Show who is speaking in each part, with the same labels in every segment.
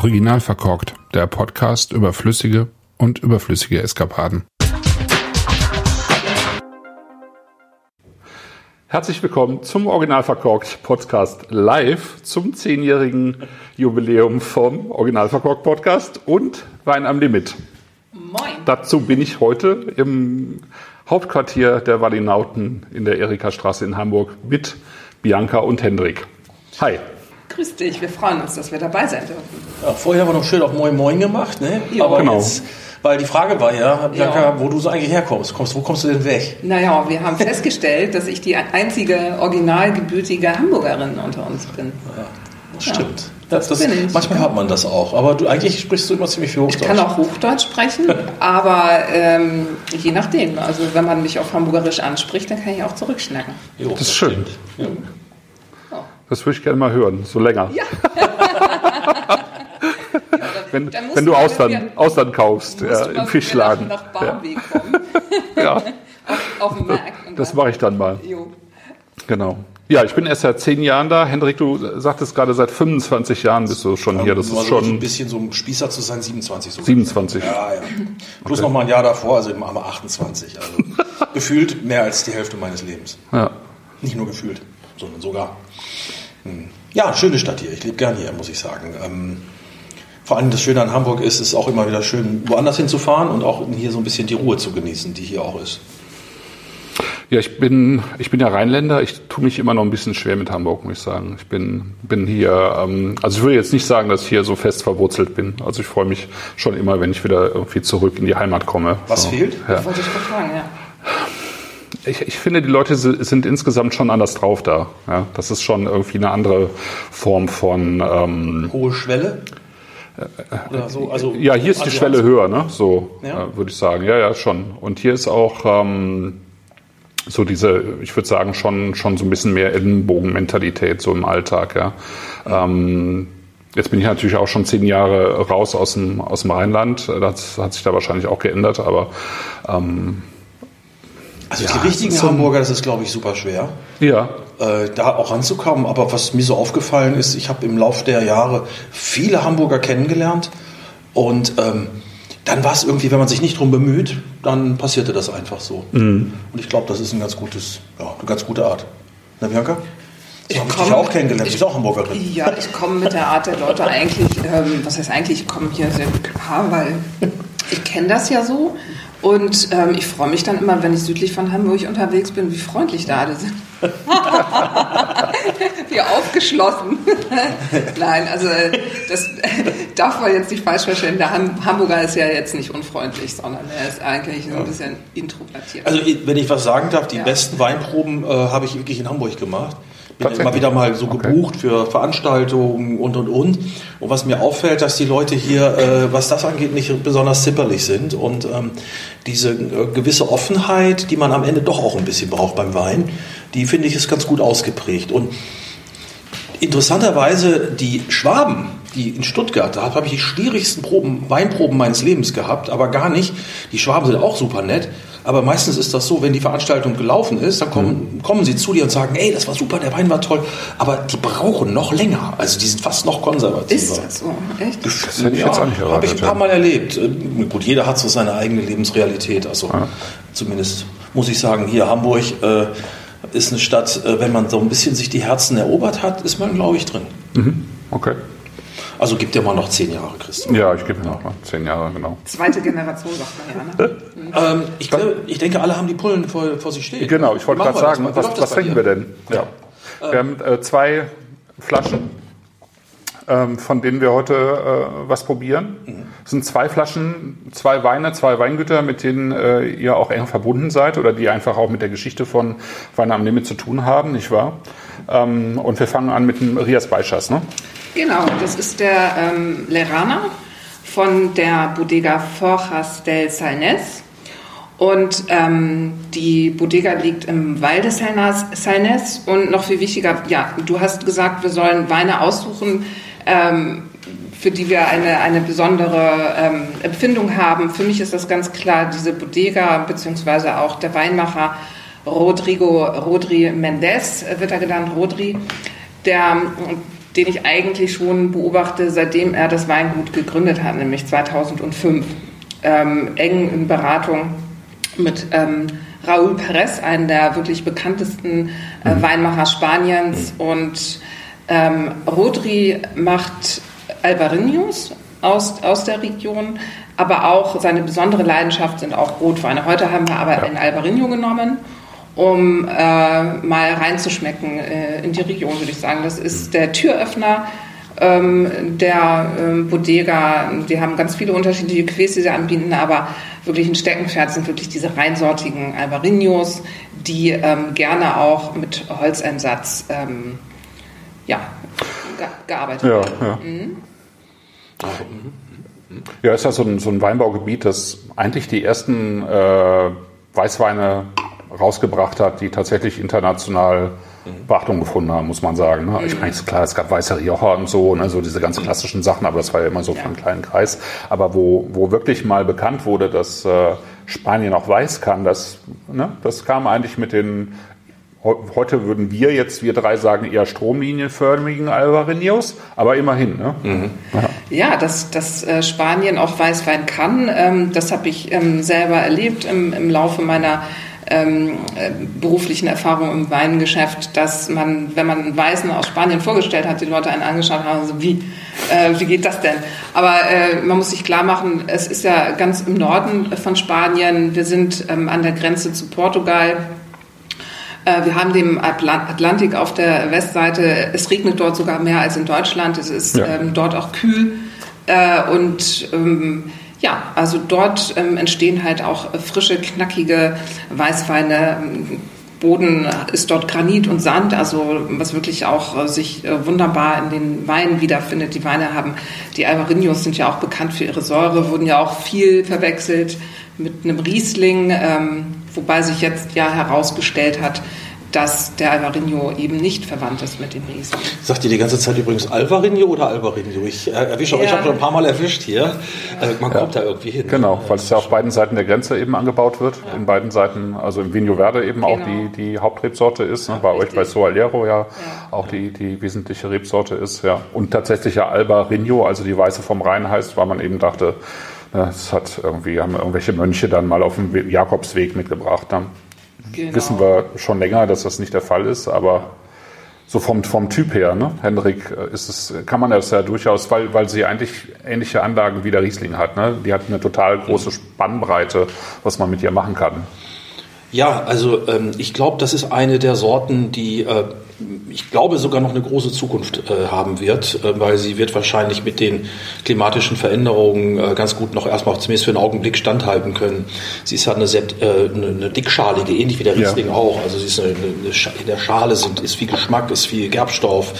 Speaker 1: Original verkorkt, der Podcast über flüssige und überflüssige Eskapaden. Herzlich willkommen zum Original verkorkt Podcast live zum zehnjährigen Jubiläum vom Original verkorkt Podcast und Wein am Limit. Moin. Dazu bin ich heute im Hauptquartier der Wallinauten in der Erika-Straße in Hamburg mit Bianca und Hendrik. Hi.
Speaker 2: Grüß dich, wir freuen uns, dass wir dabei sein dürfen.
Speaker 3: Ja, vorher haben wir noch schön auf Moin Moin gemacht, ne? Jo. Aber genau. jetzt, weil die Frage war ja, Bianca, ja. wo du so eigentlich herkommst. Kommst, wo kommst du denn weg?
Speaker 2: Naja, wir haben festgestellt, dass ich die einzige originalgebürtige Hamburgerin unter uns bin.
Speaker 3: Ja, das ja. stimmt. Das, das, manchmal hört man das auch, aber du, eigentlich sprichst du immer ziemlich viel
Speaker 2: Hochdeutsch. Ich kann auch Hochdeutsch sprechen, aber ähm, je nachdem. Also wenn man mich auf Hamburgerisch anspricht, dann kann ich auch zurückschnacken.
Speaker 1: Jo, das ist schön. Ja. Das würde ich gerne mal hören, so länger. Ja. wenn, ja, wenn du Ausland, Ausland kaufst, ja, im Fischladen. Nach, Barmbek ja. kommen. ja. auf, auf dem Markt. Das mache ich dann mal. Jo. Genau. Ja, ich bin erst seit zehn Jahren da. Hendrik, du sagtest gerade, seit 25 Jahren bist du schon hier.
Speaker 3: Das ist schon so ein bisschen so ein Spießer zu sein, 27
Speaker 1: sogar. 27.
Speaker 3: Ja, ja. Plus okay. noch mal ein Jahr davor, also im 28. Also gefühlt mehr als die Hälfte meines Lebens. Ja. Nicht nur gefühlt, sondern sogar. Hm. Ja, schöne Stadt hier. Ich lebe gern hier, muss ich sagen. Ähm, vor allem das Schöne an Hamburg ist, es ist auch immer wieder schön, woanders hinzufahren und auch hier so ein bisschen die Ruhe zu genießen, die hier auch ist.
Speaker 1: Ja, ich bin, ich bin ja Rheinländer. Ich tue mich immer noch ein bisschen schwer mit Hamburg, muss ich sagen. Ich bin, bin hier, ähm, also ich würde jetzt nicht sagen, dass ich hier so fest verwurzelt bin. Also ich freue mich schon immer, wenn ich wieder irgendwie zurück in die Heimat komme.
Speaker 3: Was
Speaker 1: so,
Speaker 3: fehlt?
Speaker 2: Ja. wollte ich fragen, ja
Speaker 1: ich, ich finde, die Leute sind insgesamt schon anders drauf da. Ja, das ist schon irgendwie eine andere Form von
Speaker 3: ähm, hohe Schwelle.
Speaker 1: So, also ja, hier ist die Schwelle höher, ne? So ja? äh, würde ich sagen. Ja, ja, schon. Und hier ist auch ähm, so diese, ich würde sagen, schon schon so ein bisschen mehr Ellenbogenmentalität so im Alltag. Ja. Ähm, Jetzt bin ich natürlich auch schon zehn Jahre raus aus dem, aus dem Rheinland. Das hat sich da wahrscheinlich auch geändert, aber ähm,
Speaker 3: also ja, die richtigen so Hamburger, das ist, glaube ich, super schwer.
Speaker 1: Ja.
Speaker 3: Äh, da auch ranzukommen. Aber was mir so aufgefallen ist, ich habe im Laufe der Jahre viele Hamburger kennengelernt. Und ähm, dann war es irgendwie, wenn man sich nicht drum bemüht, dann passierte das einfach so. Mhm. Und ich glaube, das ist ein ganz gutes, ja, eine ganz gute Art. Na, Bianca? So ich habe dich auch kennengelernt, ich, du bist auch Hamburgerin.
Speaker 2: Ja, ich komme mit der Art der Leute eigentlich, ähm, was heißt eigentlich, ich komme hier sehr gut klar, weil ich kenne das ja so. Und ähm, ich freue mich dann immer, wenn ich südlich von Hamburg unterwegs bin, wie freundlich da alle sind. wie aufgeschlossen. Nein, also das darf man jetzt nicht falsch verstehen. Der Hamburger ist ja jetzt nicht unfreundlich, sondern er ist eigentlich so ein bisschen introvertiert.
Speaker 3: Also wenn ich was sagen darf, die ja. besten Weinproben äh, habe ich wirklich in Hamburg gemacht bin immer wieder mal so okay. gebucht für Veranstaltungen und und und. Und was mir auffällt, dass die Leute hier, äh, was das angeht, nicht besonders zipperlich sind und ähm, diese äh, gewisse Offenheit, die man am Ende doch auch ein bisschen braucht beim Wein, die finde ich ist ganz gut ausgeprägt. Und interessanterweise die Schwaben, die in Stuttgart, da habe ich die schwierigsten Proben, Weinproben meines Lebens gehabt, aber gar nicht. Die Schwaben sind auch super nett. Aber meistens ist das so, wenn die Veranstaltung gelaufen ist, dann kommen, mhm. kommen sie zu dir und sagen, ey, das war super, der Wein war toll. Aber die brauchen noch länger. Also die sind fast noch konservativer.
Speaker 2: Ist das so? Echt?
Speaker 3: Das hätte ich ja, jetzt auch nicht erwartet. Habe ich ein paar Mal erlebt. Äh, gut, jeder hat so seine eigene Lebensrealität. Also ja. zumindest muss ich sagen, hier Hamburg äh, ist eine Stadt, äh, wenn man so ein bisschen sich die Herzen erobert hat, ist man, glaube ich, drin.
Speaker 1: Mhm. Okay.
Speaker 3: Also gibt dir mal noch zehn Jahre, Christoph.
Speaker 1: Ja, ich gebe mir noch mal zehn Jahre, genau.
Speaker 2: Zweite Generation, sagt man
Speaker 3: ja. Ne? ähm, ich, ich, denke, alle haben die Pullen vor, vor sich stehen.
Speaker 1: Genau, ich wollte gerade sagen, was, was trinken wir denn? Ja. Ähm. Wir haben äh, zwei Flaschen, ähm, von denen wir heute äh, was probieren. Mhm. Es sind zwei Flaschen, zwei Weine, zwei Weingüter, mit denen äh, ihr auch eng verbunden seid oder die einfach auch mit der Geschichte von Weine am Limit zu tun haben, nicht wahr? Ähm, und wir fangen an mit dem Rias Beischas, ne?
Speaker 2: Genau, das ist der ähm, Lerana von der Bodega Forjas del Salnes. Und ähm, die Bodega liegt im Val de Salnes. Und noch viel wichtiger, ja, du hast gesagt, wir sollen Weine aussuchen, ähm, für die wir eine, eine besondere ähm, Empfindung haben. Für mich ist das ganz klar diese Bodega, beziehungsweise auch der Weinmacher Rodrigo Rodri Mendez, wird er genannt, Rodri, der den ich eigentlich schon beobachte, seitdem er das Weingut gegründet hat, nämlich 2005. Ähm, eng in Beratung mit ähm, Raúl Perez, einem der wirklich bekanntesten äh, mhm. Weinmacher Spaniens. Mhm. Und ähm, Rodri macht Alvarinhos aus, aus der Region, aber auch seine besondere Leidenschaft sind auch Rotweine. Heute haben wir aber ja. ein Albarino genommen um äh, mal reinzuschmecken äh, in die Region, würde ich sagen. Das ist der Türöffner ähm, der ähm, Bodega. Die haben ganz viele unterschiedliche Quäs, die sie anbieten, aber wirklich ein Steckenpferd sind wirklich diese reinsortigen Albarinos, die ähm, gerne auch mit Holzeinsatz ähm, ja, ge gearbeitet ja, werden. Ja. Mhm.
Speaker 1: Ja, ist ja so ein, so ein Weinbaugebiet, das eigentlich die ersten äh, Weißweine rausgebracht hat, die tatsächlich international Beachtung gefunden haben, muss man sagen. Ne? Ich meine, ist klar, es gab Weiße Rioja und so, ne? so diese ganz klassischen Sachen, aber das war ja immer so für einen kleinen Kreis. Aber wo, wo wirklich mal bekannt wurde, dass äh, Spanien auch weiß kann, das, ne? das kam eigentlich mit den Heute würden wir jetzt, wir drei sagen, eher stromlinienförmigen Alvarinhos, aber immerhin. Ne? Mhm.
Speaker 2: Ja. ja, dass, dass äh, Spanien auch Weißwein kann, ähm, das habe ich ähm, selber erlebt im, im Laufe meiner ähm, äh, beruflichen Erfahrung im Weingeschäft, dass man, wenn man einen Weißen aus Spanien vorgestellt hat, die Leute einen angeschaut haben, so wie, äh, wie geht das denn? Aber äh, man muss sich klar machen, es ist ja ganz im Norden von Spanien, wir sind ähm, an der Grenze zu Portugal. Äh, wir haben den Atlantik auf der Westseite. Es regnet dort sogar mehr als in Deutschland. Es ist ja. ähm, dort auch kühl. Äh, und ähm, ja, also dort ähm, entstehen halt auch frische, knackige Weißweine. Boden ist dort Granit und Sand, also was wirklich auch äh, sich äh, wunderbar in den Weinen wiederfindet. Die Weine haben, die Alvarinhos sind ja auch bekannt für ihre Säure, wurden ja auch viel verwechselt mit einem Riesling, ähm, wobei sich jetzt ja herausgestellt hat, dass der Alvarinho eben nicht verwandt ist mit dem Riesling.
Speaker 3: Sagt ihr die ganze Zeit übrigens Alvarinho oder Alvarinho? Ich äh, erwische, ja. ich habe schon ein paar Mal erwischt hier. Äh, man kommt ja. da irgendwie hin.
Speaker 1: Genau, weil es ja auf beiden Seiten der Grenze eben angebaut wird. Ja. In beiden Seiten, also im Vino Verde eben genau. auch die, die Hauptrebsorte ist. Ne? Bei Richtig. euch bei Soalero ja, auch die, die wesentliche Rebsorte ist. Ja. Und tatsächlich ja Alvarinho, also die Weiße vom Rhein heißt, weil man eben dachte, das hat irgendwie, haben irgendwelche Mönche dann mal auf dem Jakobsweg mitgebracht. Dann Genau. Wissen wir schon länger, dass das nicht der Fall ist, aber so vom, vom Typ her, ne? Hendrik, äh, ist es, kann man das ja durchaus, weil, weil sie eigentlich ähnliche Anlagen wie der Riesling hat. Ne? Die hat eine total große Spannbreite, was man mit ihr machen kann.
Speaker 3: Ja, also ähm, ich glaube, das ist eine der Sorten, die äh, ich glaube sogar noch eine große Zukunft äh, haben wird, äh, weil sie wird wahrscheinlich mit den klimatischen Veränderungen äh, ganz gut noch erstmal zumindest für einen Augenblick standhalten können. Sie ist halt eine, sehr, äh, eine, eine dickschalige, ähnlich wie der Riesling ja. auch. Also sie ist eine, eine, in der Schale sind, ist viel Geschmack, ist viel Gerbstoff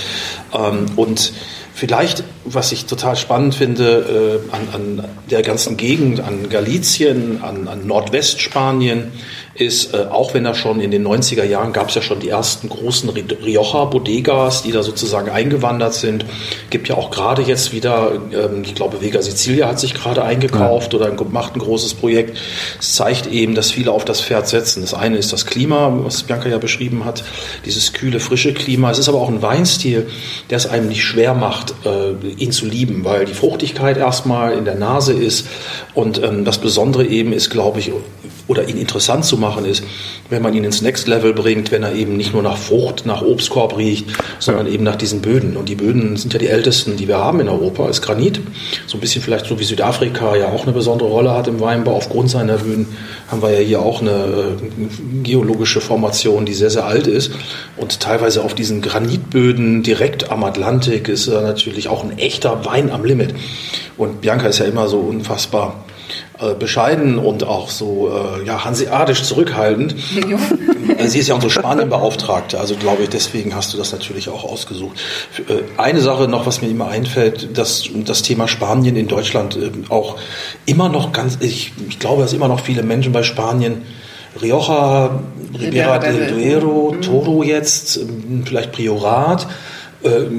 Speaker 3: ähm, und Vielleicht, was ich total spannend finde, äh, an, an der ganzen Gegend, an Galicien, an, an Nordwestspanien, ist, äh, auch wenn er schon in den 90er Jahren gab es ja schon die ersten großen Rioja-Bodegas, die da sozusagen eingewandert sind. Gibt ja auch gerade jetzt wieder, ähm, ich glaube, Vega Sicilia hat sich gerade eingekauft ja. oder macht ein großes Projekt. Es zeigt eben, dass viele auf das Pferd setzen. Das eine ist das Klima, was Bianca ja beschrieben hat, dieses kühle, frische Klima. Es ist aber auch ein Weinstil, der es einem nicht schwer macht, äh, ihn zu lieben, weil die Fruchtigkeit erstmal in der Nase ist und ähm, das Besondere eben ist, glaube ich, oder ihn interessant zu machen ist, wenn man ihn ins Next Level bringt, wenn er eben nicht nur nach Frucht, nach Obstkorb riecht, sondern ja. eben nach diesen Böden. Und die Böden sind ja die ältesten, die wir haben in Europa, ist Granit. So ein bisschen vielleicht so wie Südafrika ja auch eine besondere Rolle hat im Weinbau. Aufgrund seiner Böden haben wir ja hier auch eine äh, geologische Formation, die sehr, sehr alt ist. Und teilweise auf diesen Granitböden direkt am Atlantik ist er natürlich auch ein echter Wein am Limit. Und Bianca ist ja immer so unfassbar äh, bescheiden und auch so äh, ja, hanseatisch zurückhaltend. Äh, sie ist ja unsere Spanien-Beauftragte, also glaube ich, deswegen hast du das natürlich auch ausgesucht. Äh, eine Sache noch, was mir immer einfällt, dass das Thema Spanien in Deutschland äh, auch immer noch ganz, ich, ich glaube, dass immer noch viele Menschen bei Spanien Rioja, Ribera del Duero, mhm. Toro jetzt, vielleicht Priorat,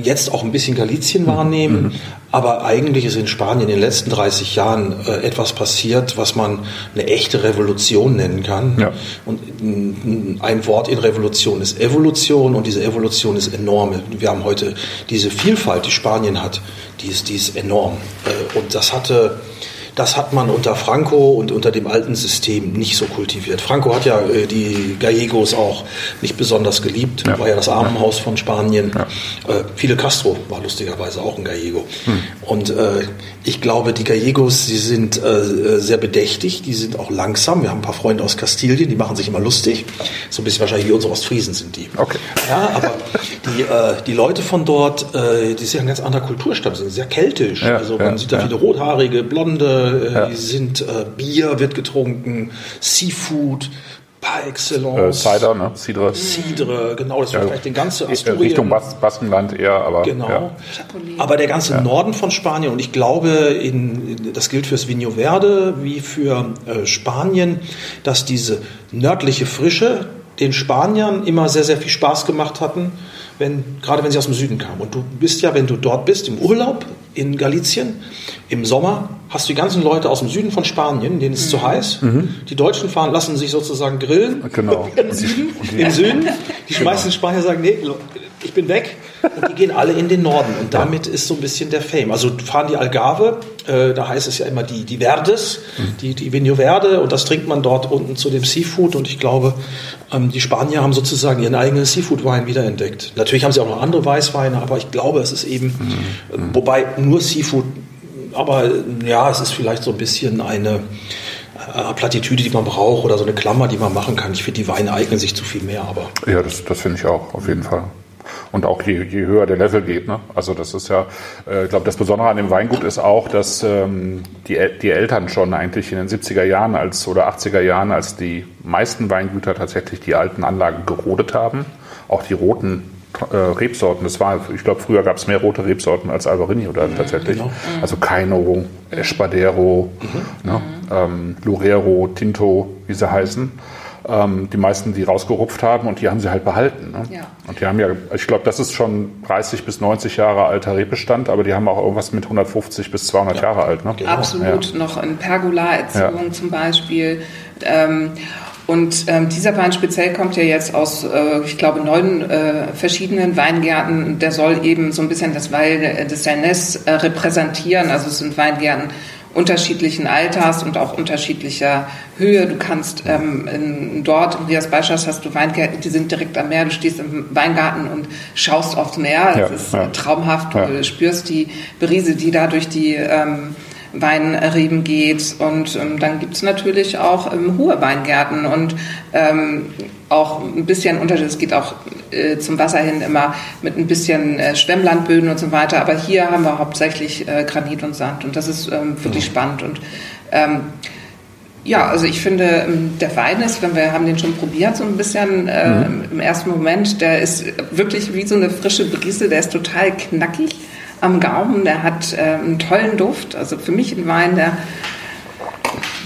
Speaker 3: jetzt auch ein bisschen Galicien wahrnehmen. Mhm. Aber eigentlich ist in Spanien in den letzten 30 Jahren äh, etwas passiert, was man eine echte Revolution nennen kann. Ja. Und ein Wort in Revolution ist Evolution und diese Evolution ist enorm. Wir haben heute diese Vielfalt, die Spanien hat, die ist, die ist enorm. Äh, und das hatte das hat man unter Franco und unter dem alten System nicht so kultiviert. Franco hat ja äh, die Gallegos auch nicht besonders geliebt, ja. war ja das Armenhaus von Spanien. Ja. Äh, Fidel Castro war lustigerweise auch ein Gallego. Hm. Und äh, ich glaube, die Gallegos, sie sind äh, sehr bedächtig, die sind auch langsam. Wir haben ein paar Freunde aus Kastilien, die machen sich immer lustig. So ein bisschen wahrscheinlich wie unsere Ostfriesen sind die.
Speaker 1: Okay.
Speaker 3: Ja, aber die, äh, die Leute von dort, äh, die sind ein ganz anderer Kulturstamm, sind sehr keltisch. Ja, also man sieht da viele rothaarige, blonde, äh, ja. sind äh, Bier wird getrunken, Seafood par excellence.
Speaker 1: Äh, Cider, ne?
Speaker 3: Cidre. Cidre, genau, das ja, vielleicht den ganzen Asturien.
Speaker 1: Richtung Bas Baskenland eher, aber.
Speaker 3: Genau. Ja. Aber der ganze ja. Norden von Spanien und ich glaube, in, das gilt fürs Vinho Verde wie für äh, Spanien, dass diese nördliche Frische den Spaniern immer sehr, sehr viel Spaß gemacht hatten wenn, gerade wenn sie aus dem Süden kamen. Und du bist ja, wenn du dort bist, im Urlaub in Galicien, im Sommer, hast du die ganzen Leute aus dem Süden von Spanien, denen ist es mhm. zu heiß. Mhm. Die Deutschen fahren, lassen sich sozusagen grillen.
Speaker 1: Genau.
Speaker 3: Im Süden. Im Süden. Die genau. schmeißen Spanier sagen, nee, ich bin weg. Und die gehen alle in den Norden. Und damit ist so ein bisschen der Fame. Also fahren die Algarve, äh, da heißt es ja immer die, die Verdes, die, die Vinho Verde. Und das trinkt man dort unten zu dem Seafood. Und ich glaube, ähm, die Spanier haben sozusagen ihren eigenen Seafood-Wein wiederentdeckt. Natürlich haben sie auch noch andere Weißweine, aber ich glaube, es ist eben, äh, wobei nur Seafood, aber ja, es ist vielleicht so ein bisschen eine äh, Plattitüde, die man braucht oder so eine Klammer, die man machen kann. Ich finde, die Weine eignen sich zu viel mehr, aber.
Speaker 1: Ja, das, das finde ich auch, auf jeden Fall und auch je, je höher der Level geht. Ne? Also das ist ja, äh, ich glaube, das Besondere an dem Weingut ist auch, dass ähm, die, die Eltern schon eigentlich in den 70er Jahren als oder 80er Jahren, als die meisten Weingüter tatsächlich die alten Anlagen gerodet haben, auch die roten äh, Rebsorten. Das war, ich glaube, früher gab es mehr rote Rebsorten als Alvarini oder ja, tatsächlich. Genau. Also Caino, Espadero, mhm. ne? ähm, Lurero, Tinto, wie sie heißen ähm, die meisten, die rausgerupft haben und die haben sie halt behalten. Ne? Ja. Und die haben ja, ich glaube, das ist schon 30 bis 90 Jahre alter Rebbestand, aber die haben auch irgendwas mit 150 bis 200 ja. Jahre alt. Ne?
Speaker 2: Genau. Absolut, ja. noch in Pergola-Erziehung zum Beispiel. Ähm, und ähm, dieser Wein speziell kommt ja jetzt aus, äh, ich glaube, neun äh, verschiedenen Weingärten. Der soll eben so ein bisschen das Weil des Sernes äh, repräsentieren. Also es sind Weingärten unterschiedlichen Alters und auch unterschiedlicher Höhe. Du kannst ähm, in, dort, in Rias Beischas hast du Weingärten, die sind direkt am Meer. Du stehst im Weingarten und schaust aufs Meer. Das ja, ist ja. traumhaft. Du ja. spürst die Brise, die da durch die ähm, Weinreben geht. Und ähm, dann gibt's natürlich auch ähm, hohe Weingärten und ähm, auch ein bisschen Unterschied. Es geht auch äh, zum Wasser hin immer mit ein bisschen äh, Schwemmlandböden und so weiter. Aber hier haben wir hauptsächlich äh, Granit und Sand und das ist ähm, wirklich mhm. spannend. Und ähm, ja, also ich finde, ähm, der Wein ist, wenn wir haben den schon probiert, so ein bisschen äh, mhm. im ersten Moment, der ist wirklich wie so eine frische Brise, der ist total knackig am Gaumen, der hat äh, einen tollen Duft. Also für mich ein Wein, der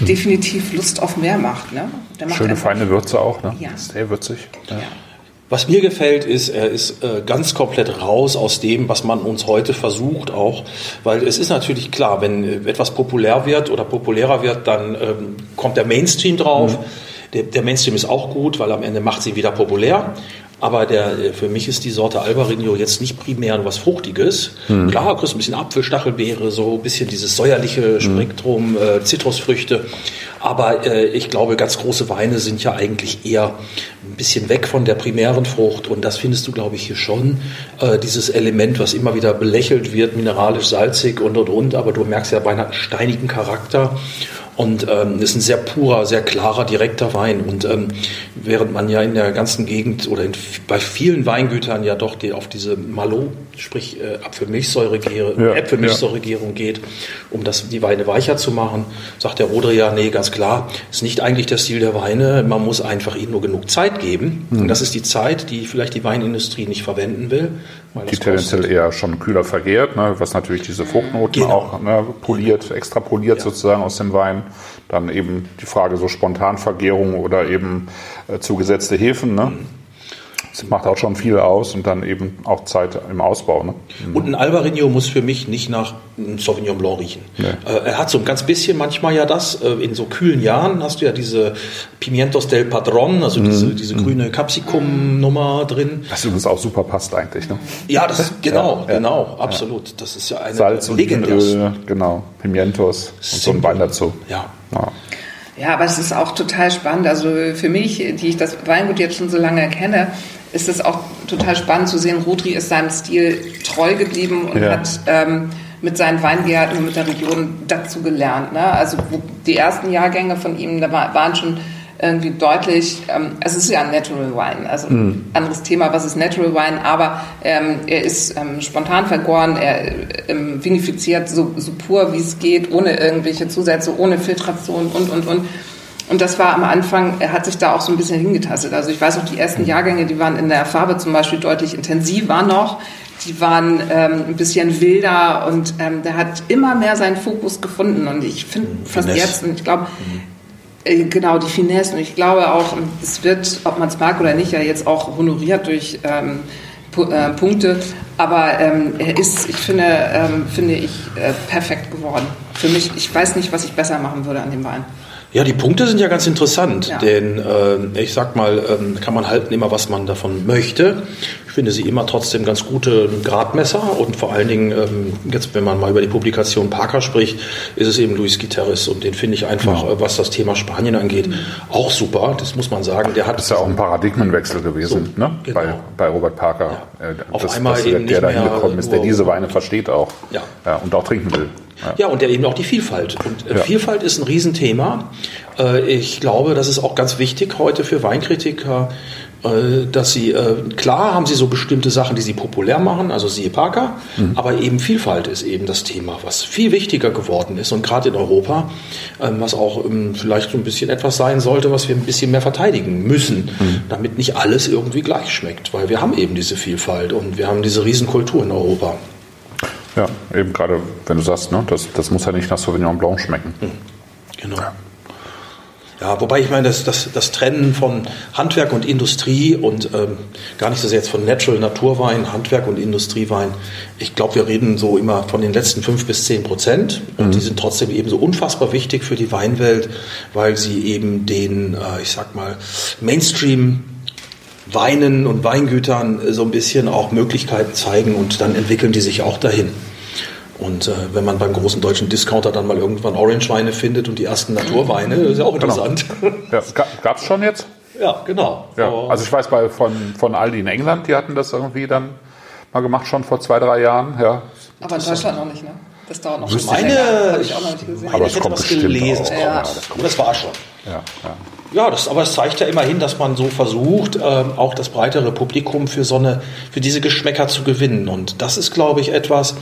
Speaker 2: definitiv Lust auf mehr macht. Ne?
Speaker 1: macht Schöne feine Würze auch, ne? Ja. Sehr würzig. Ja.
Speaker 3: Was mir gefällt, ist, er ist äh, ganz komplett raus aus dem, was man uns heute versucht auch. Weil es ist natürlich klar, wenn äh, etwas populär wird oder populärer wird, dann ähm, kommt der Mainstream drauf. Mhm. Der, der, Mainstream ist auch gut, weil am Ende macht sie wieder populär. Aber der, äh, für mich ist die Sorte Albarino jetzt nicht primär was Fruchtiges. Mhm. Klar, kriegst ein bisschen Apfel, Stachelbeere, so ein bisschen dieses säuerliche Spektrum, mhm. äh, Zitrusfrüchte. Aber äh, ich glaube, ganz große Weine sind ja eigentlich eher ein bisschen weg von der primären Frucht. Und das findest du, glaube ich, hier schon. Äh, dieses Element, was immer wieder belächelt wird, mineralisch, salzig und und und. Aber du merkst ja, hat einen steinigen Charakter. Und ähm, ist ein sehr purer, sehr klarer, direkter Wein. Und ähm, während man ja in der ganzen Gegend oder in, bei vielen Weingütern ja doch die, auf diese Malo, sprich äh, Apfelmilchsäuregärung ja, Äpfelmilchsäuregärung ja. geht, um das, die Weine weicher zu machen, sagt der Rodri ja, nee, ganz klar, ist nicht eigentlich der Stil der Weine. Man muss einfach ihnen nur genug Zeit geben. Mhm. Und das ist die Zeit, die vielleicht die Weinindustrie nicht verwenden will.
Speaker 1: Die tendenziell eher schon kühler vergehrt, ne, was natürlich diese Fruchtnoten genau. auch ne, poliert, extrapoliert ja. sozusagen aus dem Wein. Dann eben die Frage so Spontanvergärung oder eben äh, zugesetzte Hefen. Ne? Das macht auch schon viel aus und dann eben auch Zeit im Ausbau. Ne?
Speaker 3: Mhm. Und ein Albarino muss für mich nicht nach einem Sauvignon Blanc riechen. Nee. Äh, er hat so ein ganz bisschen manchmal ja das. Äh, in so kühlen Jahren hast du ja diese Pimientos del Padron, also mhm. diese, diese mhm. grüne Capsicum-Nummer drin.
Speaker 1: Was übrigens auch super passt eigentlich. Ne?
Speaker 3: Ja, das ist, genau, ja, genau, ja. absolut. Das ist ja eine
Speaker 1: Salz und Öl, genau, Pimientos und so ein Wein dazu.
Speaker 3: Ja. ja.
Speaker 2: Ja, aber es ist auch total spannend. Also für mich, die ich das Weingut jetzt schon so lange kenne, ist es auch total spannend zu sehen, Rodri ist seinem Stil treu geblieben und ja. hat ähm, mit seinen Weingärten und mit der Region dazu gelernt. Ne? Also die ersten Jahrgänge von ihm, da waren schon irgendwie deutlich, ähm, es ist ja ein Natural Wine, also ein mhm. anderes Thema, was ist Natural Wine, aber ähm, er ist ähm, spontan vergoren, er ähm, vinifiziert so, so pur, wie es geht, ohne irgendwelche Zusätze, ohne Filtration und, und, und. Und das war am Anfang, er hat sich da auch so ein bisschen hingetastet. Also ich weiß auch, die ersten mhm. Jahrgänge, die waren in der Farbe zum Beispiel deutlich intensiver noch. Die waren ähm, ein bisschen wilder und ähm, der hat immer mehr seinen Fokus gefunden. Und ich finde mhm. fast jetzt, und ich glaube, mhm. äh, genau, die Finesse. Und ich glaube auch, es wird, ob man es mag oder nicht, ja jetzt auch honoriert durch ähm, äh, Punkte. Aber ähm, er ist, ich finde, ähm, finde ich, äh, perfekt geworden. Für mich, ich weiß nicht, was ich besser machen würde an dem Wein.
Speaker 3: Ja, die Punkte sind ja ganz interessant, ja. denn äh, ich sag mal, ähm, kann man halten immer, was man davon möchte. Ich finde sie immer trotzdem ganz gute Gradmesser und vor allen Dingen, ähm, jetzt wenn man mal über die Publikation Parker spricht, ist es eben Luis Guterres und den finde ich einfach, ja. Äh, was das Thema Spanien angeht, mhm. auch super. Das muss man sagen. Der hat
Speaker 1: das ist ja auch ein Paradigmenwechsel gewesen, so, ne? Genau. Bei, bei Robert Parker.
Speaker 3: Ja. Äh, Auf das, einmal dass eben
Speaker 1: der, der da hingekommen ist, der diese Weine versteht auch
Speaker 3: ja.
Speaker 1: Ja, und auch trinken will.
Speaker 3: Ja. ja, und eben auch die Vielfalt. Und äh, ja. Vielfalt ist ein Riesenthema. Äh, ich glaube, das ist auch ganz wichtig heute für Weinkritiker, äh, dass sie, äh, klar haben sie so bestimmte Sachen, die sie populär machen, also siehe Parker, mhm. aber eben Vielfalt ist eben das Thema, was viel wichtiger geworden ist und gerade in Europa, ähm, was auch ähm, vielleicht so ein bisschen etwas sein sollte, was wir ein bisschen mehr verteidigen müssen, mhm. damit nicht alles irgendwie gleich schmeckt, weil wir haben eben diese Vielfalt und wir haben diese Riesenkultur in Europa.
Speaker 1: Ja, eben gerade, wenn du sagst, ne, das, das muss ja nicht nach Sauvignon Blanc schmecken. Hm,
Speaker 3: genau. Ja. Ja, wobei ich meine, das, das, das Trennen von Handwerk und Industrie und ähm, gar nicht so sehr jetzt von Natural Naturwein, Handwerk und Industriewein. Ich glaube, wir reden so immer von den letzten fünf bis zehn Prozent und mhm. die sind trotzdem eben so unfassbar wichtig für die Weinwelt, weil sie eben den, äh, ich sag mal, Mainstream Weinen und Weingütern so ein bisschen auch Möglichkeiten zeigen und dann entwickeln die sich auch dahin. Und äh, wenn man beim großen deutschen Discounter dann mal irgendwann Orange-Weine findet und die ersten Naturweine, ist ja auch genau. interessant.
Speaker 1: Genau. Ja, Gab es schon jetzt?
Speaker 3: Ja, genau.
Speaker 1: Ja, also ich weiß bei, von, von Aldi in England, die hatten das irgendwie dann mal gemacht, schon vor zwei, drei Jahren. Ja.
Speaker 2: Aber in Deutschland noch nicht, ne?
Speaker 3: Das dauert noch schon meine, ich auch noch nicht gesehen. Aber
Speaker 1: es kommt was gelesen. Auch.
Speaker 3: Ja. das, das, war schon. Ja, ja. Ja, das, aber es zeigt ja immerhin, dass man so versucht, ähm, auch das breitere Publikum für so eine, für diese Geschmäcker zu gewinnen. Und das ist, glaube ich, etwas,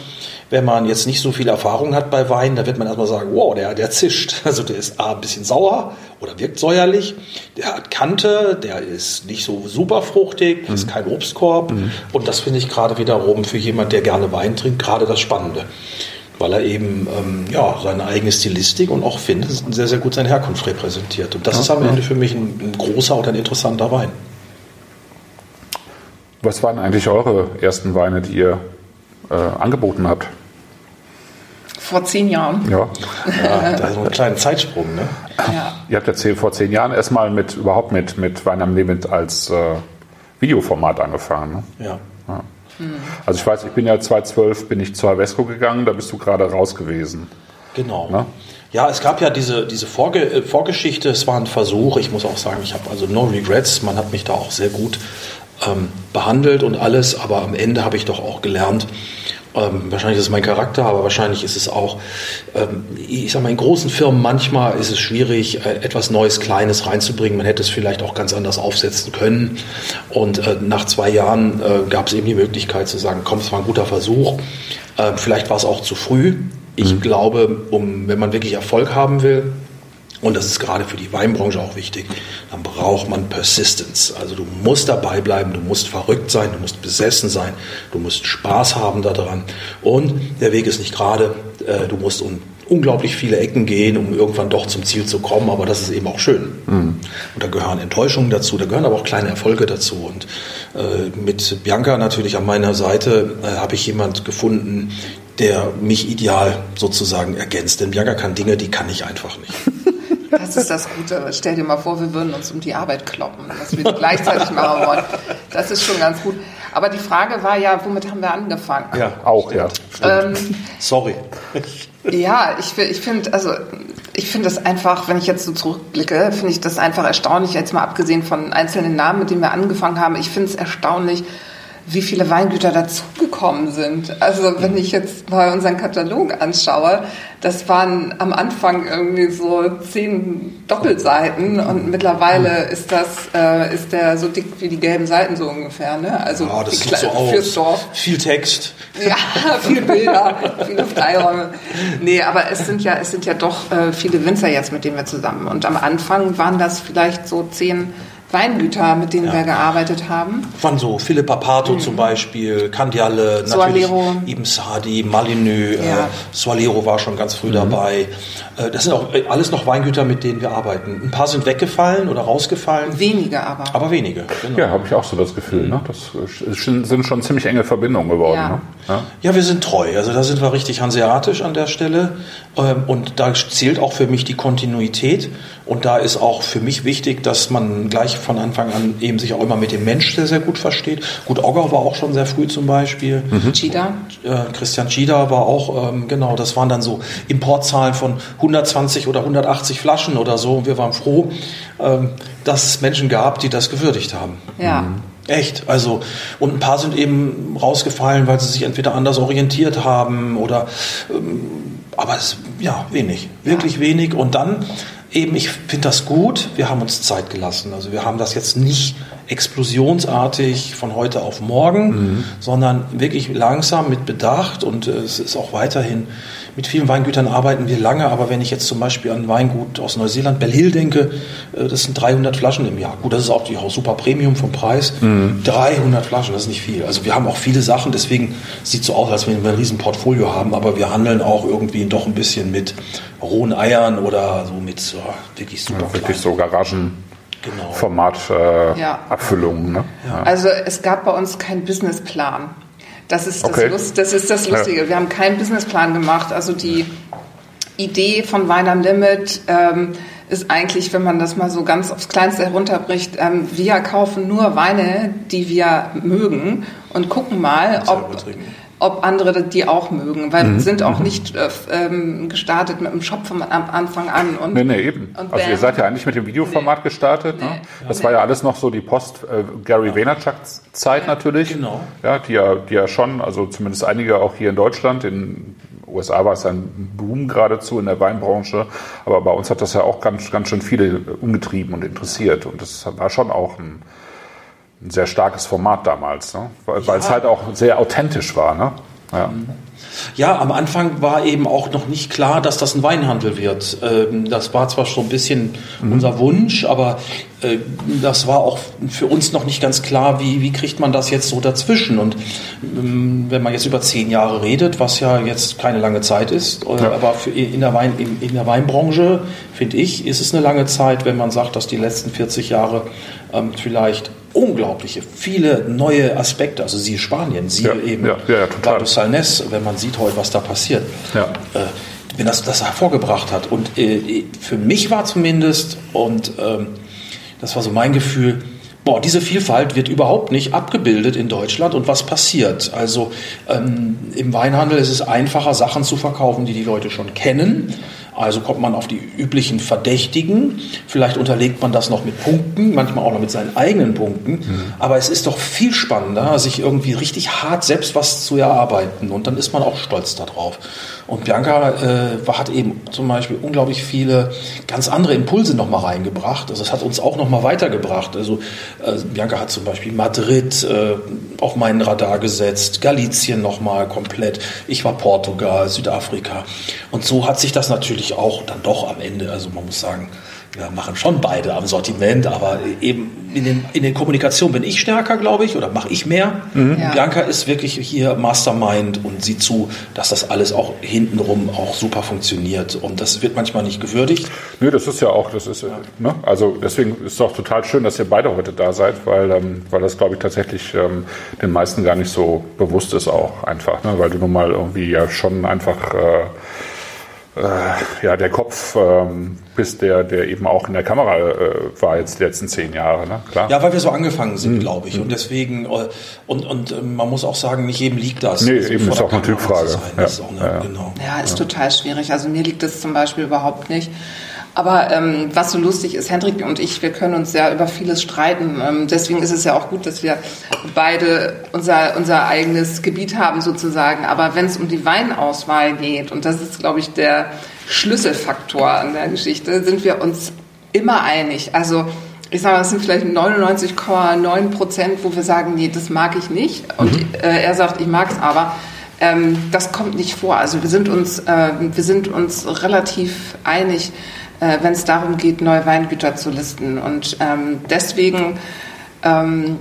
Speaker 3: wenn man jetzt nicht so viel Erfahrung hat bei Wein, da wird man erstmal sagen, wow, der, der zischt. Also der ist A, ein bisschen sauer oder wirkt säuerlich. Der hat Kante, der ist nicht so super fruchtig, mhm. ist kein Obstkorb. Mhm. Und das finde ich gerade wiederum für jemand, der gerne Wein trinkt, gerade das Spannende weil er eben ähm, ja, seine eigene Stilistik und auch finde sehr, sehr gut seine Herkunft repräsentiert. Und das ja, ist am ja. Ende für mich ein, ein, großer oder ein interessanter Wein.
Speaker 1: Was waren eigentlich eure ersten Weine, die ihr äh, angeboten habt?
Speaker 2: Vor zehn Jahren.
Speaker 1: Ja.
Speaker 3: ja da ist ein kleiner Zeitsprung, ne?
Speaker 1: Ja. Ihr habt erzählt, vor zehn Jahren erstmal mit überhaupt mit, mit Wein am Limit als äh, Videoformat angefangen. Ne?
Speaker 3: Ja.
Speaker 1: Mhm. Also ich weiß, ich bin ja 2012 bin ich zur Havesco gegangen, da bist du gerade raus gewesen.
Speaker 3: Genau. Na? Ja, es gab ja diese, diese Vorge äh, Vorgeschichte, es war ein Versuch. Ich muss auch sagen, ich habe also no regrets. Man hat mich da auch sehr gut ähm, behandelt und alles, aber am Ende habe ich doch auch gelernt, ähm, wahrscheinlich ist es mein Charakter, aber wahrscheinlich ist es auch, ähm, ich sag mal, in großen Firmen manchmal ist es schwierig, äh, etwas Neues, Kleines reinzubringen. Man hätte es vielleicht auch ganz anders aufsetzen können. Und äh, nach zwei Jahren äh, gab es eben die Möglichkeit zu sagen, komm, es war ein guter Versuch. Äh, vielleicht war es auch zu früh. Ich mhm. glaube, um, wenn man wirklich Erfolg haben will, und das ist gerade für die Weinbranche auch wichtig, dann braucht man Persistence. Also du musst dabei bleiben, du musst verrückt sein, du musst besessen sein, du musst Spaß haben daran. Und der Weg ist nicht gerade, äh, du musst um unglaublich viele Ecken gehen, um irgendwann doch zum Ziel zu kommen, aber das ist eben auch schön.
Speaker 1: Mhm.
Speaker 3: und da gehören Enttäuschungen dazu, da gehören aber auch kleine Erfolge dazu. Und äh, mit Bianca natürlich an meiner Seite äh, habe ich jemand gefunden, der mich ideal sozusagen ergänzt. Denn Bianca kann Dinge, die kann ich einfach nicht.
Speaker 2: Das ist das Gute. Stell dir mal vor, wir würden uns um die Arbeit kloppen, was wir gleichzeitig machen wollen. Das ist schon ganz gut. Aber die Frage war ja, womit haben wir angefangen?
Speaker 1: Ja, auch, ja.
Speaker 3: Ähm, Sorry.
Speaker 2: Ja, ich, ich finde, also ich finde das einfach, wenn ich jetzt so zurückblicke, finde ich das einfach erstaunlich, jetzt mal abgesehen von einzelnen Namen, mit denen wir angefangen haben. Ich finde es erstaunlich, wie viele Weingüter dazugekommen sind. Also wenn ich jetzt mal unseren Katalog anschaue, das waren am Anfang irgendwie so zehn Doppelseiten und mittlerweile ist das äh, ist der so dick wie die gelben Seiten so ungefähr. Ne?
Speaker 3: Also ja, das sieht so aus. Dorf. Viel Text.
Speaker 2: Ja, viele Bilder, viele Freiräume. Nee, aber es sind ja es sind ja doch äh, viele Winzer jetzt, mit denen wir zusammen. Und am Anfang waren das vielleicht so zehn Weingüter, mit denen ja. wir gearbeitet haben.
Speaker 3: Waren so Philipp Papato mhm. zum Beispiel, Candiale, natürlich Ibn Sadi, Malineux, äh, ja. äh, Soalero war schon ganz früh mhm. dabei. Äh, das sind auch äh, alles noch Weingüter, mit denen wir arbeiten. Ein paar sind weggefallen oder rausgefallen.
Speaker 2: Wenige aber.
Speaker 3: Aber wenige,
Speaker 1: genau. Ja, habe ich auch so das Gefühl. Ne? Das sind schon ziemlich enge Verbindungen geworden. Ja. Ne?
Speaker 3: Ja? ja, wir sind treu. Also da sind wir richtig hanseatisch an der Stelle. Ähm, und da zählt auch für mich die Kontinuität. Und da ist auch für mich wichtig, dass man gleich von Anfang an eben sich auch immer mit dem Mensch sehr, sehr gut versteht. Gut, Ogger war auch schon sehr früh zum Beispiel.
Speaker 2: Mhm. Chida.
Speaker 3: Äh, Christian Chida war auch, ähm, genau, das waren dann so Importzahlen von 120 oder 180 Flaschen oder so. Und wir waren froh, ähm, dass es Menschen gab, die das gewürdigt haben.
Speaker 2: Ja. Mhm.
Speaker 3: Echt, also und ein paar sind eben rausgefallen, weil sie sich entweder anders orientiert haben oder ähm, aber es, ja wenig, wirklich ja. wenig und dann eben, ich finde das gut, wir haben uns Zeit gelassen. Also wir haben das jetzt nicht explosionsartig von heute auf morgen, mhm. sondern wirklich langsam mit Bedacht und äh, es ist auch weiterhin mit vielen Weingütern arbeiten wir lange, aber wenn ich jetzt zum Beispiel an Weingut aus Neuseeland, Bell denke, äh, das sind 300 Flaschen im Jahr. Gut, das ist auch die super Premium vom Preis. Mhm. 300 Flaschen, das ist nicht viel. Also wir haben auch viele Sachen, deswegen sieht es so aus, als wenn wir ein riesen Portfolio haben, aber wir handeln auch irgendwie doch ein bisschen mit rohen Eiern oder so mit so, wirklich super
Speaker 1: ja, Wirklich so Garagen. Genau. Format äh, ja. Abfüllungen. Ne?
Speaker 2: Ja. Also es gab bei uns keinen Businessplan. Das ist das, okay. Lust, das, ist das Lustige. Ja. Wir haben keinen Businessplan gemacht. Also die Idee von Wein am Limit ähm, ist eigentlich, wenn man das mal so ganz aufs Kleinste herunterbricht, ähm, wir kaufen nur Weine, die wir mögen und gucken mal, ob, ob andere die auch mögen, weil mhm. wir sind auch mhm. nicht äh, ähm, gestartet mit dem Shop von Anfang an.
Speaker 1: Und, nee, nee, eben. also ihr seid ja eigentlich mit dem Videoformat nee. gestartet. Ne? Nee. Ne? Das nee. war ja alles noch so die Post-Gary äh, Vaynerchuk-Zeit natürlich. Genau. Ja, die ja, die ja schon, also zumindest einige auch hier in Deutschland, in USA war es ein Boom geradezu in der Weinbranche, aber bei uns hat das ja auch ganz, ganz schön viele umgetrieben und interessiert und das war schon auch ein ein sehr starkes Format damals, ne? weil ja. es halt auch sehr authentisch war. Ne?
Speaker 3: Ja. ja, am Anfang war eben auch noch nicht klar, dass das ein Weinhandel wird. Ähm, das war zwar schon ein bisschen mhm. unser Wunsch, aber äh, das war auch für uns noch nicht ganz klar, wie, wie kriegt man das jetzt so dazwischen. Und ähm, wenn man jetzt über zehn Jahre redet, was ja jetzt keine lange Zeit ist, äh, ja. aber in, der Wein, in, der Weinbranche, finde ich, ist es eine lange Zeit, wenn man sagt, dass die letzten 40 Jahre ähm, vielleicht unglaubliche, viele neue Aspekte. Also siehe Spanien, siehe ja, eben ja, ja, ja Salnes, wenn man sieht heute, was da passiert. Ja. Äh, wenn das das hervorgebracht hat. Und äh, für mich war zumindest, und ähm, das war so mein Gefühl, boah, diese Vielfalt wird überhaupt nicht abgebildet in Deutschland. Und was passiert? Also ähm, im Weinhandel ist es einfacher, Sachen zu verkaufen, die die Leute schon kennen also kommt man auf die üblichen Verdächtigen. Vielleicht unterlegt man das noch mit Punkten, manchmal auch noch mit seinen eigenen Punkten. Mhm. Aber es ist doch viel spannender, sich irgendwie richtig hart selbst was zu erarbeiten. Und dann ist man auch stolz darauf. Und Bianca äh, hat eben zum Beispiel unglaublich viele ganz andere Impulse nochmal reingebracht. Also es hat uns auch nochmal weitergebracht. Also äh, Bianca hat zum Beispiel Madrid äh, auf meinen Radar gesetzt, Galizien nochmal komplett. Ich war Portugal, Südafrika. Und so hat sich das natürlich auch dann doch am Ende, also man muss sagen, wir machen schon beide am Sortiment, aber eben in, den, in der Kommunikation bin ich stärker, glaube ich, oder mache ich mehr. Mhm. Ja. Bianca ist wirklich hier Mastermind und sieht zu, dass das alles auch hintenrum auch super funktioniert. Und das wird manchmal nicht gewürdigt.
Speaker 1: Nö, das ist ja auch, das ist, ja. ne? also deswegen ist es auch total schön, dass ihr beide heute da seid, weil, ähm, weil das, glaube ich, tatsächlich ähm, den meisten gar nicht so bewusst ist auch einfach, ne? weil du nun mal irgendwie ja schon einfach äh, äh, ja, der Kopf ähm, bist, der, der eben auch in der Kamera äh, war jetzt die letzten zehn Jahre, ne?
Speaker 3: Klar. Ja, weil wir so angefangen sind, mhm. glaube ich. Und deswegen, äh, und, und äh, man muss auch sagen, nicht jedem liegt das.
Speaker 1: Nee, also eben ist auch eine Typfrage.
Speaker 2: Ja. Ist eine, ja. Genau. ja, ist total schwierig. Also mir liegt das zum Beispiel überhaupt nicht. Aber ähm, was so lustig ist, Hendrik und ich, wir können uns ja über vieles streiten. Ähm, deswegen ist es ja auch gut, dass wir beide unser, unser eigenes Gebiet haben sozusagen. Aber wenn es um die Weinauswahl geht, und das ist, glaube ich, der Schlüsselfaktor an der Geschichte, sind wir uns immer einig. Also ich sage mal, es sind vielleicht 99,9 Prozent, wo wir sagen, nee, das mag ich nicht. Und mhm. äh, er sagt, ich mag es aber. Ähm, das kommt nicht vor. Also wir sind uns, äh, wir sind uns relativ einig äh, wenn es darum geht, neue Weingüter zu listen. Und ähm, deswegen ähm,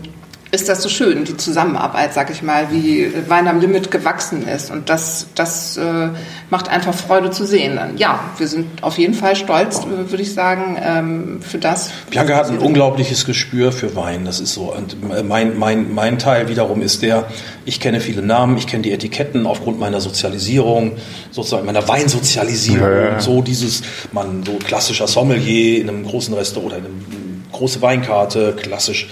Speaker 2: ist das so schön, die Zusammenarbeit, sag ich mal, wie Wein am Limit gewachsen ist. Und das, das äh, macht einfach Freude zu sehen. Ja, wir sind auf jeden Fall stolz, würde ich sagen, ähm, für das.
Speaker 3: Bianca hat ein unglaubliches Gespür für Wein, das ist so. Und mein, mein, mein Teil wiederum ist der, ich kenne viele Namen, ich kenne die Etiketten aufgrund meiner Sozialisierung, sozusagen meiner Weinsozialisierung, ja, ja. so dieses, man, so klassischer Sommelier in einem großen Restaurant oder in einer große Weinkarte, klassisch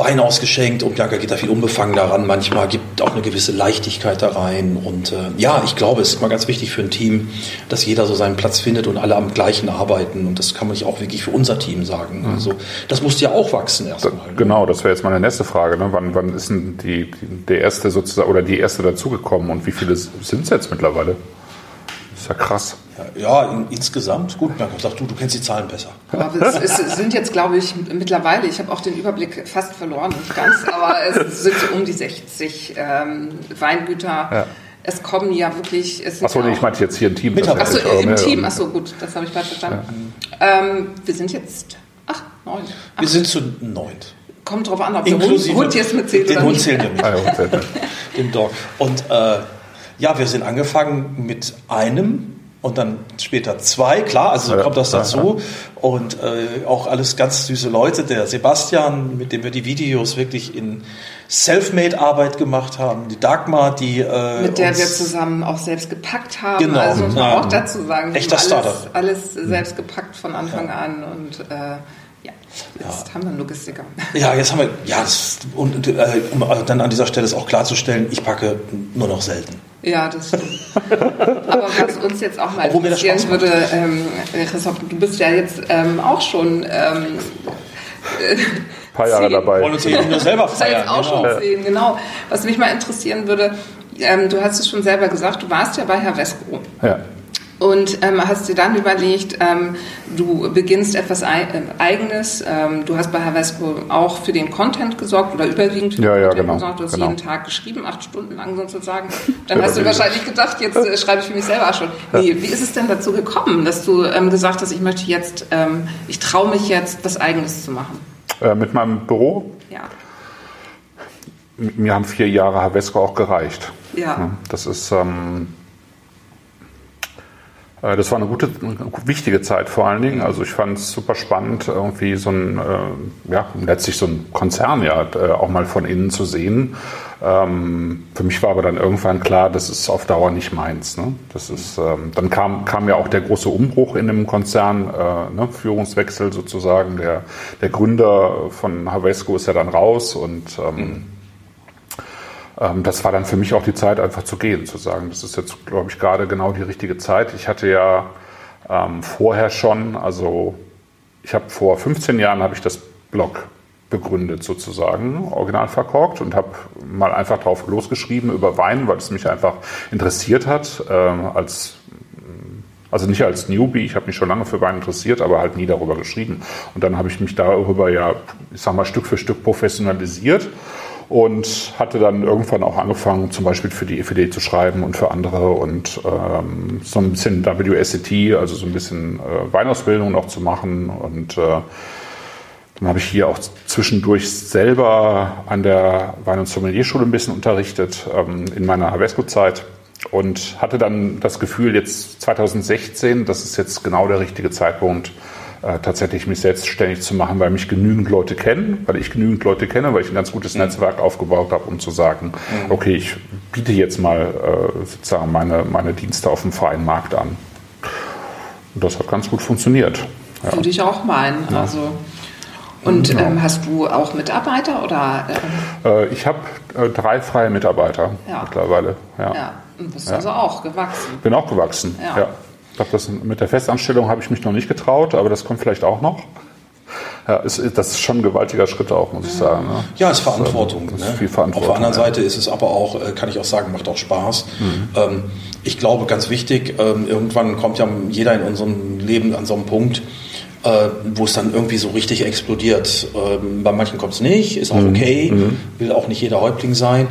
Speaker 3: Wein ausgeschenkt und Bianca geht da viel unbefangen daran. Manchmal gibt auch eine gewisse Leichtigkeit da rein. Und äh, ja, ich glaube, es ist mal ganz wichtig für ein Team, dass jeder so seinen Platz findet und alle am gleichen arbeiten. Und das kann man nicht auch wirklich für unser Team sagen. Mhm. Also das muss ja auch wachsen erstmal.
Speaker 1: Ne? Genau, das wäre jetzt meine nächste Frage. Ne? Wann, wann ist denn die, der erste sozusagen oder die erste dazugekommen und wie viele sind es jetzt mittlerweile? Ja krass.
Speaker 3: Ja, in, insgesamt. Gut, Bianca, sag du, du kennst die Zahlen besser.
Speaker 2: Aber es, es sind jetzt, glaube ich, mittlerweile, ich habe auch den Überblick fast verloren, nicht ganz, aber es sind so um die 60 ähm, Weingüter. Ja. Es kommen ja wirklich.
Speaker 1: Achso, nee, ich meinte jetzt hier im Team.
Speaker 2: Achso, im Team, achso, gut, das habe ich falsch verstanden. Ja. Ähm, wir sind jetzt acht, neun.
Speaker 3: Acht. Wir sind zu neunt.
Speaker 2: Kommt drauf an, ob der Hund, Hund jetzt mitzählt
Speaker 3: Den Hund zählt ja mit. Ah, den Dog. Und äh, ja, wir sind angefangen mit einem und dann später zwei, klar, also so kommt das dazu. Und äh, auch alles ganz süße Leute. Der Sebastian, mit dem wir die Videos wirklich in Selfmade-Arbeit gemacht haben. Die Dagmar, die.
Speaker 2: Äh, mit der wir zusammen auch selbst gepackt haben. Genau. Also muss man auch dazu sagen.
Speaker 3: Echter
Speaker 2: alles,
Speaker 3: Startup.
Speaker 2: Alles selbst gepackt von Anfang ja. an. Und äh, ja, jetzt ja. haben wir einen Logistiker.
Speaker 3: Ja, jetzt haben wir. Ja, das, und äh, um dann an dieser Stelle ist auch klarzustellen, ich packe nur noch selten.
Speaker 2: Ja, das stimmt. Aber was uns jetzt auch mal Obwohl interessieren würde, ähm, Christoph, du bist ja jetzt ähm, auch schon ähm,
Speaker 1: äh, paar Jahre zehn. dabei.
Speaker 3: Wollen uns ja nur selber feiern.
Speaker 2: auch genau. schon zehn, genau. Was mich mal interessieren würde, ähm, du hast es schon selber gesagt, du warst ja bei Herr Vesco.
Speaker 1: Ja
Speaker 2: und ähm, hast dir dann überlegt, ähm, du beginnst etwas äh, Eigenes. Ähm, du hast bei Havesco auch für den Content gesorgt oder überwiegend für
Speaker 1: ja,
Speaker 2: den
Speaker 1: ja,
Speaker 2: Content
Speaker 1: genau,
Speaker 2: gesorgt. Du hast
Speaker 1: genau.
Speaker 2: jeden Tag geschrieben, acht Stunden lang sozusagen. Dann hast du wahrscheinlich gedacht, jetzt äh, schreibe ich für mich selber schon. Nee, wie ist es denn dazu gekommen, dass du ähm, gesagt hast, ich möchte jetzt, ähm, ich traue mich jetzt, was Eigenes zu machen?
Speaker 1: Äh, mit meinem Büro?
Speaker 2: Ja.
Speaker 1: Mir haben vier Jahre Havesco auch gereicht.
Speaker 2: Ja.
Speaker 1: Das ist ähm, das war eine gute, wichtige Zeit vor allen Dingen. Also ich fand es super spannend, irgendwie so ein, äh, ja, letztlich so ein Konzern ja äh, auch mal von innen zu sehen. Ähm, für mich war aber dann irgendwann klar, das ist auf Dauer nicht meins. Ne? Das ist, ähm, dann kam, kam ja auch der große Umbruch in dem Konzern, äh, ne? Führungswechsel sozusagen. Der, der Gründer von Havesco ist ja dann raus und ähm, mhm das war dann für mich auch die Zeit, einfach zu gehen, zu sagen, das ist jetzt, glaube ich, gerade genau die richtige Zeit. Ich hatte ja ähm, vorher schon, also ich habe vor 15 Jahren habe ich das Blog begründet sozusagen, original verkorkt und habe mal einfach drauf losgeschrieben über Wein, weil es mich einfach interessiert hat, ähm, als also nicht als Newbie, ich habe mich schon lange für Wein interessiert, aber halt nie darüber geschrieben. Und dann habe ich mich darüber ja, ich sag mal, Stück für Stück professionalisiert und hatte dann irgendwann auch angefangen, zum Beispiel für die EFD zu schreiben und für andere und ähm, so ein bisschen WSET, also so ein bisschen äh, Weinausbildung noch zu machen. Und äh, dann habe ich hier auch zwischendurch selber an der Wein- und Sommelierschule ein bisschen unterrichtet ähm, in meiner Havesco-Zeit und hatte dann das Gefühl, jetzt 2016, das ist jetzt genau der richtige Zeitpunkt, äh, tatsächlich mich selbstständig zu machen, weil mich genügend Leute kennen, weil ich genügend Leute kenne, weil ich ein ganz gutes mhm. Netzwerk aufgebaut habe, um zu sagen, mhm. okay, ich biete jetzt mal äh, sozusagen meine, meine Dienste auf dem freien Markt an. Und das hat ganz gut funktioniert.
Speaker 2: Ja. Würde ich auch meinen. Ja. Also und genau. ähm, hast du auch Mitarbeiter oder?
Speaker 1: Ähm? Äh, ich habe äh, drei freie Mitarbeiter ja. mittlerweile.
Speaker 2: Ja. ja. Und bist also auch gewachsen.
Speaker 1: Bin auch gewachsen. Ja glaube, das mit der Festanstellung habe ich mich noch nicht getraut, aber das kommt vielleicht auch noch. Ja, ist, das ist schon ein gewaltiger Schritt auch, muss ich sagen. Ne?
Speaker 3: Ja, es ist Verantwortung. Das ist, ne? viel Verantwortung. Auf der anderen ja. Seite ist es aber auch, äh, kann ich auch sagen, macht auch Spaß. Mhm. Ähm, ich glaube, ganz wichtig, ähm, irgendwann kommt ja jeder in unserem Leben an so einen Punkt, äh, wo es dann irgendwie so richtig explodiert. Ähm, bei manchen kommt es nicht, ist auch mhm. okay, mhm. will auch nicht jeder Häuptling sein.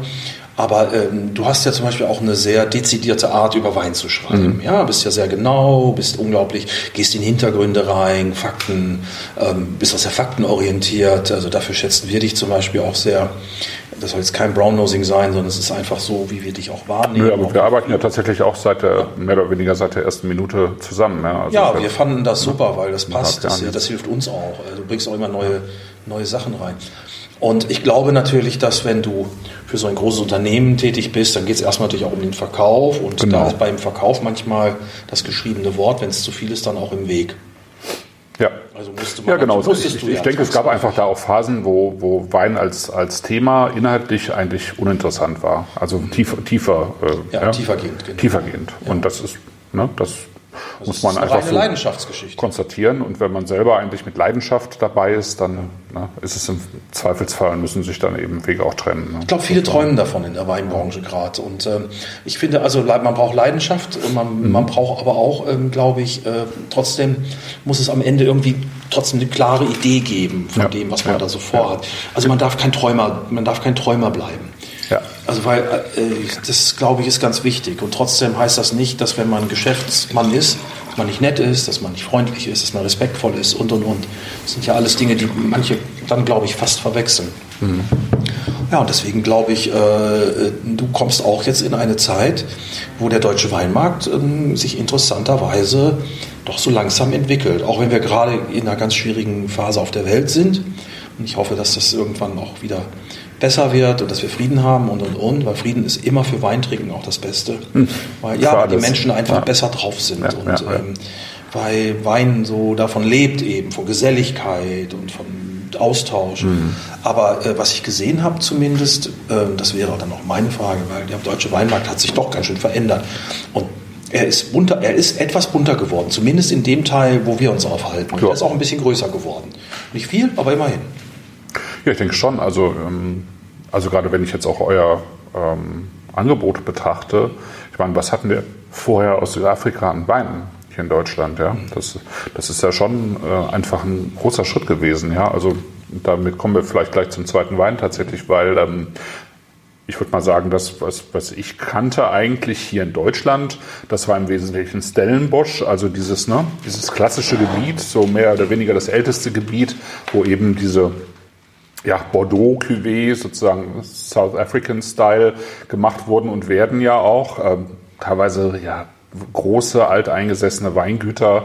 Speaker 3: Aber ähm, du hast ja zum Beispiel auch eine sehr dezidierte Art, über Wein zu schreiben. Mhm. Ja, bist ja sehr genau, bist unglaublich, gehst in Hintergründe rein, Fakten, ähm, bist auch sehr faktenorientiert. Also dafür schätzen wir dich zum Beispiel auch sehr. Das soll jetzt kein Brownnosing sein, sondern es ist einfach so, wie wir dich auch wahrnehmen.
Speaker 1: Ja, aber wir arbeiten ja tatsächlich auch seit der, mehr oder weniger seit der ersten Minute zusammen.
Speaker 3: Ja, also ja wir fanden das super, weil das passt. Das, das, hilft uns auch. Also du bringst auch immer neue, neue Sachen rein. Und ich glaube natürlich, dass wenn du für so ein großes Unternehmen tätig bist, dann geht es erstmal natürlich auch um den Verkauf und genau. da ist beim Verkauf manchmal das geschriebene Wort, wenn es zu viel ist, dann auch im Weg.
Speaker 1: Ja, also musste man ja genau. Ich, ich, ich denke, es gab einfach da auch Phasen, wo, wo Wein als, als Thema inhaltlich eigentlich uninteressant war. Also tiefer, tiefer,
Speaker 3: äh, ja, ja, tiefergehend.
Speaker 1: Genau. Tiefergehend. Ja. Und das ist, ne, das das muss man einfach so konstatieren. Und wenn man selber eigentlich mit Leidenschaft dabei ist, dann ne, ist es im Zweifelsfall, müssen sich dann eben Wege auch trennen.
Speaker 3: Ne? Ich glaube, viele träumen davon in der Weinbranche gerade. Und ähm, ich finde, also man braucht Leidenschaft, und man, mhm. man braucht aber auch, ähm, glaube ich, äh, trotzdem muss es am Ende irgendwie trotzdem eine klare Idee geben von ja. dem, was man ja. da so vorhat. Also man darf kein Träumer, man darf kein Träumer bleiben. Ja. Also weil äh, das glaube ich ist ganz wichtig und trotzdem heißt das nicht, dass wenn man Geschäftsmann ist, dass man nicht nett ist, dass man nicht freundlich ist, dass man respektvoll ist und und und. Das sind ja alles Dinge, die manche dann glaube ich fast verwechseln. Mhm. Ja, und deswegen glaube ich, äh, du kommst auch jetzt in eine Zeit, wo der deutsche Weinmarkt äh, sich interessanterweise doch so langsam entwickelt. Auch wenn wir gerade in einer ganz schwierigen Phase auf der Welt sind. Und ich hoffe, dass das irgendwann auch wieder besser wird und dass wir Frieden haben und und und, weil Frieden ist immer für Weintrinken auch das Beste. Hm. Weil ja, die Menschen einfach ja. besser drauf sind ja, und ja, ähm, weil Wein so davon lebt eben, von Geselligkeit und von Austausch. Mhm. Aber äh, was ich gesehen habe zumindest, äh, das wäre dann auch meine Frage, weil der deutsche Weinmarkt hat sich doch ganz schön verändert. Und er ist, bunter, er ist etwas bunter geworden, zumindest in dem Teil, wo wir uns aufhalten. Ja. Er ist auch ein bisschen größer geworden. Nicht viel, aber immerhin.
Speaker 1: Ja, ich denke schon. Also, ähm, also gerade wenn ich jetzt auch euer ähm, Angebot betrachte, ich meine, was hatten wir vorher aus Südafrika an Weinen hier in Deutschland? Ja, das, das ist ja schon äh, einfach ein großer Schritt gewesen. Ja, also damit kommen wir vielleicht gleich zum zweiten Wein tatsächlich, weil ähm, ich würde mal sagen, das, was, was ich kannte eigentlich hier in Deutschland, das war im Wesentlichen Stellenbosch, also dieses, ne, dieses klassische Gebiet, so mehr oder weniger das älteste Gebiet, wo eben diese ja, Bordeaux-Cuvée, sozusagen South African Style gemacht wurden und werden ja auch. Ähm, teilweise ja, große, alteingesessene Weingüter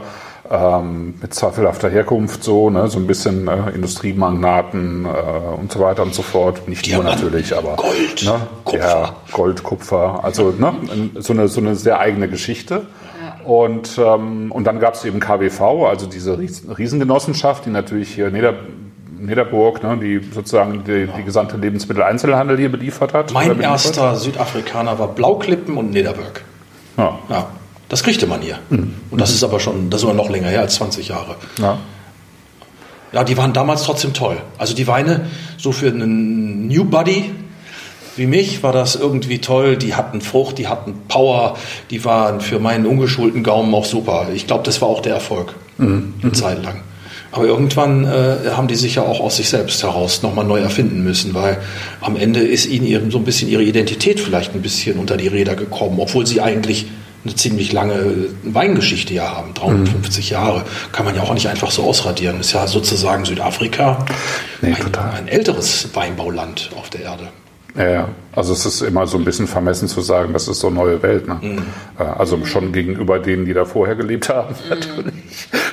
Speaker 1: ähm, mit zweifelhafter Herkunft, so, ne, so ein bisschen äh, Industriemagnaten äh, und so weiter und so fort. Nicht nur natürlich, aber
Speaker 3: Gold,
Speaker 1: ne, Kupfer. Ja, Gold, Kupfer, also ne, so, eine, so eine sehr eigene Geschichte. Und, ähm, und dann gab es eben KWV, also diese Riesengenossenschaft, die natürlich hier Nieder Niederburg, ne, die sozusagen die, die gesamte Lebensmitteleinzelhandel hier beliefert hat.
Speaker 3: Mein erster Südafrikaner war Blauklippen und Niederburg. Ja. ja. Das kriegte man hier. Mhm. Und das ist aber schon, das ist aber noch länger her als 20 Jahre. Ja. Ja, die waren damals trotzdem toll. Also die Weine, so für einen New Buddy wie mich, war das irgendwie toll. Die hatten Frucht, die hatten Power, die waren für meinen ungeschulten Gaumen auch super. Ich glaube, das war auch der Erfolg. Mhm. Eine Zeit lang. Aber irgendwann äh, haben die sich ja auch aus sich selbst heraus nochmal neu erfinden müssen, weil am Ende ist ihnen ihrem, so ein bisschen ihre Identität vielleicht ein bisschen unter die Räder gekommen, obwohl sie eigentlich eine ziemlich lange Weingeschichte ja haben, 350 mhm. Jahre, kann man ja auch nicht einfach so ausradieren. Ist ja sozusagen Südafrika nee, ein, ein, älteres Weinbauland auf der Erde.
Speaker 1: Ja, also es ist immer so ein bisschen vermessen zu sagen, das ist so neue Welt. Ne? Mhm. Äh, also schon gegenüber denen, die da vorher gelebt haben, mhm. natürlich.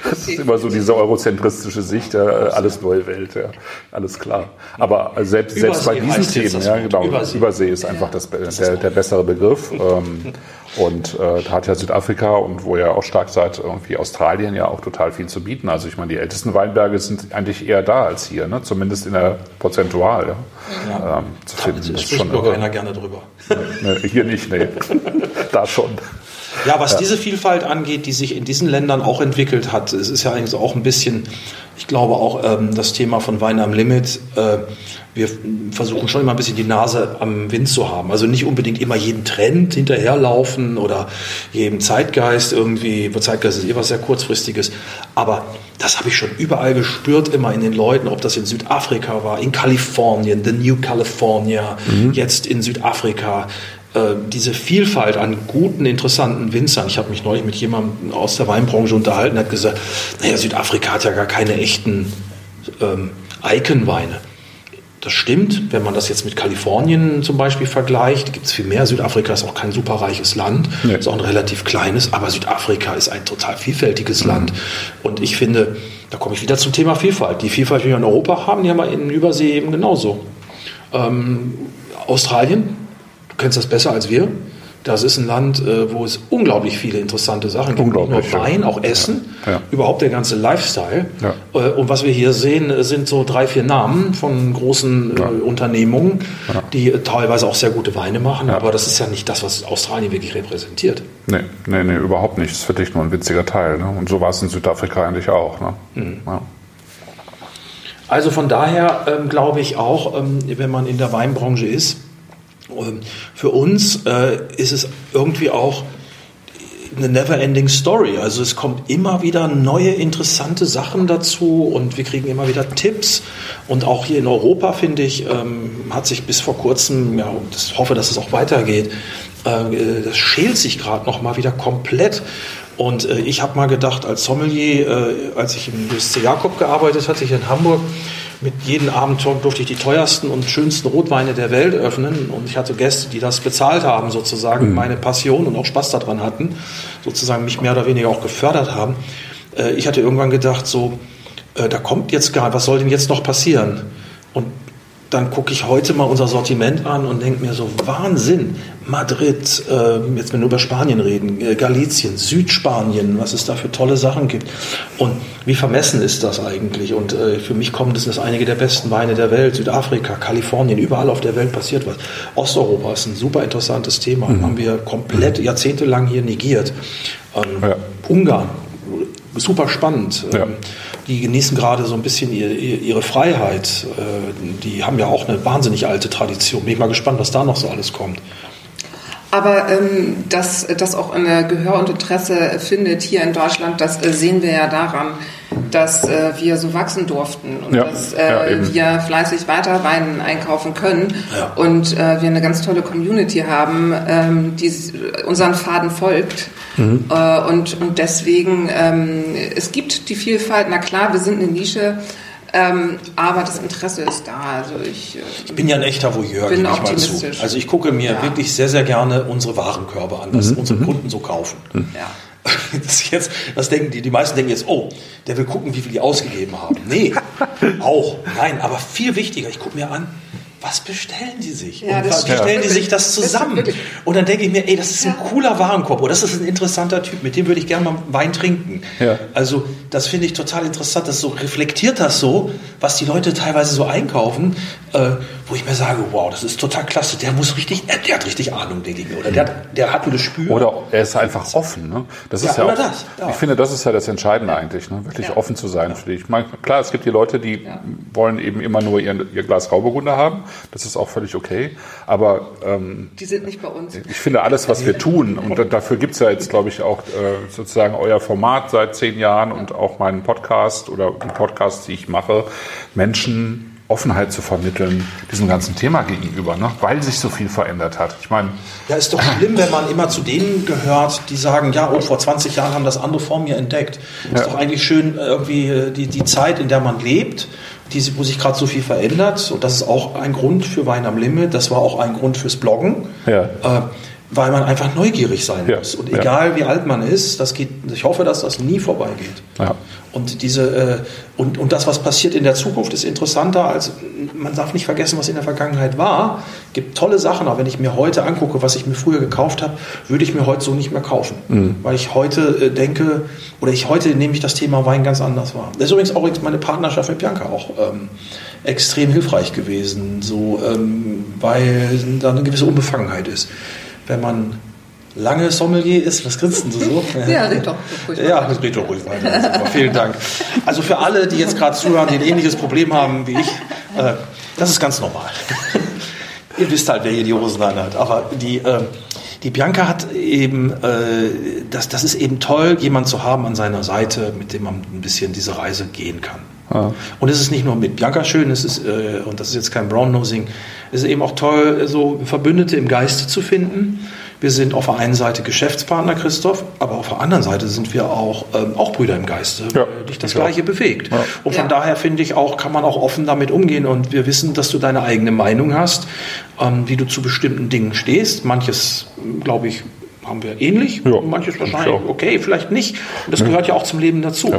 Speaker 1: Das ist immer so diese eurozentristische Sicht, ja, alles neue Welt, ja, alles klar. Aber selbst, selbst bei diesen Themen, ja, genau, Übersee, Übersee ist einfach das, der, der bessere Begriff. Ähm, und äh, da hat ja Südafrika und wo ihr auch stark seid, irgendwie Australien ja auch total viel zu bieten. Also ich meine, die ältesten Weinberge sind eigentlich eher da als hier, ne? zumindest in der Prozentual. Ja.
Speaker 3: Ähm, zu finden. Da spricht schon nur keiner gerne drüber.
Speaker 1: Ne, hier nicht, nee. da schon.
Speaker 3: Ja, was ja. diese Vielfalt angeht, die sich in diesen Ländern auch entwickelt hat, es ist ja eigentlich auch ein bisschen, ich glaube auch ähm, das Thema von Wein am Limit. Äh, wir versuchen schon immer ein bisschen die Nase am Wind zu haben. Also nicht unbedingt immer jeden Trend hinterherlaufen oder jedem Zeitgeist irgendwie, Zeitgeist ist eh was sehr kurzfristiges. Aber das habe ich schon überall gespürt, immer in den Leuten, ob das in Südafrika war, in Kalifornien, The New California, mhm. jetzt in Südafrika. Äh, diese Vielfalt an guten, interessanten Winzern. Ich habe mich neulich mit jemandem aus der Weinbranche unterhalten, hat gesagt, naja, Südafrika hat ja gar keine echten ähm, Icon-Weine. Das stimmt, wenn man das jetzt mit Kalifornien zum Beispiel vergleicht, gibt es viel mehr. Südafrika ist auch kein superreiches Land, nee. ist auch ein relativ kleines, aber Südafrika ist ein total vielfältiges mhm. Land. Und ich finde, da komme ich wieder zum Thema Vielfalt. Die Vielfalt, die wir in Europa haben, die haben wir in Übersee eben genauso. Ähm, Australien, du kennst das besser als wir. Das ist ein Land, äh, wo es unglaublich viele interessante Sachen gibt. Nicht nur Wein, auch Essen, ja. Ja. überhaupt der ganze Lifestyle. Ja. Äh, und was wir hier sehen, äh, sind so drei, vier Namen von großen Unternehmungen, die teilweise auch sehr gute Weine machen. Aber das ist ja nicht das, was Australien wirklich repräsentiert.
Speaker 1: Nee, nee, nee überhaupt nicht. Das ist für dich nur ein witziger Teil. Ne? Und so war es in Südafrika eigentlich auch. Ne? Mhm.
Speaker 3: Also von daher ähm, glaube ich auch, ähm, wenn man in der Weinbranche ist, für uns äh, ist es irgendwie auch eine never-ending Story. Also es kommt immer wieder neue interessante Sachen dazu und wir kriegen immer wieder Tipps. Und auch hier in Europa, finde ich, ähm, hat sich bis vor kurzem, ja, und ich hoffe, dass es auch weitergeht, äh, das schält sich gerade noch mal wieder komplett. Und äh, ich habe mal gedacht, als Sommelier, äh, als ich im USC Jakob gearbeitet hatte, hier in Hamburg, mit jedem Abend durfte ich die teuersten und schönsten Rotweine der Welt öffnen. Und ich hatte Gäste, die das bezahlt haben, sozusagen, mhm. meine Passion und auch Spaß daran hatten, sozusagen mich mehr oder weniger auch gefördert haben. Äh, ich hatte irgendwann gedacht, so, äh, da kommt jetzt gar, was soll denn jetzt noch passieren? Und dann gucke ich heute mal unser Sortiment an und denke mir so, Wahnsinn, Madrid, äh, jetzt wenn wir über Spanien reden, äh, Galicien, Südspanien, was es da für tolle Sachen gibt. Und wie vermessen ist das eigentlich? Und äh, für mich kommen das, das einige der besten Weine der Welt, Südafrika, Kalifornien, überall auf der Welt passiert was. Osteuropa ist ein super interessantes Thema, mhm. haben wir komplett jahrzehntelang hier negiert. Ähm, ja. Ungarn, super spannend. Ja. Ähm, die genießen gerade so ein bisschen ihre, ihre Freiheit. Äh, die haben ja auch eine wahnsinnig alte Tradition. Bin ich mal gespannt, was da noch so alles kommt.
Speaker 2: Aber ähm, dass das auch eine Gehör und Interesse findet hier in Deutschland, das äh, sehen wir ja daran, dass äh, wir so wachsen durften und ja, dass äh, ja, wir fleißig weiter Wein einkaufen können ja. und äh, wir eine ganz tolle Community haben, ähm, die unseren Faden folgt. Mhm. Äh, und, und deswegen, ähm, es gibt die Vielfalt, na klar, wir sind eine Nische, ähm, aber das Interesse ist da. Also ich, äh,
Speaker 3: ich bin ja ein echter Voyeur, bin ich mal zu. Also ich gucke mir ja. wirklich sehr, sehr gerne unsere Warenkörbe an, was mhm. unsere mhm. Kunden so kaufen. Mhm. Ja. Das, jetzt, das denken die, die meisten denken jetzt, oh, der will gucken, wie viel die ausgegeben haben. Nee, auch, nein, aber viel wichtiger, ich gucke mir an, was bestellen die sich? Ja, und wie stellen die sich das zusammen? Und dann denke ich mir, ey, das ist ein cooler Warenkorb, oder das ist ein interessanter Typ, mit dem würde ich gerne mal Wein trinken. Ja. Also, das finde ich total interessant, das so reflektiert das so, was die Leute teilweise so einkaufen, äh, wo ich mir sage, wow, das ist total klasse, der muss richtig, der, der hat richtig Ahnung, der Dinge. Oder der, der hat ein Gespür.
Speaker 1: Oder er ist einfach offen. Ne? Das ist ja, ja auch, das, ja. Ich finde, das ist ja das Entscheidende eigentlich, ne? wirklich ja. offen zu sein für dich. Ich meine, klar, es gibt die Leute, die wollen eben immer nur ihr, ihr Glas Rauburgunder haben. Das ist auch völlig okay. Aber ähm,
Speaker 2: die sind nicht bei uns.
Speaker 1: Ich finde, alles, was wir tun, und dafür gibt es ja jetzt, glaube ich, auch äh, sozusagen euer Format seit zehn Jahren und auch meinen Podcast oder die Podcasts, die ich mache, Menschen Offenheit zu vermitteln diesem ganzen Thema gegenüber, ne? weil sich so viel verändert hat. Ich meine,
Speaker 3: ja, ist doch schlimm, wenn man immer zu denen gehört, die sagen, ja, oh, vor 20 Jahren haben das andere vor mir entdeckt. Ja. Ist doch eigentlich schön irgendwie äh, die, die Zeit, in der man lebt, die, wo sich gerade so viel verändert. Und das ist auch ein Grund für Wein am Limit. Das war auch ein Grund fürs Bloggen. Ja. Äh, weil man einfach neugierig sein ja. muss. Und egal ja. wie alt man ist, das geht, ich hoffe, dass das nie vorbeigeht. Ja. Und diese äh, und, und das, was passiert in der Zukunft, ist interessanter als man darf nicht vergessen, was in der Vergangenheit war. Es Gibt tolle Sachen, aber wenn ich mir heute angucke, was ich mir früher gekauft habe, würde ich mir heute so nicht mehr kaufen, mhm. weil ich heute äh, denke oder ich heute nehme ich das Thema Wein ganz anders wahr. Das ist übrigens auch meine Partnerschaft mit Bianca auch ähm, extrem hilfreich gewesen, so ähm, weil da eine gewisse Unbefangenheit ist wenn man lange Sommelier ist. Was grinst du so?
Speaker 2: Ja, red doch.
Speaker 3: Ja, red doch ruhig weiter. Vielen Dank. Also für alle, die jetzt gerade zuhören, die ein ähnliches Problem haben wie ich, äh, das ist ganz normal. Ihr wisst halt, wer hier die Hosen anhat. Aber die, äh, die Bianca hat eben, äh, das, das ist eben toll, jemanden zu haben an seiner Seite, mit dem man ein bisschen diese Reise gehen kann. Ja. Und es ist nicht nur mit Bianca schön, es ist, äh, und das ist jetzt kein Brown-Nosing, es ist eben auch toll, so Verbündete im Geiste zu finden. Wir sind auf der einen Seite Geschäftspartner, Christoph, aber auf der anderen Seite sind wir auch, ähm, auch Brüder im Geiste, ja, weil dich das Gleiche auch. bewegt. Ja. Und von ja. daher finde ich auch, kann man auch offen damit umgehen und wir wissen, dass du deine eigene Meinung hast, ähm, wie du zu bestimmten Dingen stehst. Manches, glaube ich, haben wir ähnlich, ja, manches wahrscheinlich okay, vielleicht nicht. Und das gehört ja auch zum Leben dazu.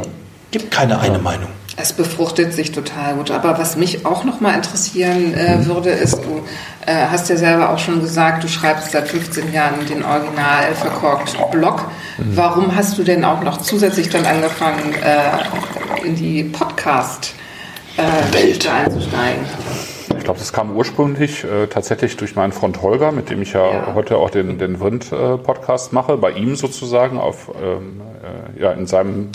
Speaker 3: Gibt keine eine Meinung.
Speaker 2: Es befruchtet sich total gut. Aber was mich auch noch mal interessieren äh, mhm. würde, ist, du äh, hast ja selber auch schon gesagt, du schreibst seit 15 Jahren den Original verkorkt Blog. Mhm. Warum hast du denn auch noch zusätzlich dann angefangen, äh, in die Podcast äh, einzusteigen?
Speaker 1: Ich glaube, das kam ursprünglich äh, tatsächlich durch meinen Freund Holger, mit dem ich ja, ja. heute auch den, den Vrind-Podcast äh, mache, bei ihm sozusagen auf, ähm, äh, ja, in seinem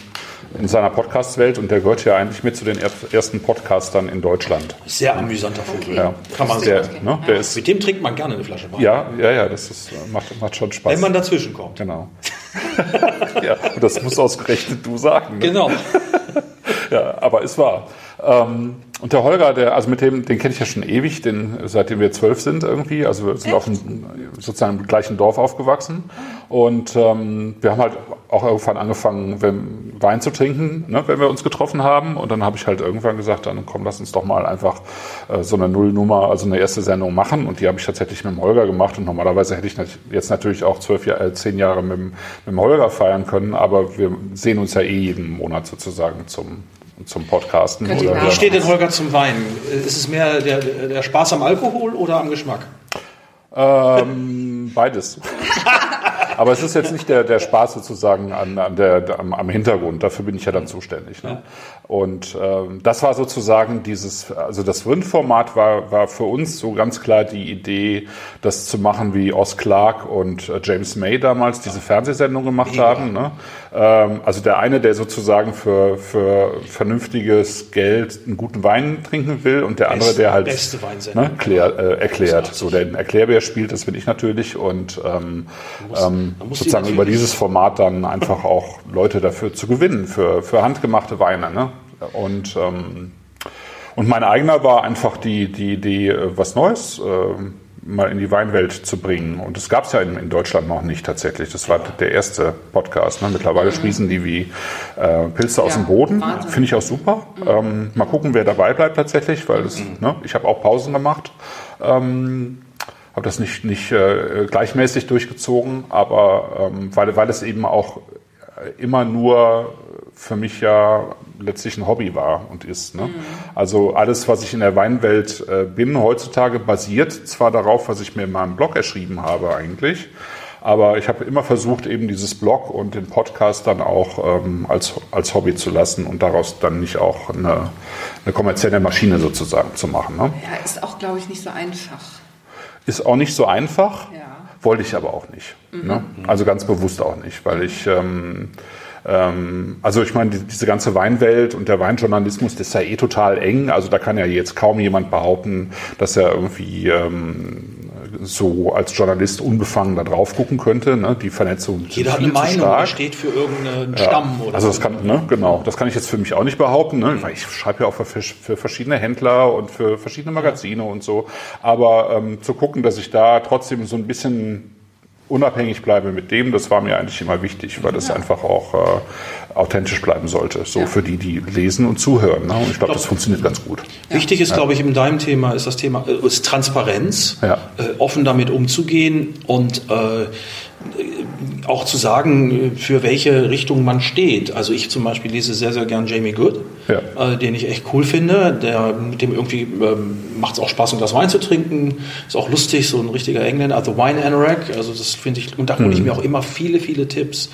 Speaker 1: in seiner Podcast-Welt und der gehört ja eigentlich mit zu den ersten Podcastern in Deutschland.
Speaker 3: Sehr amüsanter Vogel.
Speaker 1: Ja.
Speaker 3: Kann man sehr, ne, der ist, Mit dem trinkt man gerne eine Flasche
Speaker 1: Wein. Ja, ja, ja, das ist, macht, macht schon Spaß.
Speaker 3: Wenn man dazwischen kommt.
Speaker 1: Genau. ja, das muss ausgerechnet du sagen.
Speaker 3: Ne? Genau.
Speaker 1: ja, aber es war. Ähm, und der Holger, der, also mit dem, den kenne ich ja schon ewig, den, seitdem wir zwölf sind irgendwie. Also wir sind Echt? auf dem, sozusagen im gleichen Dorf aufgewachsen. Und ähm, wir haben halt auch irgendwann angefangen, Wein zu trinken, ne, wenn wir uns getroffen haben. Und dann habe ich halt irgendwann gesagt, dann komm, lass uns doch mal einfach äh, so eine Nullnummer, also eine erste Sendung machen. Und die habe ich tatsächlich mit dem Holger gemacht. Und normalerweise hätte ich jetzt natürlich auch zwölf, äh, zehn Jahre mit, mit dem Holger feiern können. Aber wir sehen uns ja eh jeden Monat sozusagen zum, zum Podcasten.
Speaker 3: Oder Wie steht denn Holger zum Wein? Ist es mehr der, der Spaß am Alkohol oder am Geschmack?
Speaker 1: Ähm, beides. Aber es ist jetzt nicht der, der Spaß sozusagen an, an der, am, am Hintergrund. Dafür bin ich ja dann zuständig. Ne? Und ähm, das war sozusagen dieses, also das Rindformat war, war für uns so ganz klar die Idee, das zu machen, wie Oz Clark und äh, James May damals diese Fernsehsendung gemacht ja. haben. Ne? Ähm, also der eine, der sozusagen für, für vernünftiges Geld einen guten Wein trinken will und der andere, der halt ne, klär, äh, erklärt. So, der Erklärbär spielt, das bin ich natürlich. Und ähm, ähm, sozusagen über dieses Format dann einfach auch Leute dafür zu gewinnen, für, für handgemachte Weine. Ne? Und, ähm, und mein eigener war einfach die, die Idee, äh, was Neues äh, mal in die Weinwelt zu bringen. Und das gab es ja in, in, Deutschland noch nicht tatsächlich. Das war der erste Podcast. Ne? Mittlerweile sprießen die wie äh, Pilze ja, aus dem Boden. Finde ich auch super. Mhm. Ähm, mal gucken, wer dabei bleibt tatsächlich, weil das, mhm. ne? ich habe auch Pausen gemacht. Ähm, habe das nicht, nicht äh, gleichmäßig durchgezogen, aber ähm, weil, weil es eben auch immer nur für mich ja letztlich ein Hobby war und ist. Ne? Mhm. Also alles, was ich in der Weinwelt äh, bin, heutzutage basiert zwar darauf, was ich mir in meinem Blog erschrieben habe eigentlich, Aber ich habe immer versucht, eben dieses Blog und den Podcast dann auch ähm, als, als Hobby zu lassen und daraus dann nicht auch eine, eine kommerzielle Maschine sozusagen zu machen. Ne?
Speaker 2: Ja, ist auch, glaube ich, nicht so einfach.
Speaker 1: Ist auch nicht so einfach, ja. wollte ich aber auch nicht. Mhm. Ne? Also ganz bewusst auch nicht, weil ich... Ähm, ähm, also ich meine, diese ganze Weinwelt und der Weinjournalismus, das ist ja eh total eng. Also da kann ja jetzt kaum jemand behaupten, dass er irgendwie ähm, so als Journalist unbefangen da drauf gucken könnte. Ne? Die Vernetzung
Speaker 3: Jeder hat eine Meinung, oder steht für irgendeinen ja. Stamm oder
Speaker 1: Also das kann, ne, genau, das kann ich jetzt für mich auch nicht behaupten. Ne? Weil ich schreibe ja auch für, für, verschiedene Händler und für verschiedene Magazine ja. und so. Aber ähm, zu gucken, dass ich da trotzdem so ein bisschen unabhängig bleibe mit dem, das war mir eigentlich immer wichtig, weil das ja. einfach auch äh, authentisch bleiben sollte, so ja. für die, die lesen und zuhören. Ne? Und ich glaube, das funktioniert ganz gut.
Speaker 3: Wichtig ist, glaube ich, in deinem Thema ist das Thema äh, ist Transparenz, äh, offen damit umzugehen und äh, auch zu sagen, für welche Richtung man steht. Also ich zum Beispiel lese sehr, sehr gern Jamie Good, ja. äh, den ich echt cool finde. Der, mit dem irgendwie ähm, macht es auch Spaß, ein Glas Wein zu trinken. Ist auch lustig, so ein richtiger Engländer, The Wine Anorak. Also das finde ich, und da hole ich mhm. mir auch immer viele, viele Tipps.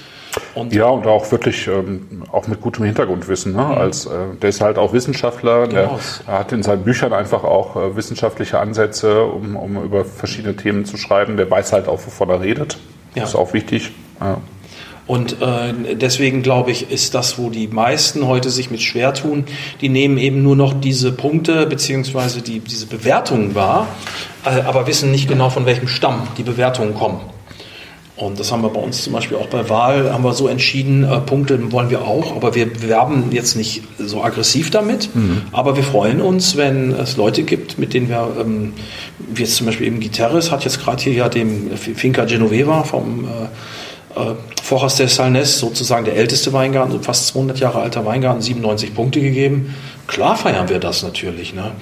Speaker 1: Und ja, und auch wirklich ähm, auch mit gutem Hintergrundwissen. Ne? Mhm. Als, äh, der ist halt auch Wissenschaftler. Genau. Der hat in seinen Büchern einfach auch äh, wissenschaftliche Ansätze, um, um über verschiedene Themen zu schreiben. Der weiß halt auch, wovon er redet. Ja. Das ist auch wichtig. Ja.
Speaker 3: Und äh, deswegen glaube ich, ist das, wo die meisten heute sich mit schwer tun. Die nehmen eben nur noch diese Punkte beziehungsweise die, diese Bewertungen wahr, äh, aber wissen nicht genau, von welchem Stamm die Bewertungen kommen. Und das haben wir bei uns zum Beispiel auch bei Wahl, haben wir so entschieden, äh, Punkte wollen wir auch, aber wir werben jetzt nicht so aggressiv damit. Mhm. Aber wir freuen uns, wenn es Leute gibt, mit denen wir, ähm, wie jetzt zum Beispiel eben Gitarres, hat jetzt gerade hier ja dem Finca Genoveva vom äh, äh, Vorhaus der Salnes, sozusagen der älteste Weingarten, so fast 200 Jahre alter Weingarten, 97 Punkte gegeben. Klar feiern wir das natürlich. Ne?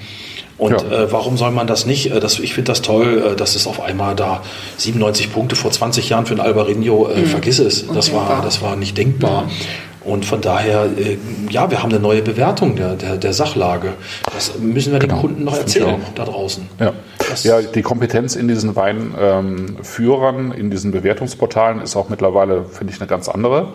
Speaker 3: Und ja. äh, warum soll man das nicht? Äh, das, ich finde das toll, äh, dass es auf einmal da 97 Punkte vor 20 Jahren für ein Albarino, äh, mhm. vergiss es. Das war, das war nicht denkbar. Mhm. Und von daher, äh, ja, wir haben eine neue Bewertung der, der, der Sachlage. Das müssen wir genau. den Kunden noch erzählen da draußen.
Speaker 1: Ja. Ja, die Kompetenz in diesen Weinführern, ähm, in diesen Bewertungsportalen ist auch mittlerweile, finde ich, eine ganz andere.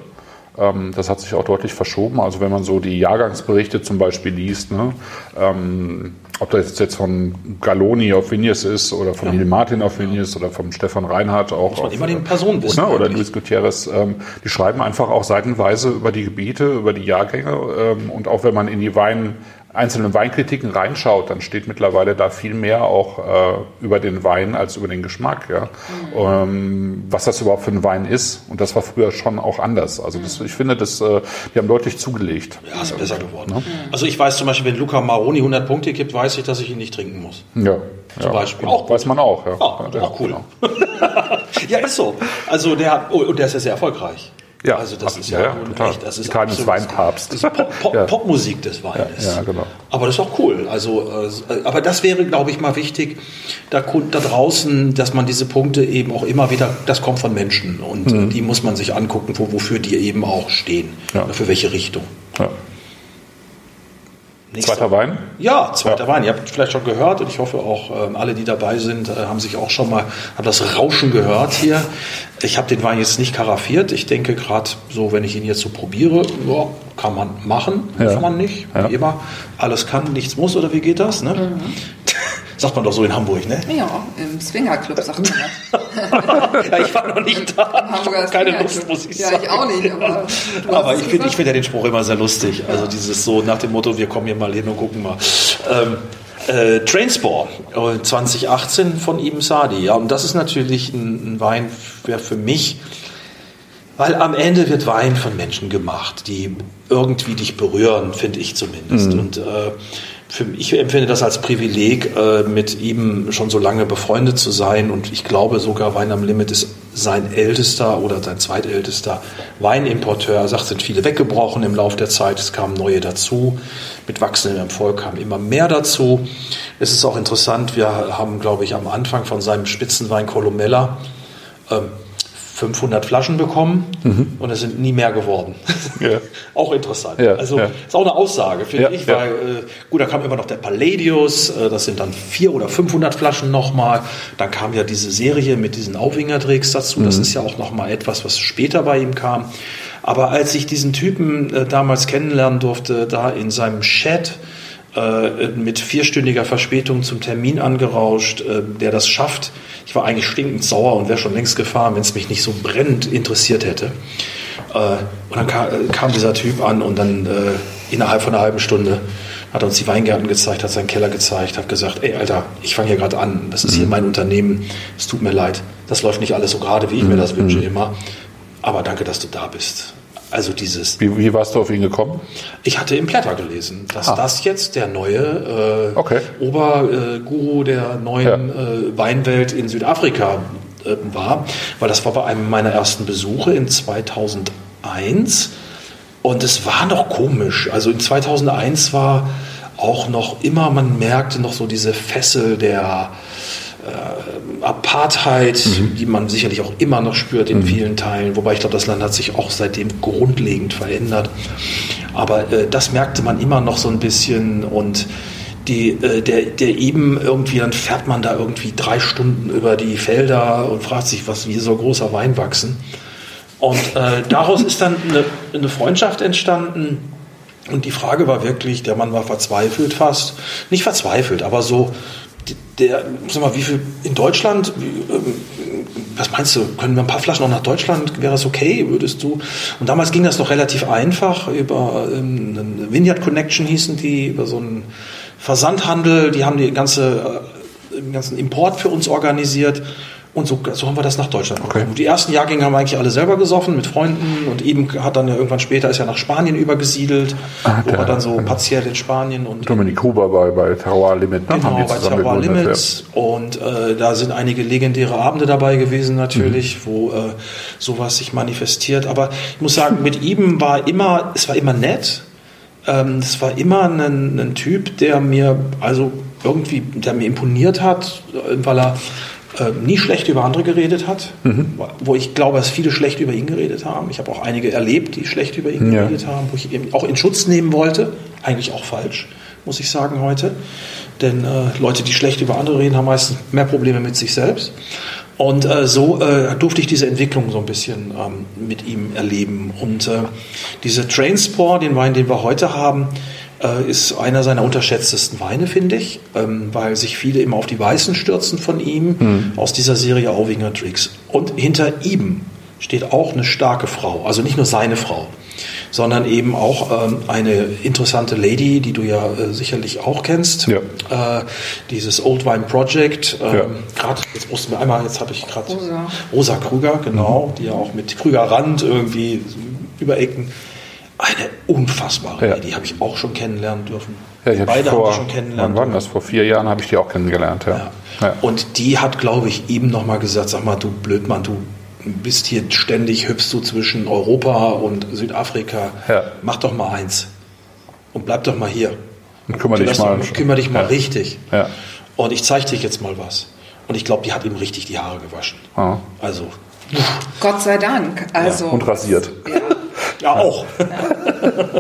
Speaker 1: Ähm, das hat sich auch deutlich verschoben. Also wenn man so die Jahrgangsberichte zum Beispiel liest, ne, ähm, ob das jetzt von Galoni auf Vignes ist oder von ja. Martin auf Vignes oder vom Stefan Reinhardt auch. Muss
Speaker 3: man auf, immer den Personen wissen.
Speaker 1: Ne, oder Luis Gutierrez. Ähm, die schreiben einfach auch seitenweise über die Gebiete, über die Jahrgänge. Ähm, und auch wenn man in die Wein einzelnen Weinkritiken reinschaut, dann steht mittlerweile da viel mehr auch äh, über den Wein als über den Geschmack. Ja? Mhm. Ähm, was das überhaupt für ein Wein ist. Und das war früher schon auch anders. Also das, ich finde, das, äh, die haben deutlich zugelegt.
Speaker 3: Ja, ist besser geworden. Ja? Also ich weiß zum Beispiel, wenn Luca Maroni 100 Punkte gibt, weiß ich, dass ich ihn nicht trinken muss.
Speaker 1: Ja.
Speaker 3: Zum ja. Beispiel.
Speaker 1: Auch weiß man auch. Ja,
Speaker 3: ja, auch cool. Genau. ja, ist so. Also der, oh, und der ist ja sehr erfolgreich.
Speaker 1: Ja, also das ist ja, ja total. Echt, das ist Italiens Weinpapst.
Speaker 3: Das ist Pop, Pop, ja. Popmusik des Weines.
Speaker 1: Ja, genau.
Speaker 3: Aber das ist auch cool. Also, äh, aber das wäre, glaube ich, mal wichtig, da, da draußen, dass man diese Punkte eben auch immer wieder, das kommt von Menschen und mhm. die muss man sich angucken, wo, wofür die eben auch stehen, ja. für welche Richtung. Ja.
Speaker 1: Nächster. Zweiter Wein?
Speaker 3: Ja, zweiter ja. Wein. Ihr habt vielleicht schon gehört und ich hoffe auch ähm, alle, die dabei sind, äh, haben sich auch schon mal haben das Rauschen gehört hier. Ich habe den Wein jetzt nicht karaffiert. Ich denke gerade so, wenn ich ihn jetzt so probiere, ja, kann man machen, ja. muss man nicht. Wie immer, alles kann, nichts muss oder wie geht das? Ne? Mhm. Sagt man doch so in Hamburg, ne?
Speaker 2: Ja, im Swingerclub sagt man
Speaker 3: das. ja, ich war noch nicht da. Hamburger keine Lust, muss ich
Speaker 2: ja,
Speaker 3: sagen.
Speaker 2: Ja, ich auch nicht.
Speaker 3: Aber, aber ich finde find ja den Spruch immer sehr lustig. Also dieses so nach dem Motto, wir kommen hier mal hin und gucken mal. Ähm, äh, Trainspore 2018 äh, von Ibn Sadi. Ja, und das ist natürlich ein, ein Wein für, für mich, weil am Ende wird Wein von Menschen gemacht, die irgendwie dich berühren, finde ich zumindest. Mhm. Und äh, für, ich empfinde das als Privileg, äh, mit ihm schon so lange befreundet zu sein. Und ich glaube sogar, Wein am Limit ist sein ältester oder sein zweitältester Weinimporteur. Er sagt, sind viele weggebrochen im Laufe der Zeit. Es kamen neue dazu. Mit wachsendem Erfolg kam immer mehr dazu. Es ist auch interessant, wir haben, glaube ich, am Anfang von seinem Spitzenwein Columella ähm, 500 Flaschen bekommen mhm. und es sind nie mehr geworden. Ja. auch interessant. Ja, also ja. ist auch eine Aussage, finde ich, weil äh, gut, da kam immer noch der Palladius, äh, das sind dann 400 oder 500 Flaschen nochmal. Dann kam ja diese Serie mit diesen Aufwingertricks dazu. Mhm. Das ist ja auch nochmal etwas, was später bei ihm kam. Aber als ich diesen Typen äh, damals kennenlernen durfte, da in seinem Chat, mit vierstündiger Verspätung zum Termin angerauscht, äh, der das schafft. Ich war eigentlich stinkend sauer und wäre schon längst gefahren, wenn es mich nicht so brennend interessiert hätte. Äh, und dann kam, dieser Typ an und dann innerhalb von einer halben Stunde hat er uns die Weingärten gezeigt, hat seinen Keller gezeigt, hat gesagt, ey Alter, ich fange hier gerade an, das ist hier mhm. mein Unternehmen, es tut mir leid, das läuft nicht alles so gerade, wie ich mir das mhm. wünsche immer, aber danke, dass du da bist. Also dieses.
Speaker 1: Wie, wie, warst du auf ihn gekommen?
Speaker 3: Ich hatte im Blätter gelesen, dass ah. das jetzt der neue äh, okay. Oberguru der neuen ja. äh, Weinwelt in Südafrika äh, war, weil das war bei einem meiner ersten Besuche in 2001 und es war noch komisch. Also in 2001 war auch noch immer, man merkte noch so diese Fessel der äh, Apartheid, mhm. die man sicherlich auch immer noch spürt in mhm. vielen Teilen, wobei ich glaube, das Land hat sich auch seitdem grundlegend verändert. Aber äh, das merkte man immer noch so ein bisschen und die, äh, der, der eben irgendwie, dann fährt man da irgendwie drei Stunden über die Felder und fragt sich, was, wie soll großer Wein wachsen? Und äh, daraus ist dann eine, eine Freundschaft entstanden. Und die Frage war wirklich, der Mann war verzweifelt fast. Nicht verzweifelt, aber so, der, sag mal, wie viel in Deutschland, ähm, was meinst du, können wir ein paar Flaschen noch nach Deutschland, wäre das okay, würdest du? Und damals ging das noch relativ einfach über ähm, Vineyard Connection hießen die, über so einen Versandhandel, die haben die ganze, äh, den ganzen Import für uns organisiert. Und so, so haben wir das nach Deutschland okay. bekommen. Die ersten Jahrgänge haben wir eigentlich alle selber gesoffen mit Freunden und eben hat dann ja irgendwann später ist ja nach Spanien übergesiedelt, ah, wo wir dann so partiell in Spanien und
Speaker 1: Dominik Huber bei, bei Terroir Limit,
Speaker 3: ne? Genau, haben bei Terroir Limits ja. und äh, da sind einige legendäre Abende dabei gewesen natürlich, mhm. wo äh, sowas sich manifestiert. Aber ich muss sagen, mit ihm war immer, es war immer nett. Ähm, es war immer ein, ein Typ, der mir also irgendwie, der mir imponiert hat, weil er äh, nie schlecht über andere geredet hat, mhm. wo ich glaube, dass viele schlecht über ihn geredet haben. Ich habe auch einige erlebt, die schlecht über ihn ja. geredet haben, wo ich eben auch in Schutz nehmen wollte. Eigentlich auch falsch, muss ich sagen heute. Denn äh, Leute, die schlecht über andere reden, haben meistens mehr Probleme mit sich selbst. Und äh, so äh, durfte ich diese Entwicklung so ein bisschen ähm, mit ihm erleben. Und äh, diese Trainsport, den Wein, den wir heute haben, äh, ist einer seiner unterschätztesten Weine, finde ich, ähm, weil sich viele immer auf die Weißen stürzen von ihm, mhm. aus dieser Serie Auwinger Tricks. Und hinter ihm steht auch eine starke Frau, also nicht nur seine Frau, sondern eben auch ähm, eine interessante Lady, die du ja äh, sicherlich auch kennst. Ja. Äh, dieses Old Wine Project. Ähm, ja. Gerade, jetzt mussten wir einmal, jetzt habe ich gerade Rosa. Rosa Krüger, genau, mhm. die ja auch mit Krüger Rand irgendwie über Ecken eine unfassbare ja. Die habe ich auch schon kennenlernen dürfen.
Speaker 1: Ja, ich Beide vor, haben schon kennengelernt. Wann war das? Vor vier Jahren habe ich die auch kennengelernt. Ja.
Speaker 3: ja. Und die hat, glaube ich, eben nochmal gesagt, sag mal, du Blödmann, du bist hier ständig, hüpfst du zwischen Europa und Südafrika. Ja. Mach doch mal eins. Und bleib doch mal hier.
Speaker 1: Und kümmere dich mal.
Speaker 3: Doch, kümmere dich mal richtig. Ja. Und ich zeige dir jetzt mal was. Und ich glaube, die hat ihm richtig die Haare gewaschen. Ah. Also.
Speaker 2: Gott sei Dank. Also,
Speaker 1: Und rasiert. Ja.
Speaker 3: Ja, auch. Ja.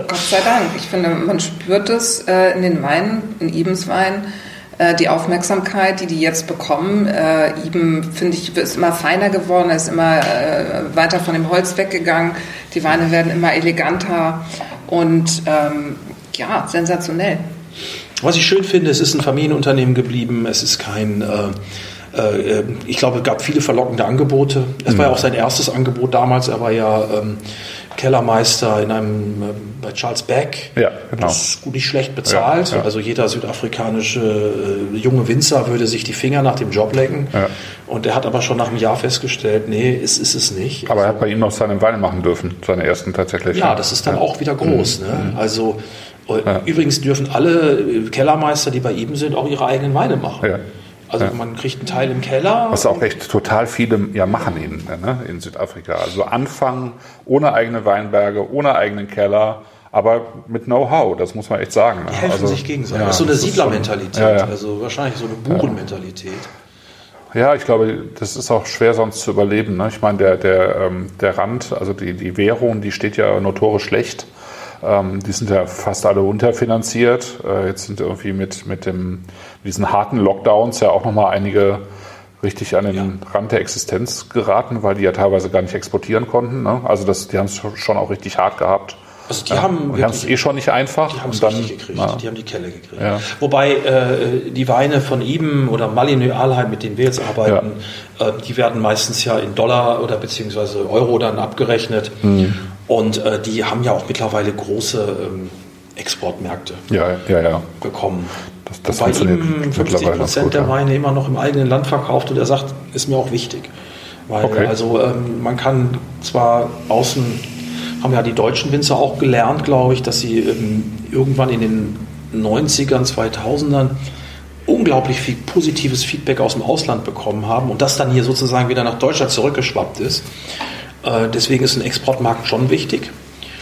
Speaker 2: Gott sei Dank. Ich finde, man spürt es äh, in den Weinen, in Ibens Wein, äh, die Aufmerksamkeit, die die jetzt bekommen. Äh, Iben, finde ich, ist immer feiner geworden, ist immer äh, weiter von dem Holz weggegangen. Die Weine werden immer eleganter und ähm, ja, sensationell.
Speaker 3: Was ich schön finde, es ist ein Familienunternehmen geblieben. Es ist kein äh, äh, ich glaube, es gab viele verlockende Angebote. Es mhm. war ja auch sein erstes Angebot damals. Er war ja ähm, Kellermeister in einem, äh, bei Charles Beck. Ja, genau. Das ist gut nicht schlecht bezahlt. Ja, ja. Also jeder südafrikanische äh, junge Winzer würde sich die Finger nach dem Job lecken. Ja. Und er hat aber schon nach einem Jahr festgestellt, nee, es ist es nicht.
Speaker 1: Aber er hat bei ihm noch seine Weine machen dürfen, seine ersten tatsächlich.
Speaker 3: Ja, das ist dann auch wieder groß. Mhm. Ne? Mhm. Also äh, übrigens dürfen alle Kellermeister, die bei ihm sind, auch ihre eigenen Weine machen. Ja. Also ja. man kriegt einen Teil im Keller.
Speaker 1: Was auch echt total viele ja machen in, ne, in Südafrika. Also anfangen ohne eigene Weinberge, ohne eigenen Keller, aber mit Know-how, das muss man echt sagen.
Speaker 3: Ne? Die helfen
Speaker 1: also,
Speaker 3: sich gegenseitig. Ja, das ist so eine Siedlermentalität, ja, also wahrscheinlich so eine Burenmentalität.
Speaker 1: Ja, ich glaube, das ist auch schwer sonst zu überleben. Ne? Ich meine, der, der, ähm, der Rand, also die, die Währung, die steht ja notorisch schlecht. Ähm, die sind ja fast alle unterfinanziert. Äh, jetzt sind irgendwie mit, mit, dem, diesen harten Lockdowns ja auch nochmal einige richtig an den ja. Rand der Existenz geraten, weil die ja teilweise gar nicht exportieren konnten. Ne? Also das, die haben es schon auch richtig hart gehabt.
Speaker 3: Also die ja, haben
Speaker 1: es eh schon nicht einfach.
Speaker 3: Die haben es richtig gekriegt. Na, die haben die Kelle gekriegt. Ja. Wobei äh, die Weine von Iben oder Malinö Alheim, mit denen wir jetzt arbeiten, ja. äh, die werden meistens ja in Dollar oder beziehungsweise Euro dann abgerechnet. Mhm. Und äh, die haben ja auch mittlerweile große ähm, Exportmärkte
Speaker 1: ja, ja, ja.
Speaker 3: bekommen.
Speaker 1: Das, das Wobei ihm
Speaker 3: 50 Prozent der Weine immer noch im eigenen Land verkauft und er sagt, ist mir auch wichtig. Weil okay. also ähm, man kann zwar außen, haben ja die deutschen Winzer auch gelernt, glaube ich, dass sie ähm, irgendwann in den 90ern, 2000ern unglaublich viel positives Feedback aus dem Ausland bekommen haben und das dann hier sozusagen wieder nach Deutschland zurückgeschwappt ist. Äh, deswegen ist ein Exportmarkt schon wichtig.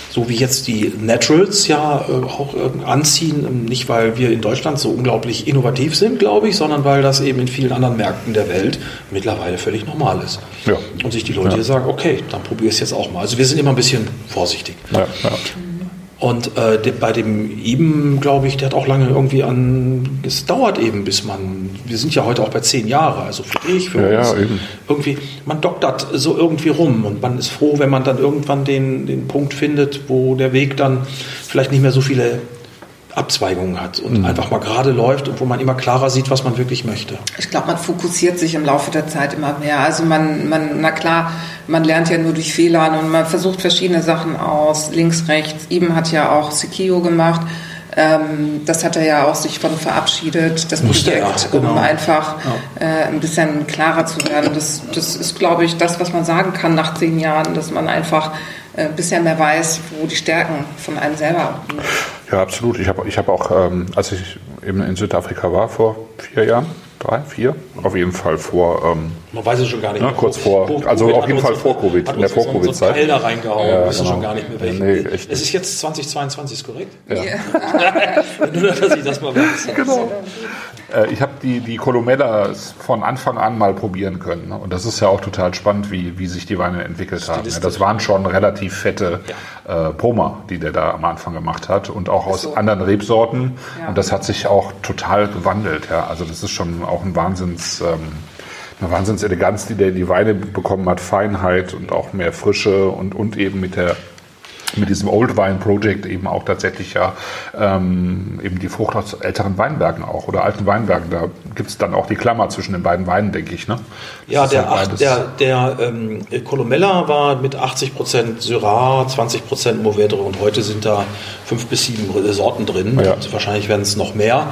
Speaker 3: So wie jetzt die Naturals ja äh, auch äh, anziehen, ähm, nicht weil wir in Deutschland so unglaublich innovativ sind, glaube ich, sondern weil das eben in vielen anderen Märkten der Welt mittlerweile völlig normal ist. Ja. Und sich die Leute ja. hier sagen, okay, dann probiere ich es jetzt auch mal. Also wir sind immer ein bisschen vorsichtig. Ja, ja. Und äh, bei dem eben, glaube ich, der hat auch lange irgendwie an, es dauert eben, bis man, wir sind ja heute auch bei zehn Jahre, also für dich, für ja, uns, ja, irgendwie, man doktert so irgendwie rum und man ist froh, wenn man dann irgendwann den, den Punkt findet, wo der Weg dann vielleicht nicht mehr so viele Abzweigungen hat und mhm. einfach mal gerade läuft und wo man immer klarer sieht, was man wirklich möchte.
Speaker 2: Ich glaube, man fokussiert sich im Laufe der Zeit immer mehr. Also man, man, na klar, man lernt ja nur durch Fehler und man versucht verschiedene Sachen aus, links, rechts. Eben hat ja auch Sikio gemacht. Ähm, das hat er ja auch sich von verabschiedet, das Musste Projekt, er, genau. um einfach ja. äh, ein bisschen klarer zu werden. Das, das ist, glaube ich, das, was man sagen kann nach zehn Jahren, dass man einfach ein äh, bisschen mehr weiß, wo die Stärken von einem selber liegen.
Speaker 1: Ja, absolut. Ich habe ich hab auch, ähm, als ich eben in Südafrika war vor vier Jahren, drei, vier, auf jeden Fall vor.
Speaker 3: Ähm, Man weiß es schon gar nicht
Speaker 1: ne, mehr. kurz vor, vor also auf jeden Fall vor Covid,
Speaker 3: in der Vor-Covid-Zeit. So, so da reingehauen, ja, wissen genau. schon gar nicht mehr welchen. Nee, echt es ist jetzt 2022, ist korrekt? Ja. ja.
Speaker 1: Nur, dass ich das mal weiß. Genau. Äh, ich habe die, die Columella von Anfang an mal probieren können. Und das ist ja auch total spannend, wie, wie sich die Weine entwickelt haben. Ja, das waren schon relativ fette ja. äh, Poma, die der da am Anfang gemacht hat. Und auch aus so. anderen Rebsorten. Ja. Und das hat sich auch total gewandelt. Ja. Also das ist schon auch ein Wahnsinns... Ähm, eine Wahnsinnseleganz, die der in die Weine bekommen hat, Feinheit und auch mehr Frische und, und eben mit der mit diesem Old Wine Project eben auch tatsächlich ja ähm, eben die Frucht aus älteren Weinbergen auch oder alten Weinbergen. Da gibt es dann auch die Klammer zwischen den beiden Weinen, denke ich. Ne?
Speaker 3: Ja, der, halt der, der ähm, Colomella war mit 80 Prozent Syrah, 20 Prozent Mourvedre und heute sind da fünf bis sieben Sorten drin. Ja. wahrscheinlich werden es noch mehr.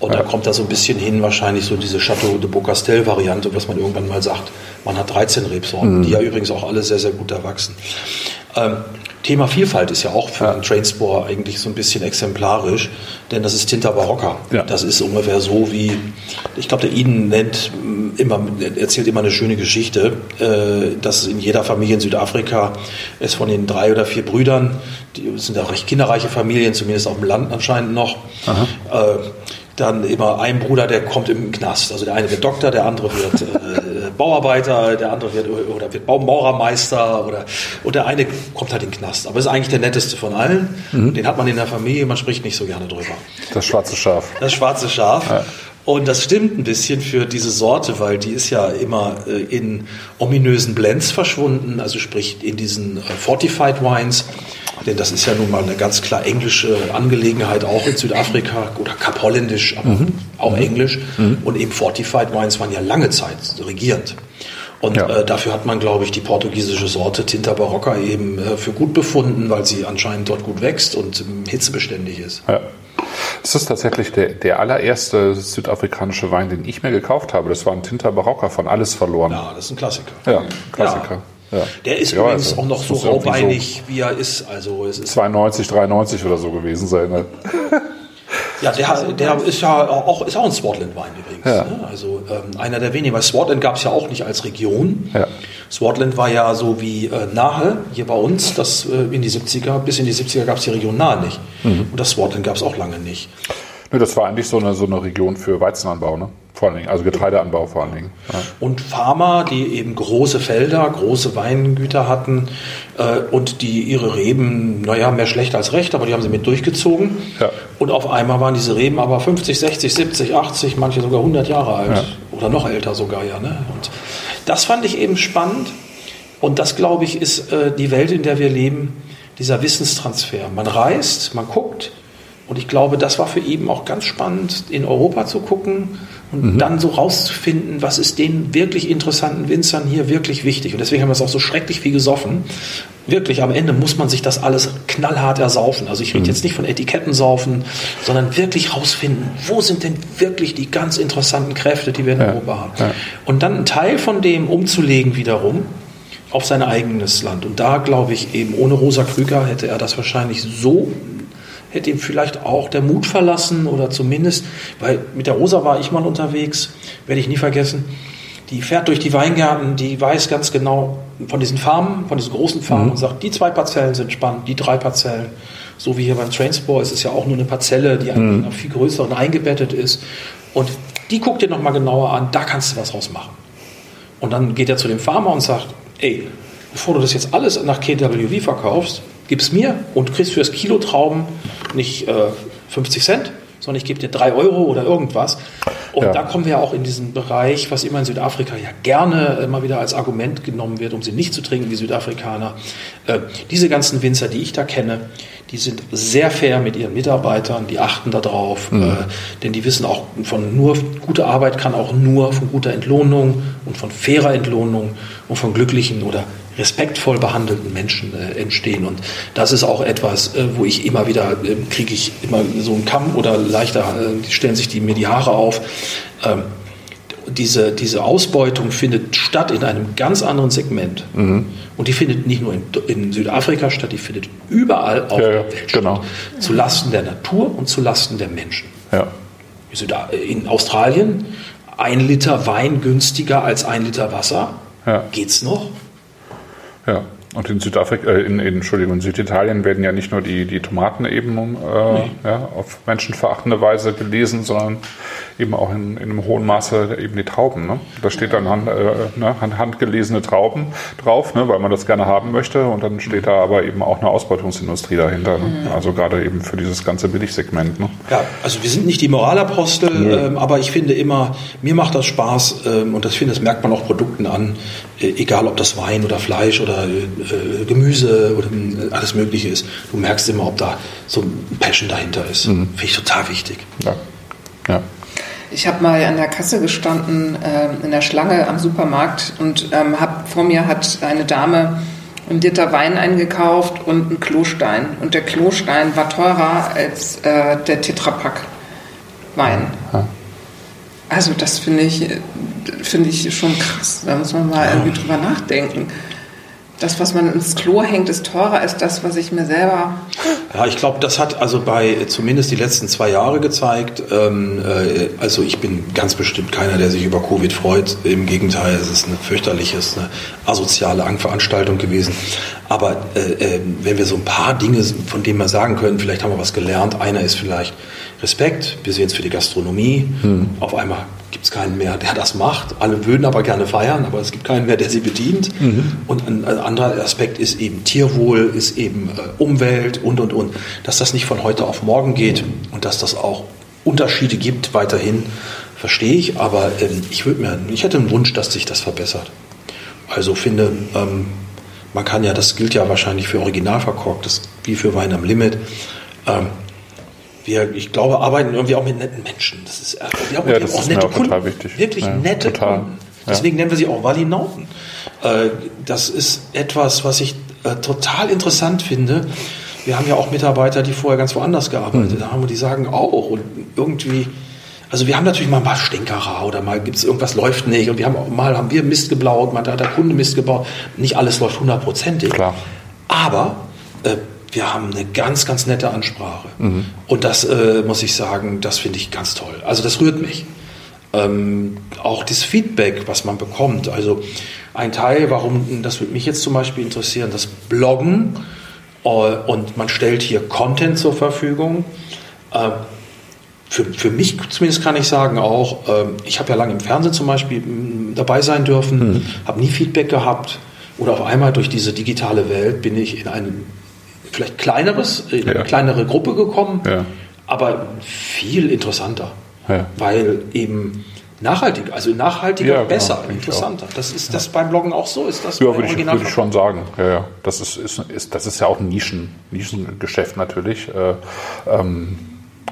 Speaker 3: Und ja. da kommt da so ein bisschen hin, wahrscheinlich so diese Chateau de Beaucastel-Variante, was man irgendwann mal sagt. Man hat 13 Rebsorten, mhm. die ja übrigens auch alle sehr, sehr gut erwachsen. Ähm, Thema Vielfalt ist ja auch für ja. den Trainspore eigentlich so ein bisschen exemplarisch, denn das ist Tinta Barocca. Ja. Das ist ungefähr so wie, ich glaube, der Eden nennt immer, erzählt immer eine schöne Geschichte, äh, dass in jeder Familie in Südafrika es von den drei oder vier Brüdern, die sind ja recht kinderreiche Familien, zumindest auf dem Land anscheinend noch, Aha. Äh, dann immer ein Bruder, der kommt im Knast. Also der eine wird Doktor, der andere wird äh, Bauarbeiter, der andere wird oder wird Baumaurermeister oder und der eine kommt halt in den Knast. Aber ist eigentlich der netteste von allen. Mhm. Den hat man in der Familie, man spricht nicht so gerne drüber.
Speaker 1: Das schwarze Schaf.
Speaker 3: Das schwarze Schaf. Ja. Und das stimmt ein bisschen für diese Sorte, weil die ist ja immer äh, in ominösen Blends verschwunden, also sprich in diesen äh, Fortified Wines denn das ist ja nun mal eine ganz klar englische Angelegenheit, auch in Südafrika oder kapholländisch, aber mhm. auch englisch. Mhm. Und eben Fortified Wines waren ja lange Zeit regierend. Und ja. äh, dafür hat man, glaube ich, die portugiesische Sorte Tinta Barocca eben äh, für gut befunden, weil sie anscheinend dort gut wächst und ähm, hitzebeständig ist. Ja.
Speaker 1: Das ist tatsächlich der, der allererste südafrikanische Wein, den ich mir gekauft habe. Das war ein Tinta Barocca von Alles verloren.
Speaker 3: Ja, das ist ein Klassiker.
Speaker 1: Ja, Klassiker. Ja.
Speaker 3: Ja. Der ist ja, übrigens also, auch noch so raubeinig, so wie er ist. Also es ist
Speaker 1: 92, 93 oder so gewesen sein. Ne?
Speaker 3: Ja, der, der ist ja auch, ist auch ein Swartland-Wein übrigens. Ja. Ne? Also ähm, einer der wenigen, weil Swartland gab es ja auch nicht als Region. Ja. Swartland war ja so wie äh, Nahe hier bei uns, das äh, in die 70er, bis in die 70er gab es die Region Nahe nicht. Mhm. Und das Swartland gab es auch lange nicht.
Speaker 1: Nö, das war eigentlich so eine, so eine Region für Weizenanbau, ne? Vor allen Dingen, also Getreideanbau vor allen Dingen.
Speaker 3: Ja. Und Farmer, die eben große Felder, große Weingüter hatten äh, und die ihre Reben, naja, mehr schlecht als recht, aber die haben sie mit durchgezogen. Ja. Und auf einmal waren diese Reben aber 50, 60, 70, 80, manche sogar 100 Jahre alt ja. oder noch älter sogar, ja. Ne? Und das fand ich eben spannend. Und das, glaube ich, ist äh, die Welt, in der wir leben, dieser Wissenstransfer. Man reist, man guckt. Und ich glaube, das war für ihn auch ganz spannend, in Europa zu gucken und mhm. dann so rauszufinden, was ist den wirklich interessanten Winzern hier wirklich wichtig. Und deswegen haben wir es auch so schrecklich viel gesoffen. Wirklich, am Ende muss man sich das alles knallhart ersaufen. Also ich rede mhm. jetzt nicht von Etiketten saufen, sondern wirklich rausfinden, wo sind denn wirklich die ganz interessanten Kräfte, die wir in ja. Europa haben. Ja. Und dann einen Teil von dem umzulegen wiederum auf sein eigenes Land. Und da glaube ich eben, ohne Rosa Krüger hätte er das wahrscheinlich so hätte ihm vielleicht auch der Mut verlassen oder zumindest, weil mit der Rosa war ich mal unterwegs, werde ich nie vergessen. Die fährt durch die Weingärten, die weiß ganz genau von diesen Farmen, von diesen großen Farmen mhm. und sagt, die zwei Parzellen sind spannend, die drei Parzellen. So wie hier beim Trainsport, es ist ja auch nur eine Parzelle, die mhm. noch viel größer und eingebettet ist. Und die guckt dir nochmal genauer an, da kannst du was draus machen. Und dann geht er zu dem Farmer und sagt, ey, bevor du das jetzt alles nach KWV verkaufst, gib's mir und kriegst für das Kilo Trauben nicht äh, 50 Cent, sondern ich gebe dir 3 Euro oder irgendwas. Und ja. da kommen wir auch in diesen Bereich, was immer in Südafrika ja gerne immer wieder als Argument genommen wird, um sie nicht zu trinken, die Südafrikaner. Äh, diese ganzen Winzer, die ich da kenne, die sind sehr fair mit ihren Mitarbeitern, die achten darauf, mhm. äh, denn die wissen auch von nur gute Arbeit kann auch nur von guter Entlohnung und von fairer Entlohnung und von glücklichen oder respektvoll behandelten Menschen äh, entstehen. Und das ist auch etwas, äh, wo ich immer wieder, äh, kriege ich immer so einen Kamm oder leichter, äh, stellen sich die, mir die Haare auf. Ähm, diese, diese Ausbeutung findet statt in einem ganz anderen Segment. Mhm. Und die findet nicht nur in, in, Südafrika statt, die findet überall auf ja, der Welt genau. statt. Zu Lasten der Natur und zu Lasten der Menschen. Ja. In Australien ein Liter Wein günstiger als ein Liter Wasser. Ja. Geht's noch?
Speaker 1: Ja. Und in Südafrika, äh, in, in, Entschuldigung, in Süditalien werden ja nicht nur die, die Tomaten eben äh, nee. ja, auf menschenverachtende Weise gelesen, sondern eben auch in, in einem hohen Maße eben die Trauben. Ne? Da steht dann hand, äh, ne, handgelesene Trauben drauf, ne, weil man das gerne haben möchte. Und dann steht da aber eben auch eine Ausbeutungsindustrie dahinter. Ne? Mhm. Also gerade eben für dieses ganze Billigsegment. Ne?
Speaker 3: Ja, also wir sind nicht die Moralapostel, nee. ähm, aber ich finde immer, mir macht das Spaß ähm, und das finde, das merkt man auch Produkten an, äh, egal ob das Wein oder Fleisch oder äh, Gemüse oder äh, alles Mögliche ist. Du merkst immer, ob da so ein Passion dahinter ist. Mhm. Finde ich total wichtig.
Speaker 1: Ja. ja.
Speaker 2: Ich habe mal an der Kasse gestanden äh, in der Schlange am Supermarkt und ähm, hab, vor mir hat eine Dame einen Liter Wein eingekauft und einen Klostein. Und der Klostein war teurer als äh, der Tetrapack Wein. Ja. Also das finde ich, finde ich schon krass. Da muss man mal irgendwie drüber nachdenken das, was man ins Klo hängt, ist teurer als das, was ich mir selber.
Speaker 3: Ja, ich glaube, das hat also bei zumindest die letzten zwei Jahre gezeigt. Ähm, äh, also ich bin ganz bestimmt keiner, der sich über Covid freut. Im Gegenteil, es ist eine fürchterliche, eine asoziale Veranstaltung gewesen. Aber äh, äh, wenn wir so ein paar Dinge, von denen wir sagen können, vielleicht haben wir was gelernt. Einer ist vielleicht Respekt. Wir sehen es für die Gastronomie. Hm. Auf einmal gibt es keinen mehr, der das macht. Alle würden aber gerne feiern, aber es gibt keinen mehr, der sie bedient. Mhm. Und ein, ein, anderer Aspekt ist eben Tierwohl, ist eben äh, Umwelt und, und, und. Dass das nicht von heute auf morgen geht und dass das auch Unterschiede gibt weiterhin, verstehe ich. Aber ähm, ich, mir, ich hätte einen Wunsch, dass sich das verbessert. Also finde, ähm, man kann ja, das gilt ja wahrscheinlich für original verkorkt, das wie für Wein am Limit. Ähm, wir, ich glaube, arbeiten irgendwie auch mit netten Menschen. Das ist, wir haben
Speaker 1: ja, das auch ist nette auch Kunden.
Speaker 3: Wichtig. Wirklich ja, nette total. Kunden. Deswegen ja. nennen wir sie auch Walinauten. Äh, das ist etwas, was ich äh, total interessant finde. Wir haben ja auch Mitarbeiter, die vorher ganz woanders gearbeitet mhm. haben und die sagen auch und irgendwie, also wir haben natürlich mal ein paar Stinkerer oder mal gibt es irgendwas läuft nicht und wir haben auch mal haben wir Mist gebaut, mal hat der Kunde Mist gebaut. Nicht alles läuft hundertprozentig.
Speaker 1: Klar.
Speaker 3: Aber äh, wir haben eine ganz, ganz nette Ansprache. Mhm. Und das äh, muss ich sagen, das finde ich ganz toll. Also das rührt mich. Ähm, auch das Feedback, was man bekommt. Also ein Teil, warum, das würde mich jetzt zum Beispiel interessieren, das Bloggen äh, und man stellt hier Content zur Verfügung. Äh, für, für mich zumindest kann ich sagen auch, ähm, ich habe ja lange im Fernsehen zum Beispiel dabei sein dürfen, mhm. habe nie Feedback gehabt oder auf einmal durch diese digitale Welt bin ich in ein vielleicht kleineres, in eine kleinere Gruppe gekommen, ja. aber viel interessanter, ja. weil eben nachhaltig, also nachhaltiger, ja, genau, besser, interessanter. Das ist das beim Bloggen auch so. Ist das
Speaker 1: ja, würde ich, würde ich schon sagen. Ja, ja. Das ist, ist, ist, das ist ja auch ein Nischen, Nischengeschäft natürlich. Äh, ähm,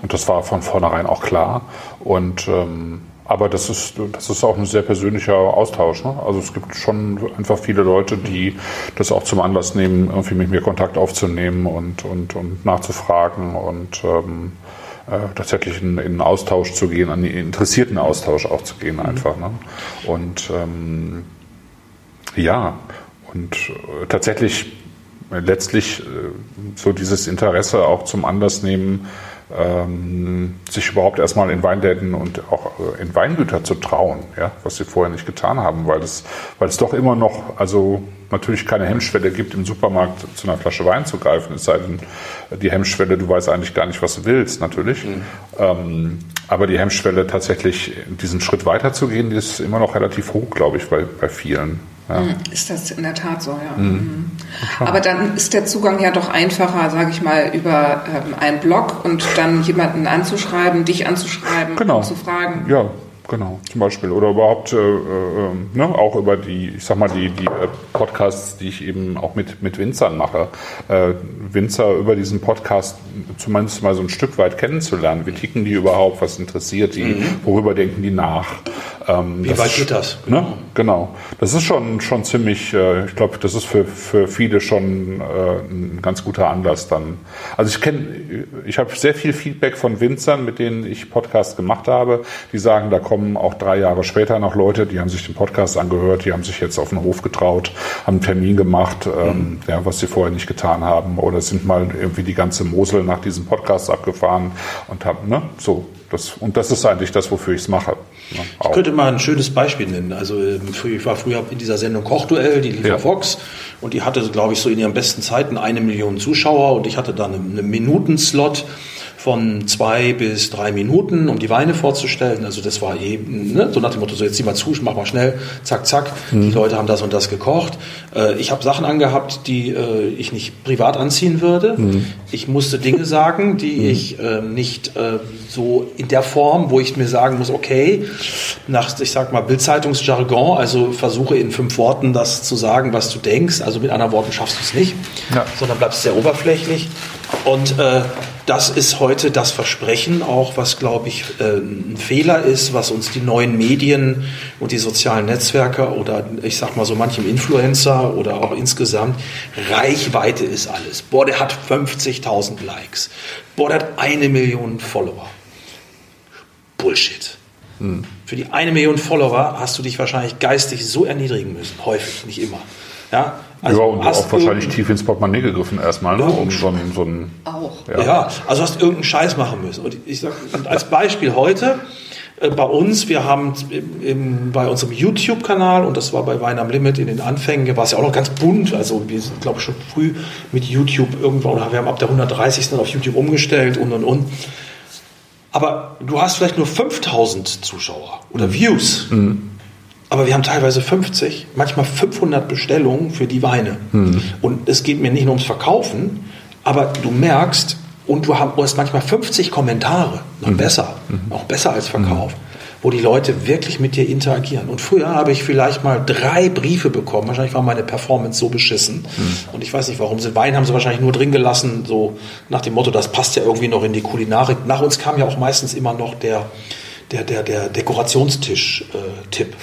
Speaker 1: und das war von vornherein auch klar. Und ähm, aber das ist, das ist auch ein sehr persönlicher Austausch. Ne? Also es gibt schon einfach viele Leute, die das auch zum Anlass nehmen, irgendwie mit mir Kontakt aufzunehmen und, und, und nachzufragen und ähm, äh, tatsächlich in, in Austausch zu gehen, an den interessierten Austausch auch zu gehen einfach. Ne? Und ähm, ja, und äh, tatsächlich äh, letztlich so dieses Interesse auch zum Anlass nehmen, ähm, sich überhaupt erstmal in Weinläden und auch äh, in Weingüter zu trauen, ja, was sie vorher nicht getan haben, weil es, weil es doch immer noch, also natürlich keine Hemmschwelle gibt, im Supermarkt zu einer Flasche Wein zu greifen, es sei denn, die Hemmschwelle, du weißt eigentlich gar nicht, was du willst, natürlich. Mhm. Ähm, aber die Hemmschwelle tatsächlich diesen Schritt weiterzugehen, die ist immer noch relativ hoch, glaube ich, bei, bei vielen.
Speaker 2: Ja. Hm, ist das in der Tat so, ja. Mhm. mhm. Aber dann ist der Zugang ja doch einfacher, sage ich mal, über ähm, einen Blog und dann jemanden anzuschreiben, dich anzuschreiben,
Speaker 1: genau.
Speaker 2: zu fragen.
Speaker 1: Ja, Genau, zum Beispiel. Oder überhaupt äh, äh, ne, auch über die, ich sag mal, die, die äh, Podcasts, die ich eben auch mit, mit Winzern mache. Äh, Winzer über diesen Podcast zumindest mal so ein Stück weit kennenzulernen. Wie ticken die überhaupt? Was interessiert die? Mhm. Worüber denken die nach?
Speaker 3: Ähm, Wie weit geht das?
Speaker 1: Ne? Genau. Das ist schon, schon ziemlich, äh, ich glaube, das ist für, für viele schon äh, ein ganz guter Anlass dann. Also ich kenne, ich habe sehr viel Feedback von Winzern, mit denen ich Podcasts gemacht habe, die sagen, da kommen kommen auch drei Jahre später noch Leute, die haben sich den Podcast angehört, die haben sich jetzt auf den Hof getraut, haben einen Termin gemacht, ähm, ja, was sie vorher nicht getan haben, oder sind mal irgendwie die ganze Mosel nach diesem Podcast abgefahren und haben, ne, so. Das, und das ist eigentlich das, wofür ich es mache.
Speaker 3: Ne, ich könnte mal ein schönes Beispiel nennen. Also ähm, ich war früher in dieser Sendung Kochduell, die lief ja. auf Vox und die hatte, glaube ich, so in ihren besten Zeiten eine Million Zuschauer und ich hatte dann einen, einen Minutenslot von zwei bis drei Minuten, um die Weine vorzustellen. Also das war eben ne, so nach dem Motto, so jetzt zieh mal zu, mach mal schnell, zack, zack. Mhm. Die Leute haben das und das gekocht. Äh, ich habe Sachen angehabt, die äh, ich nicht privat anziehen würde. Mhm. Ich musste Dinge sagen, die mhm. ich äh, nicht so in der Form, wo ich mir sagen muss, okay, nach, ich sag mal, Bildzeitungsjargon, also versuche in fünf Worten das zu sagen, was du denkst. Also mit anderen Worten schaffst du es nicht, ja. sondern bleibst sehr oberflächlich. Und äh, das ist heute das Versprechen, auch was, glaube ich, äh, ein Fehler ist, was uns die neuen Medien und die sozialen Netzwerke oder ich sag mal so manchem Influencer oder auch insgesamt, Reichweite ist alles. Boah, der hat 50.000 Likes. Boah, der hat eine Million Follower. Bullshit. Hm. Für die eine Million Follower hast du dich wahrscheinlich geistig so erniedrigen müssen. Häufig, nicht immer. Ja,
Speaker 1: also ja, und auch wahrscheinlich tief ins Portemonnaie gegriffen erstmal, ne? um so ein, so ein
Speaker 3: Auch. Ja. ja. also hast irgendeinen Scheiß machen müssen. Und ich sag, und als Beispiel heute, äh, bei uns, wir haben im, im, bei unserem YouTube-Kanal, und das war bei Wein am Limit in den Anfängen, war es ja auch noch ganz bunt. Also wir sind, glaube ich, schon früh mit YouTube irgendwann, oder wir haben ab der 130. auf YouTube umgestellt und und und. Aber du hast vielleicht nur 5000 Zuschauer oder mhm. Views. Mhm. Aber wir haben teilweise 50, manchmal 500 Bestellungen für die Weine. Mhm. Und es geht mir nicht nur ums Verkaufen, aber du merkst, und du hast manchmal 50 Kommentare, noch mhm. besser, mhm. noch besser als Verkauf, mhm. wo die Leute wirklich mit dir interagieren. Und früher habe ich vielleicht mal drei Briefe bekommen. Wahrscheinlich war meine Performance so beschissen. Mhm. Und ich weiß nicht warum. Sie Wein haben sie wahrscheinlich nur drin gelassen, so nach dem Motto, das passt ja irgendwie noch in die Kulinarik. Nach uns kam ja auch meistens immer noch der der, der, der Dekorationstisch-Tipp. Äh,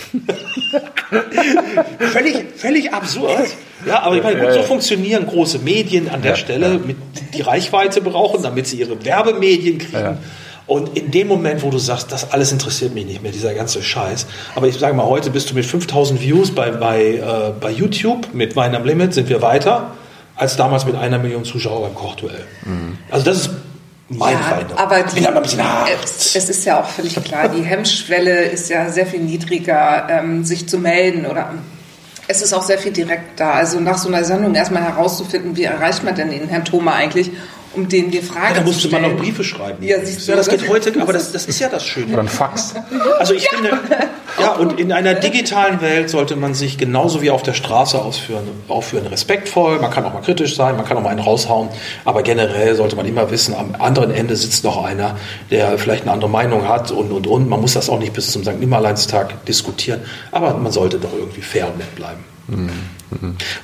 Speaker 3: völlig, völlig absurd. Ja, aber ich meine, gut, so funktionieren große Medien an der ja, Stelle, ja. mit die Reichweite brauchen, damit sie ihre Werbemedien kriegen. Ja. Und in dem Moment, wo du sagst, das alles interessiert mich nicht mehr, dieser ganze Scheiß. Aber ich sage mal, heute bist du mit 5000 Views bei, bei, äh, bei YouTube, mit Wein am Limit sind wir weiter, als damals mit einer Million Zuschauer beim Kochduell. Mhm. Also das ist ja.
Speaker 2: Aber die, ich bin ein bisschen es, es, ist ja auch völlig klar, die Hemmschwelle ist ja sehr viel niedriger, ähm, sich zu melden oder es ist auch sehr viel direkter. Also nach so einer Sendung erstmal herauszufinden, wie erreicht man denn den Herrn Thoma eigentlich um den wir Fragen
Speaker 3: ja, da musste man noch Briefe schreiben. Ja, siehst du, ja das geht heute, aber das, das ist ja das Schöne.
Speaker 1: Oder ein Fax.
Speaker 3: Also ich ja. finde, ja, und in einer digitalen Welt sollte man sich genauso wie auf der Straße ausführen, aufführen, respektvoll, man kann auch mal kritisch sein, man kann auch mal einen raushauen, aber generell sollte man immer wissen, am anderen Ende sitzt noch einer, der vielleicht eine andere Meinung hat und, und, und. Man muss das auch nicht bis zum St. Nimmerleinstag diskutieren, aber man sollte doch irgendwie fair und nett bleiben. Mhm.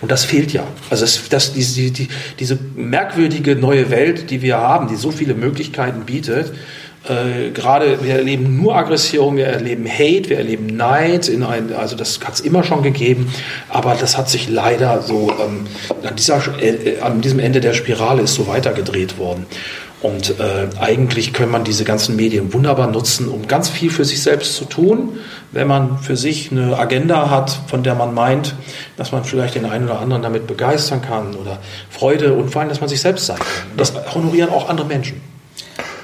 Speaker 3: Und das fehlt ja. Also das, das, die, die, diese merkwürdige neue Welt, die wir haben, die so viele Möglichkeiten bietet, äh, gerade wir erleben nur Aggression, wir erleben Hate, wir erleben Neid, in ein, also das hat es immer schon gegeben, aber das hat sich leider so ähm, an, dieser, äh, an diesem Ende der Spirale ist so weitergedreht worden. Und äh, eigentlich kann man diese ganzen Medien wunderbar nutzen, um ganz viel für sich selbst zu tun, wenn man für sich eine Agenda hat, von der man meint, dass man vielleicht den einen oder anderen damit begeistern kann oder Freude und vor allem, dass man sich selbst sein kann. Das honorieren auch andere Menschen.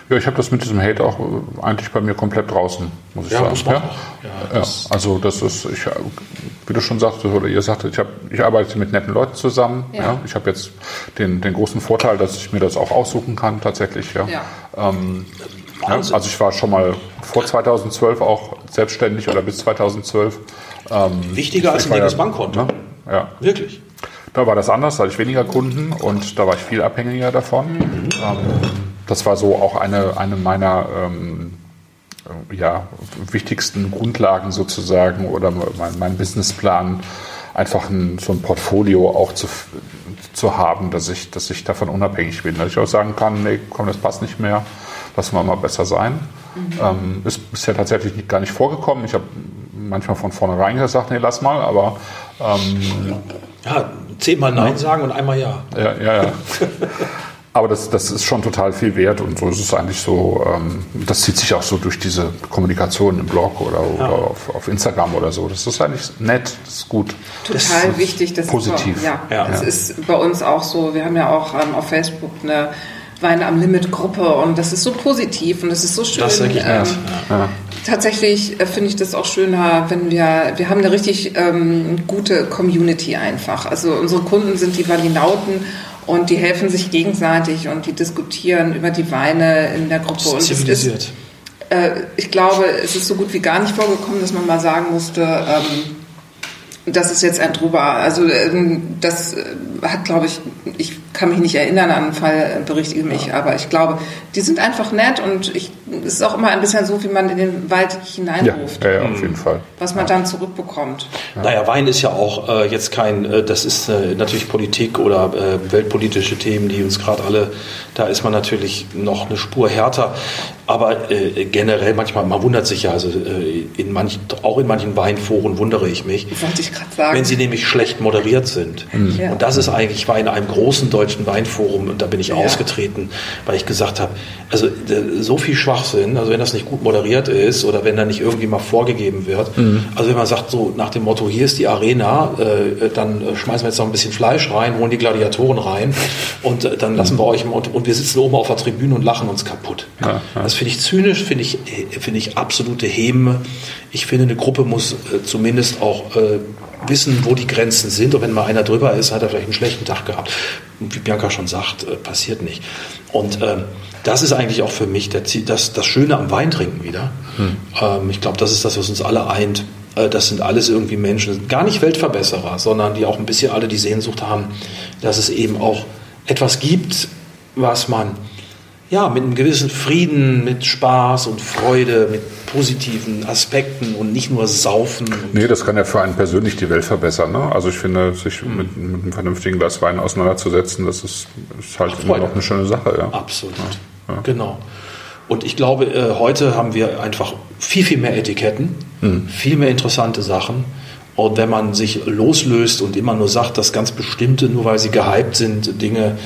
Speaker 1: Ja, ich habe das mit diesem Hate auch äh, eigentlich bei mir komplett draußen, muss ich ja, sagen. Muss man ja? Auch. Ja, ja, also das ist, ich, wie du schon sagtest oder ihr sagtet, ich, hab, ich arbeite mit netten Leuten zusammen. Ja. ja. Ich habe jetzt den, den großen Vorteil, dass ich mir das auch aussuchen kann tatsächlich. Ja. ja. Ähm, ja, also ich war schon mal vor 2012 auch selbstständig oder bis 2012.
Speaker 3: Ähm, Wichtiger als ein dickes Bankkonto. Ne?
Speaker 1: Ja. Wirklich. Da war das anders, da hatte ich weniger Kunden und da war ich viel abhängiger davon. Mhm. Ähm, das war so auch eine, eine meiner ähm, ja, wichtigsten Grundlagen sozusagen oder mein, mein Businessplan, einfach ein, so ein Portfolio auch zu, zu haben, dass ich, dass ich davon unabhängig bin. Dass ich auch sagen kann, nee, komm, das passt nicht mehr, lassen wir mal besser sein. Mhm. Ähm, ist bisher tatsächlich nicht, gar nicht vorgekommen. Ich habe manchmal von vornherein gesagt, nee, lass mal, aber ähm,
Speaker 3: ja, zehnmal Nein ja. sagen und einmal Ja.
Speaker 1: Ja, ja, ja. Aber das, das ist schon total viel wert und so ist es eigentlich so, ähm, das zieht sich auch so durch diese Kommunikation im Blog oder, ja. oder auf, auf, Instagram oder so. Das ist eigentlich nett, das ist gut.
Speaker 2: Total das wichtig. Das
Speaker 1: positiv.
Speaker 2: Ist, ja, ja, das ist bei uns auch so. Wir haben ja auch ähm, auf Facebook eine Wein am Limit Gruppe und das ist so positiv und das ist so schön. Das ist wirklich ähm, ja. Tatsächlich äh, finde ich das auch schöner, wenn wir, wir haben eine richtig ähm, gute Community einfach. Also unsere Kunden sind die Valinauten und die helfen sich gegenseitig und die diskutieren über die Weine in der Gruppe. Und
Speaker 3: zivilisiert. Ist,
Speaker 2: äh, ich glaube, es ist so gut wie gar nicht vorgekommen, dass man mal sagen musste, ähm, das ist jetzt ein drüber. Also ähm, das äh, hat, glaube ich, ich kann mich nicht erinnern an einen Fall, berichtige mich, ja. aber ich glaube, die sind einfach nett und ich, es ist auch immer ein bisschen so, wie man in den Wald hineinruft.
Speaker 1: Ja, ja, auf jeden Fall.
Speaker 2: Was man dann zurückbekommt.
Speaker 3: Naja, Wein ist ja auch äh, jetzt kein, äh, das ist äh, natürlich Politik oder äh, weltpolitische Themen, die uns gerade alle, da ist man natürlich noch eine Spur härter. Aber äh, generell manchmal, man wundert sich ja, also äh, in manchen, auch in manchen Weinforen wundere ich mich.
Speaker 2: Wollte ich gerade sagen.
Speaker 3: Wenn sie nämlich schlecht moderiert sind. Mhm. Ja. Und das ist eigentlich, ich war in einem großen deutschen Weinforum und da bin ich ja. ausgetreten, weil ich gesagt habe, also so viel Schwachsinn, also wenn das nicht gut moderiert ist oder wenn da nicht irgendwie mal vorgegeben wird, mhm. also wenn man sagt so nach dem Motto, hier ist die Arena, äh, dann schmeißen wir jetzt noch ein bisschen Fleisch rein, holen die Gladiatoren rein und äh, dann lassen wir euch und, und wir sitzen oben auf der Tribüne und lachen uns kaputt. Ja, das finde ich zynisch, finde ich, finde ich absolute Heme. Ich finde, eine Gruppe muss äh, zumindest auch äh, wissen, wo die Grenzen sind. Und wenn mal einer drüber ist, hat er vielleicht einen schlechten Tag gehabt. Wie Bianca schon sagt, äh, passiert nicht. Und ähm, das ist eigentlich auch für mich der, das, das Schöne am Weintrinken wieder. Hm. Ähm, ich glaube, das ist das, was uns alle eint. Äh, das sind alles irgendwie Menschen, gar nicht Weltverbesserer, sondern die auch ein bisschen alle die Sehnsucht haben, dass es eben auch etwas gibt, was man ja, mit einem gewissen Frieden, mit Spaß und Freude, mit positiven Aspekten und nicht nur saufen.
Speaker 1: nee, das kann ja für einen persönlich die Welt verbessern. Ne? Also ich finde, sich mhm. mit, mit, einem vernünftigen Glas Wein auseinanderzusetzen, das ist, ist halt Ach, immer noch eine schöne Sache. Ja.
Speaker 3: Absolut, ja. Ja. genau. Und ich glaube, äh, heute haben wir einfach viel, viel mehr Etiketten, mhm. viel mehr interessante Sachen. Und wenn man sich loslöst und immer nur sagt, dass ganz bestimmte, nur weil sie gehypt sind, Dinge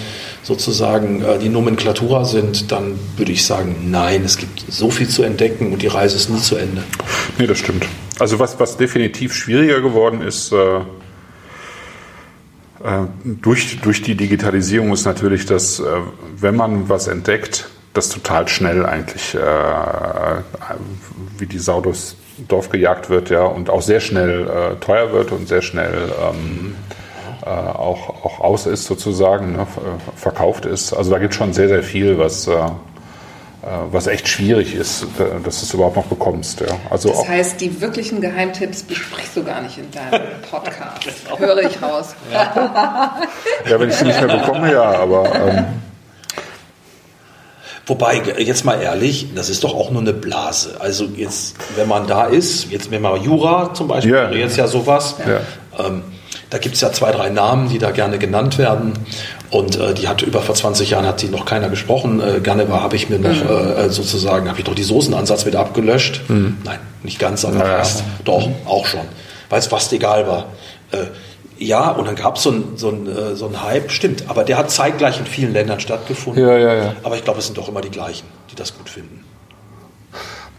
Speaker 3: sozusagen äh, die Nomenklatura sind, dann würde ich sagen, nein, es gibt so viel zu entdecken und die Reise ist nie zu Ende.
Speaker 1: Nee, das stimmt. Also was, was definitiv schwieriger geworden ist, äh, äh, durch, durch die Digitalisierung ist natürlich, dass äh, wenn man was entdeckt, das total schnell eigentlich äh, wie die Sau durchs Dorf gejagt wird, ja, und auch sehr schnell äh, teuer wird und sehr schnell ähm, äh, auch, auch aus ist sozusagen, ne, verkauft ist. Also da gibt es schon sehr, sehr viel, was, äh, was echt schwierig ist, dass du es überhaupt noch bekommst. Ja.
Speaker 2: Also das heißt, die wirklichen Geheimtipps besprichst du gar nicht in deinem Podcast. Höre ich raus.
Speaker 1: Ja. ja, wenn ich sie nicht mehr bekomme, ja, aber... Ähm,
Speaker 3: Wobei, jetzt mal ehrlich, das ist doch auch nur eine Blase. Also jetzt, wenn man da ist, jetzt wenn man Jura zum Beispiel, ja. jetzt ja sowas, ja. Ähm, da gibt es ja zwei, drei Namen, die da gerne genannt werden. Und äh, die hat über vor 20 Jahren hat die noch keiner gesprochen. Äh, gerne habe ich mir noch mhm. äh, sozusagen, habe ich doch die Soßenansatz wieder abgelöscht. Mhm. Nein, nicht ganz, aber ja, fast. Doch, auch schon. Weil es fast egal war. Äh, ja, und dann gab so es so, ein, äh, so einen Hype, stimmt, aber der hat zeitgleich in vielen Ländern stattgefunden.
Speaker 1: Ja, ja, ja.
Speaker 3: Aber ich glaube, es sind doch immer die gleichen, die das gut finden.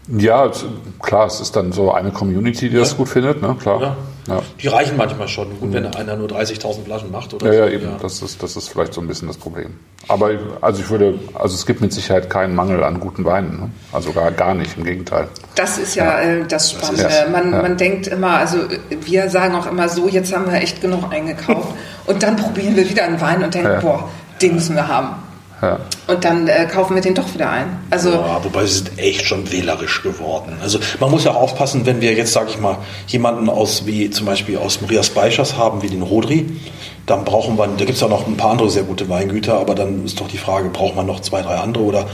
Speaker 1: Ja, klar, es ist dann so eine Community, die ja. das gut findet, ne? klar. Ja.
Speaker 3: Ja. Die reichen manchmal schon, gut, mhm. wenn einer nur 30.000 Flaschen macht oder
Speaker 1: ja, so. Ja, eben, Das, ist, das ist vielleicht so ein bisschen das Problem. Aber also ich würde, also es gibt mit Sicherheit keinen Mangel an guten Weinen, ne? also gar, gar nicht, im Gegenteil.
Speaker 2: Das ist ja, ja. Äh, das Spannende. Das ist, man, man denkt immer, also wir sagen auch immer so, jetzt haben wir echt genug eingekauft und dann probieren wir wieder einen Wein und denken, boah, den müssen wir haben. Ja. Und dann äh, kaufen wir den doch wieder ein. Also
Speaker 3: ja, wobei sie sind echt schon wählerisch geworden. Also man muss ja aufpassen, wenn wir jetzt, sage ich mal, jemanden aus wie zum Beispiel aus Marias Beischers haben, wie den Rodri, dann brauchen wir, da gibt es ja noch ein paar andere sehr gute Weingüter, aber dann ist doch die Frage, braucht man noch zwei, drei andere oder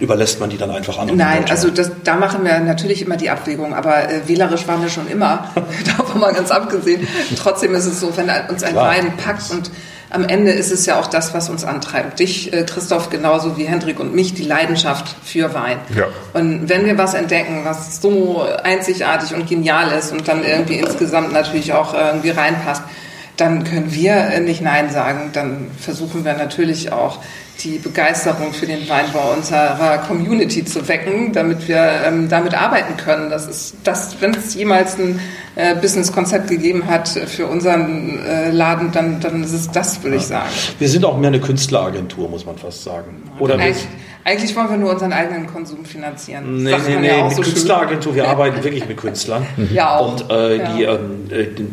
Speaker 3: überlässt man die dann einfach an?
Speaker 2: Nein, also das, da machen wir natürlich immer die Abwägung, aber äh, wählerisch waren wir schon immer, davon mal ganz abgesehen. Trotzdem ist es so, wenn uns ein Klar. Wein packt und am Ende ist es ja auch das, was uns antreibt. Dich, äh, Christoph, genauso wie Hendrik und mich, die Leidenschaft für Wein. Ja. Und wenn wir was entdecken, was so einzigartig und genial ist und dann irgendwie insgesamt natürlich auch irgendwie reinpasst, dann können wir nicht Nein sagen. Dann versuchen wir natürlich auch die Begeisterung für den Weinbau unserer Community zu wecken, damit wir ähm, damit arbeiten können. Das ist das, wenn es jemals ein äh, Businesskonzept gegeben hat für unseren äh, Laden, dann, dann ist es das, würde ja. ich sagen.
Speaker 3: Wir sind auch mehr eine Künstleragentur, muss man fast sagen.
Speaker 2: Oder eigentlich, eigentlich wollen wir nur unseren eigenen Konsum finanzieren.
Speaker 3: Nee, nee, nee, ja mit so Künstleragentur, wir arbeiten wirklich mit Künstlern.
Speaker 2: Ja,
Speaker 3: auch. Und äh, die, ähm, äh, die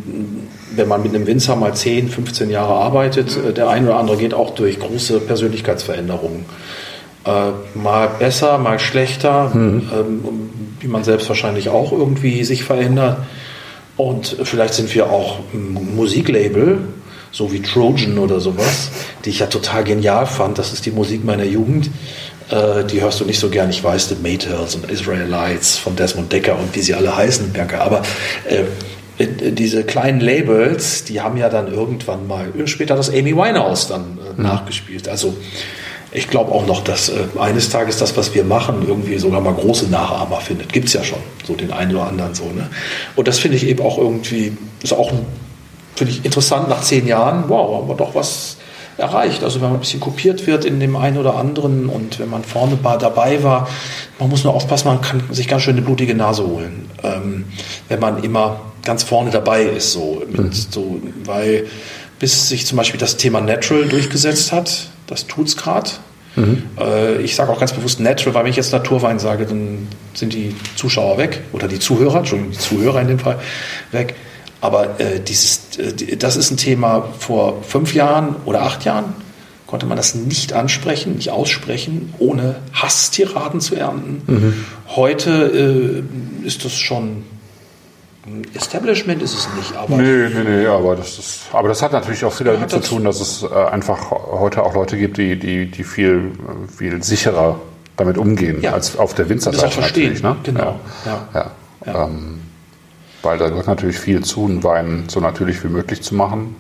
Speaker 3: wenn man mit einem Winzer mal 10, 15 Jahre arbeitet, mhm. der eine oder andere geht auch durch große Persönlichkeitsveränderungen. Äh, mal besser, mal schlechter, mhm. ähm, wie man selbst wahrscheinlich auch irgendwie sich verändert. Und vielleicht sind wir auch ein Musiklabel, so wie Trojan oder sowas, die ich ja total genial fand. Das ist die Musik meiner Jugend. Äh, die hörst du nicht so gern. Ich weiß, The Maytals und Israelites von Desmond Decker und wie sie alle heißen, Bianca. Aber äh, äh, diese kleinen Labels, die haben ja dann irgendwann mal, später das Amy Winehouse dann äh, mhm. nachgespielt. Also ich glaube auch noch, dass äh, eines Tages das, was wir machen, irgendwie sogar mal große Nachahmer findet. Gibt es ja schon, so den einen oder anderen so. Ne? Und das finde ich eben auch irgendwie, ist auch, finde ich interessant nach zehn Jahren, wow, haben wir doch was erreicht. Also wenn man ein bisschen kopiert wird in dem einen oder anderen und wenn man vorne dabei war, man muss nur aufpassen, man kann sich ganz schön eine blutige Nase holen, ähm, wenn man immer ganz vorne dabei ist, so, mit, mhm. so weil bis sich zum Beispiel das Thema Natural durchgesetzt hat, das tut's gerade. Mhm. Äh, ich sage auch ganz bewusst Natural, weil wenn ich jetzt Naturwein sage, dann sind die Zuschauer weg oder die Zuhörer, Entschuldigung, die Zuhörer in dem Fall weg. Aber äh, dieses, äh, das ist ein Thema vor fünf Jahren oder acht Jahren konnte man das nicht ansprechen, nicht aussprechen, ohne Hasstiraden zu ernten. Mhm. Heute äh, ist das schon Establishment ist es nicht,
Speaker 1: aber. Nee, nee, nee, aber das ist, aber das hat natürlich auch viel damit zu tun, dass es äh, einfach heute auch Leute gibt, die, die, die viel, viel sicherer damit umgehen, ja. als auf der Winzerseite.
Speaker 3: Das verstehen,
Speaker 1: ne?
Speaker 3: genau.
Speaker 1: Ja. ja. ja. Ähm, weil da gehört natürlich viel zu, einen Wein so natürlich wie möglich zu machen.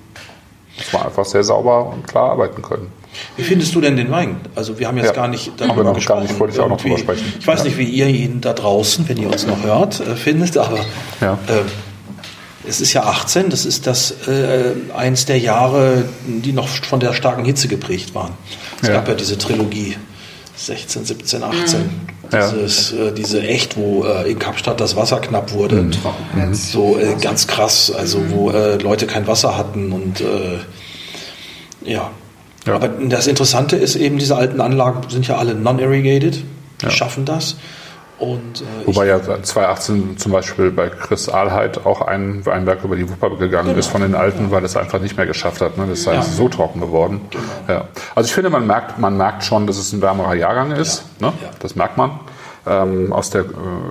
Speaker 1: Muss man einfach sehr sauber und klar arbeiten können.
Speaker 3: Wie findest du denn den Wein? Also wir haben jetzt ja, gar nicht darüber
Speaker 1: haben gesprochen. Gar nicht, wollte ich auch noch drüber sprechen.
Speaker 3: Ich weiß ja. nicht, wie ihr ihn da draußen, wenn ihr uns noch hört, äh, findet, aber ja. äh, es ist ja 18, das ist das äh, eins der Jahre, die noch von der starken Hitze geprägt waren. Es gab ja diese Trilogie 16, 17, 18. Mhm. Dieses, äh, diese echt, wo äh, in Kapstadt das Wasser knapp wurde. Mhm. mhm. So äh, ganz krass, also mhm. wo äh, Leute kein Wasser hatten und ja, ja. Aber das Interessante ist eben, diese alten Anlagen sind ja alle non-irrigated, die ja. schaffen das.
Speaker 1: Und, äh, Wobei ja 2018 zum Beispiel bei Chris Ahlheit auch ein Weinberg über die Wupper gegangen genau. ist von den Alten, weil es einfach nicht mehr geschafft hat. Ne? Das ist ja. so trocken geworden. Genau. Ja. Also ich finde, man merkt, man merkt schon, dass es ein wärmerer Jahrgang ist. Ja. Ne? Das merkt man. Ähm, aus, der, äh,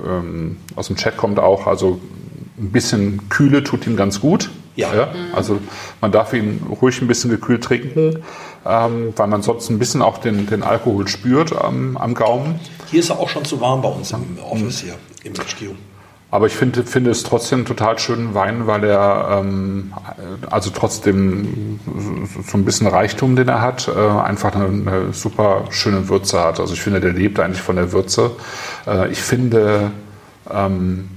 Speaker 1: ähm, aus dem Chat kommt auch, also ein bisschen Kühle tut ihm ganz gut. Ja. ja. Also man darf ihn ruhig ein bisschen gekühlt trinken, ähm, weil man sonst ein bisschen auch den, den Alkohol spürt am, am Gaumen.
Speaker 3: Hier ist er auch schon zu warm bei uns im Office hier, im HQ.
Speaker 1: Aber ich finde, finde es trotzdem einen total schönen Wein, weil er ähm, also trotzdem so ein bisschen Reichtum, den er hat, äh, einfach eine, eine, super schöne Würze hat. Also ich finde, der lebt eigentlich von der Würze. Äh, ich finde ähm,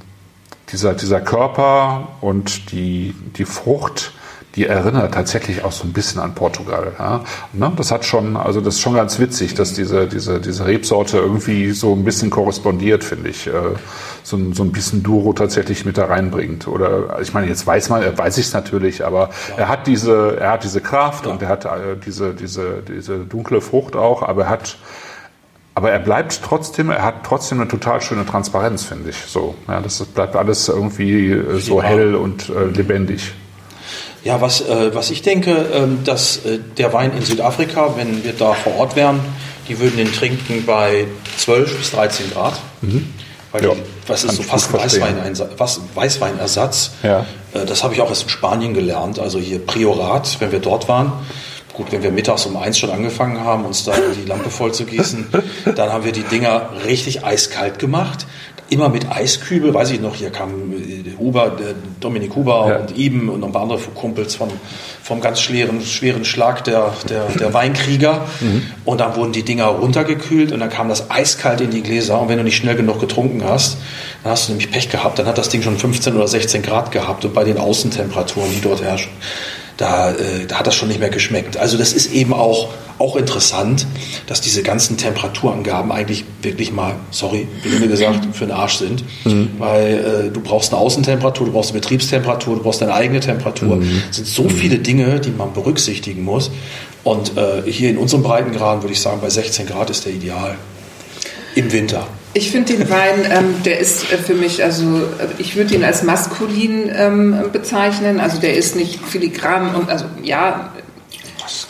Speaker 1: dieser, dieser Körper und die, die Frucht, die erinnert tatsächlich auch so ein bisschen an Portugal. Ja? Ne? Das hat schon, also das ist schon ganz witzig, dass diese, diese, diese Rebsorte irgendwie so ein bisschen korrespondiert, finde ich. Äh, so, ein, so ein bisschen Duro tatsächlich mit da reinbringt. Oder ich meine, jetzt weiß man, er weiß ich es natürlich, aber ja. er hat diese, er hat diese Kraft ja. und er hat äh, diese, diese, diese dunkle Frucht auch, aber er hat aber er bleibt trotzdem, er hat trotzdem eine total schöne Transparenz, finde ich. So, ja, das bleibt alles irgendwie äh, so hell und äh, lebendig.
Speaker 3: Ja, was, äh, was ich denke, ähm, dass äh, der Wein in Südafrika, wenn wir da vor Ort wären, die würden den trinken bei 12 bis 13 Grad. Mhm. Weil ja, die, was ist so fast Weißwein, Weißweinersatz. Ja. Äh, das habe ich auch erst in Spanien gelernt. Also hier Priorat, wenn wir dort waren, Gut, wenn wir mittags um eins schon angefangen haben, uns da die Lampe voll zu gießen, dann haben wir die Dinger richtig eiskalt gemacht. Immer mit Eiskübel, weiß ich noch, hier kam äh, Huber, der Dominik Huber ja. und Iben und noch ein paar andere Kumpels vom, vom ganz schweren, schweren Schlag der, der, der Weinkrieger. Mhm. Und dann wurden die Dinger runtergekühlt und dann kam das eiskalt in die Gläser. Und wenn du nicht schnell genug getrunken hast, dann hast du nämlich Pech gehabt. Dann hat das Ding schon 15 oder 16 Grad gehabt und bei den Außentemperaturen, die dort herrschen da, äh, da hat das schon nicht mehr geschmeckt. Also das ist eben auch, auch interessant, dass diese ganzen Temperaturangaben eigentlich wirklich mal, sorry, wie gesagt, für den Arsch sind. Mhm. Weil äh, du brauchst eine Außentemperatur, du brauchst eine Betriebstemperatur, du brauchst deine eigene Temperatur. Mhm. Es sind so mhm. viele Dinge, die man berücksichtigen muss. Und äh, hier in unserem Breitengrad würde ich sagen, bei 16 Grad ist der ideal. Im Winter.
Speaker 2: Ich finde den Wein, ähm, der ist äh, für mich, also äh, ich würde ihn als maskulin ähm, bezeichnen. Also der ist nicht filigran und also ja,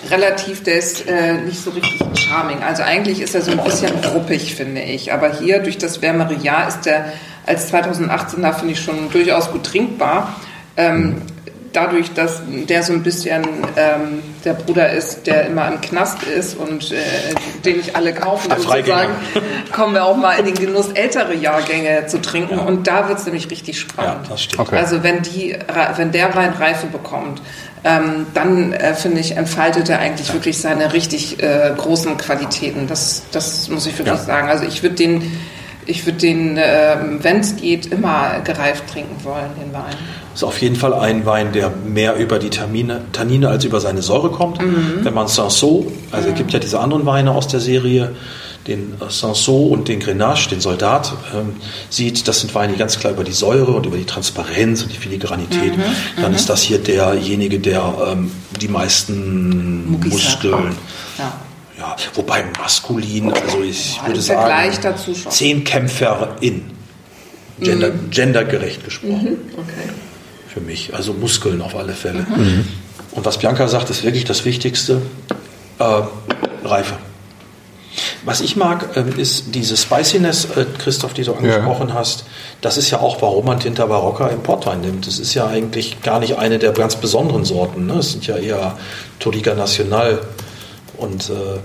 Speaker 2: relativ, der ist äh, nicht so richtig charming. Also eigentlich ist er so ein bisschen ruppig, finde ich. Aber hier durch das wärmere Jahr ist der als 2018er, finde ich, schon durchaus gut trinkbar. Ähm, dadurch, dass der so ein bisschen ähm, der Bruder ist, der immer im Knast ist und äh, den nicht alle kaufen, sozusagen, kommen wir auch mal in den Genuss, ältere Jahrgänge zu trinken. Ja. Und da wird es nämlich richtig spannend. Ja, okay. Also wenn, die, wenn der Wein Reife bekommt, ähm, dann äh, finde ich, entfaltet er eigentlich ja. wirklich seine richtig äh, großen Qualitäten. Das, das muss ich wirklich sagen. Also ich würde den, ich würde den, äh, wenn es geht, immer gereift trinken wollen, den Wein.
Speaker 3: Ist auf jeden Fall ein Wein, der mehr über die Tannine, Tannine als über seine Säure kommt. Mhm. Wenn man Sanso, also mhm. es gibt ja diese anderen Weine aus der Serie, den Sanso und den Grenache, den Soldat, ähm, sieht, das sind Weine, die ganz klar über die Säure und über die Transparenz und die Filigranität. Mhm. Dann mhm. ist das hier derjenige, der ähm, die meisten. Muskeln. Ja. Ja. wobei maskulin, also ich oh, würde sagen, zehn Kämpfer in. Gender, mhm. gendergerecht gesprochen. Mhm. Okay für mich. Also Muskeln auf alle Fälle. Mhm. Und was Bianca sagt, ist wirklich das Wichtigste. Äh, Reife. Was ich mag, äh, ist diese Spiciness, äh, Christoph, die du angesprochen ja. hast. Das ist ja auch, warum man Tinta Barocca im Portwein nimmt. Das ist ja eigentlich gar nicht eine der ganz besonderen Sorten. Ne? Es sind ja eher Todiga Nacional und äh,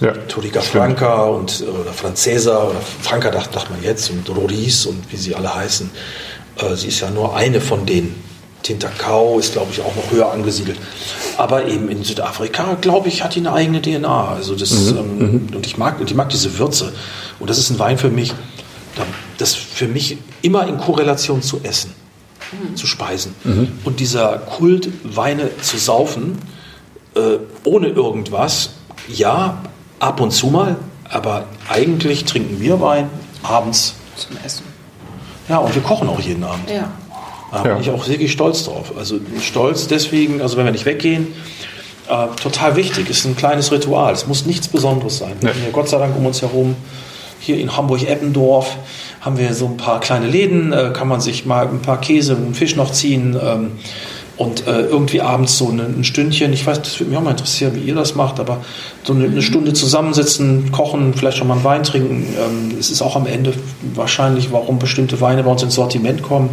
Speaker 3: ja, Todiga Franca und oder Francesa oder Franca dachte, dachte man jetzt und Roriz und wie sie alle heißen. Äh, sie ist ja nur eine von denen. Tintacao ist, glaube ich, auch noch höher angesiedelt. Aber eben in Südafrika, glaube ich, hat die eine eigene DNA. Also das, mhm. ähm, mhm. und ich mag, und ich mag diese Würze. Und das ist ein Wein für mich, das für mich immer in Korrelation zu essen, mhm. zu speisen. Mhm. Und dieser Kult, Weine zu saufen, äh, ohne irgendwas, ja, ab und zu mal, aber eigentlich trinken wir Wein abends zum Essen. Ja, und wir kochen auch jeden Abend. Ja. Da bin ich auch wirklich stolz drauf. Also stolz deswegen, also wenn wir nicht weggehen, äh, total wichtig, ist ein kleines Ritual. Es muss nichts Besonderes sein. Ja. Gott sei Dank um uns herum, hier in Hamburg-Eppendorf, haben wir so ein paar kleine Läden, äh, kann man sich mal ein paar Käse, einen Fisch noch ziehen ähm, und äh, irgendwie abends so ein, ein Stündchen, ich weiß, das würde mich auch mal interessieren, wie ihr das macht, aber so eine, eine Stunde zusammensitzen, kochen, vielleicht schon mal einen Wein trinken. Ähm, es ist auch am Ende wahrscheinlich, warum bestimmte Weine bei uns ins Sortiment kommen,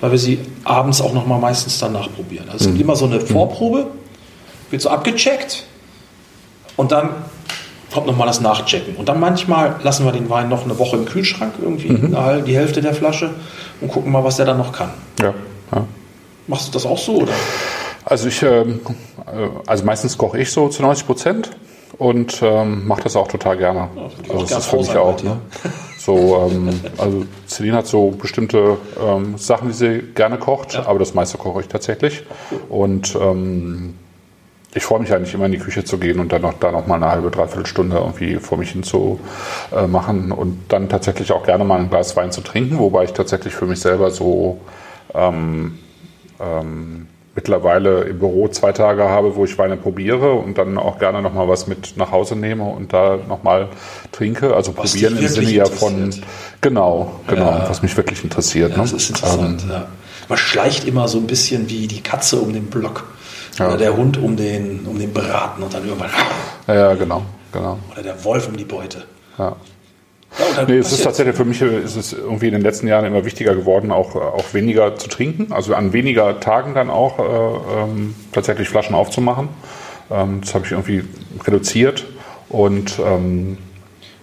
Speaker 3: weil wir sie abends auch noch mal meistens danach probieren. Also es gibt mhm. immer so eine Vorprobe, wird so abgecheckt und dann kommt nochmal das Nachchecken. Und dann manchmal lassen wir den Wein noch eine Woche im Kühlschrank, irgendwie mhm. die Hälfte der Flasche und gucken mal, was der dann noch kann.
Speaker 1: Ja. ja.
Speaker 3: Machst du das auch so? Oder?
Speaker 1: Also ich, ähm, äh, also meistens koche ich so zu 90 Prozent und ähm, mache das auch total gerne. Ja, also das ist für mich auch. Ne? So, ähm, also Celine hat so bestimmte ähm, Sachen, die sie gerne kocht, ja. aber das meiste koche ich tatsächlich. Und ähm, ich freue mich eigentlich immer in die Küche zu gehen und dann noch da noch mal eine halbe, dreiviertel Stunde irgendwie vor mich hin zu äh, machen und dann tatsächlich auch gerne mal ein Glas Wein zu trinken, wobei ich tatsächlich für mich selber so ähm, ähm, mittlerweile im Büro zwei Tage habe, wo ich Weine probiere und dann auch gerne noch mal was mit nach Hause nehme und da noch mal trinke. Also was probieren im Sinne ja von genau, genau, ja. was mich wirklich interessiert. Ja,
Speaker 3: das ne? ist interessant. Ähm, ja. Man schleicht immer so ein bisschen wie die Katze um den Block. Ja. Oder der Hund um den, um den Braten und dann irgendwann.
Speaker 1: Ja, genau, genau.
Speaker 3: Oder der Wolf um die Beute.
Speaker 1: Ja. Ja, nee, es ist tatsächlich für mich ist es irgendwie in den letzten Jahren immer wichtiger geworden, auch, auch weniger zu trinken. Also an weniger Tagen dann auch äh, ähm, tatsächlich Flaschen aufzumachen. Ähm, das habe ich irgendwie reduziert und ähm,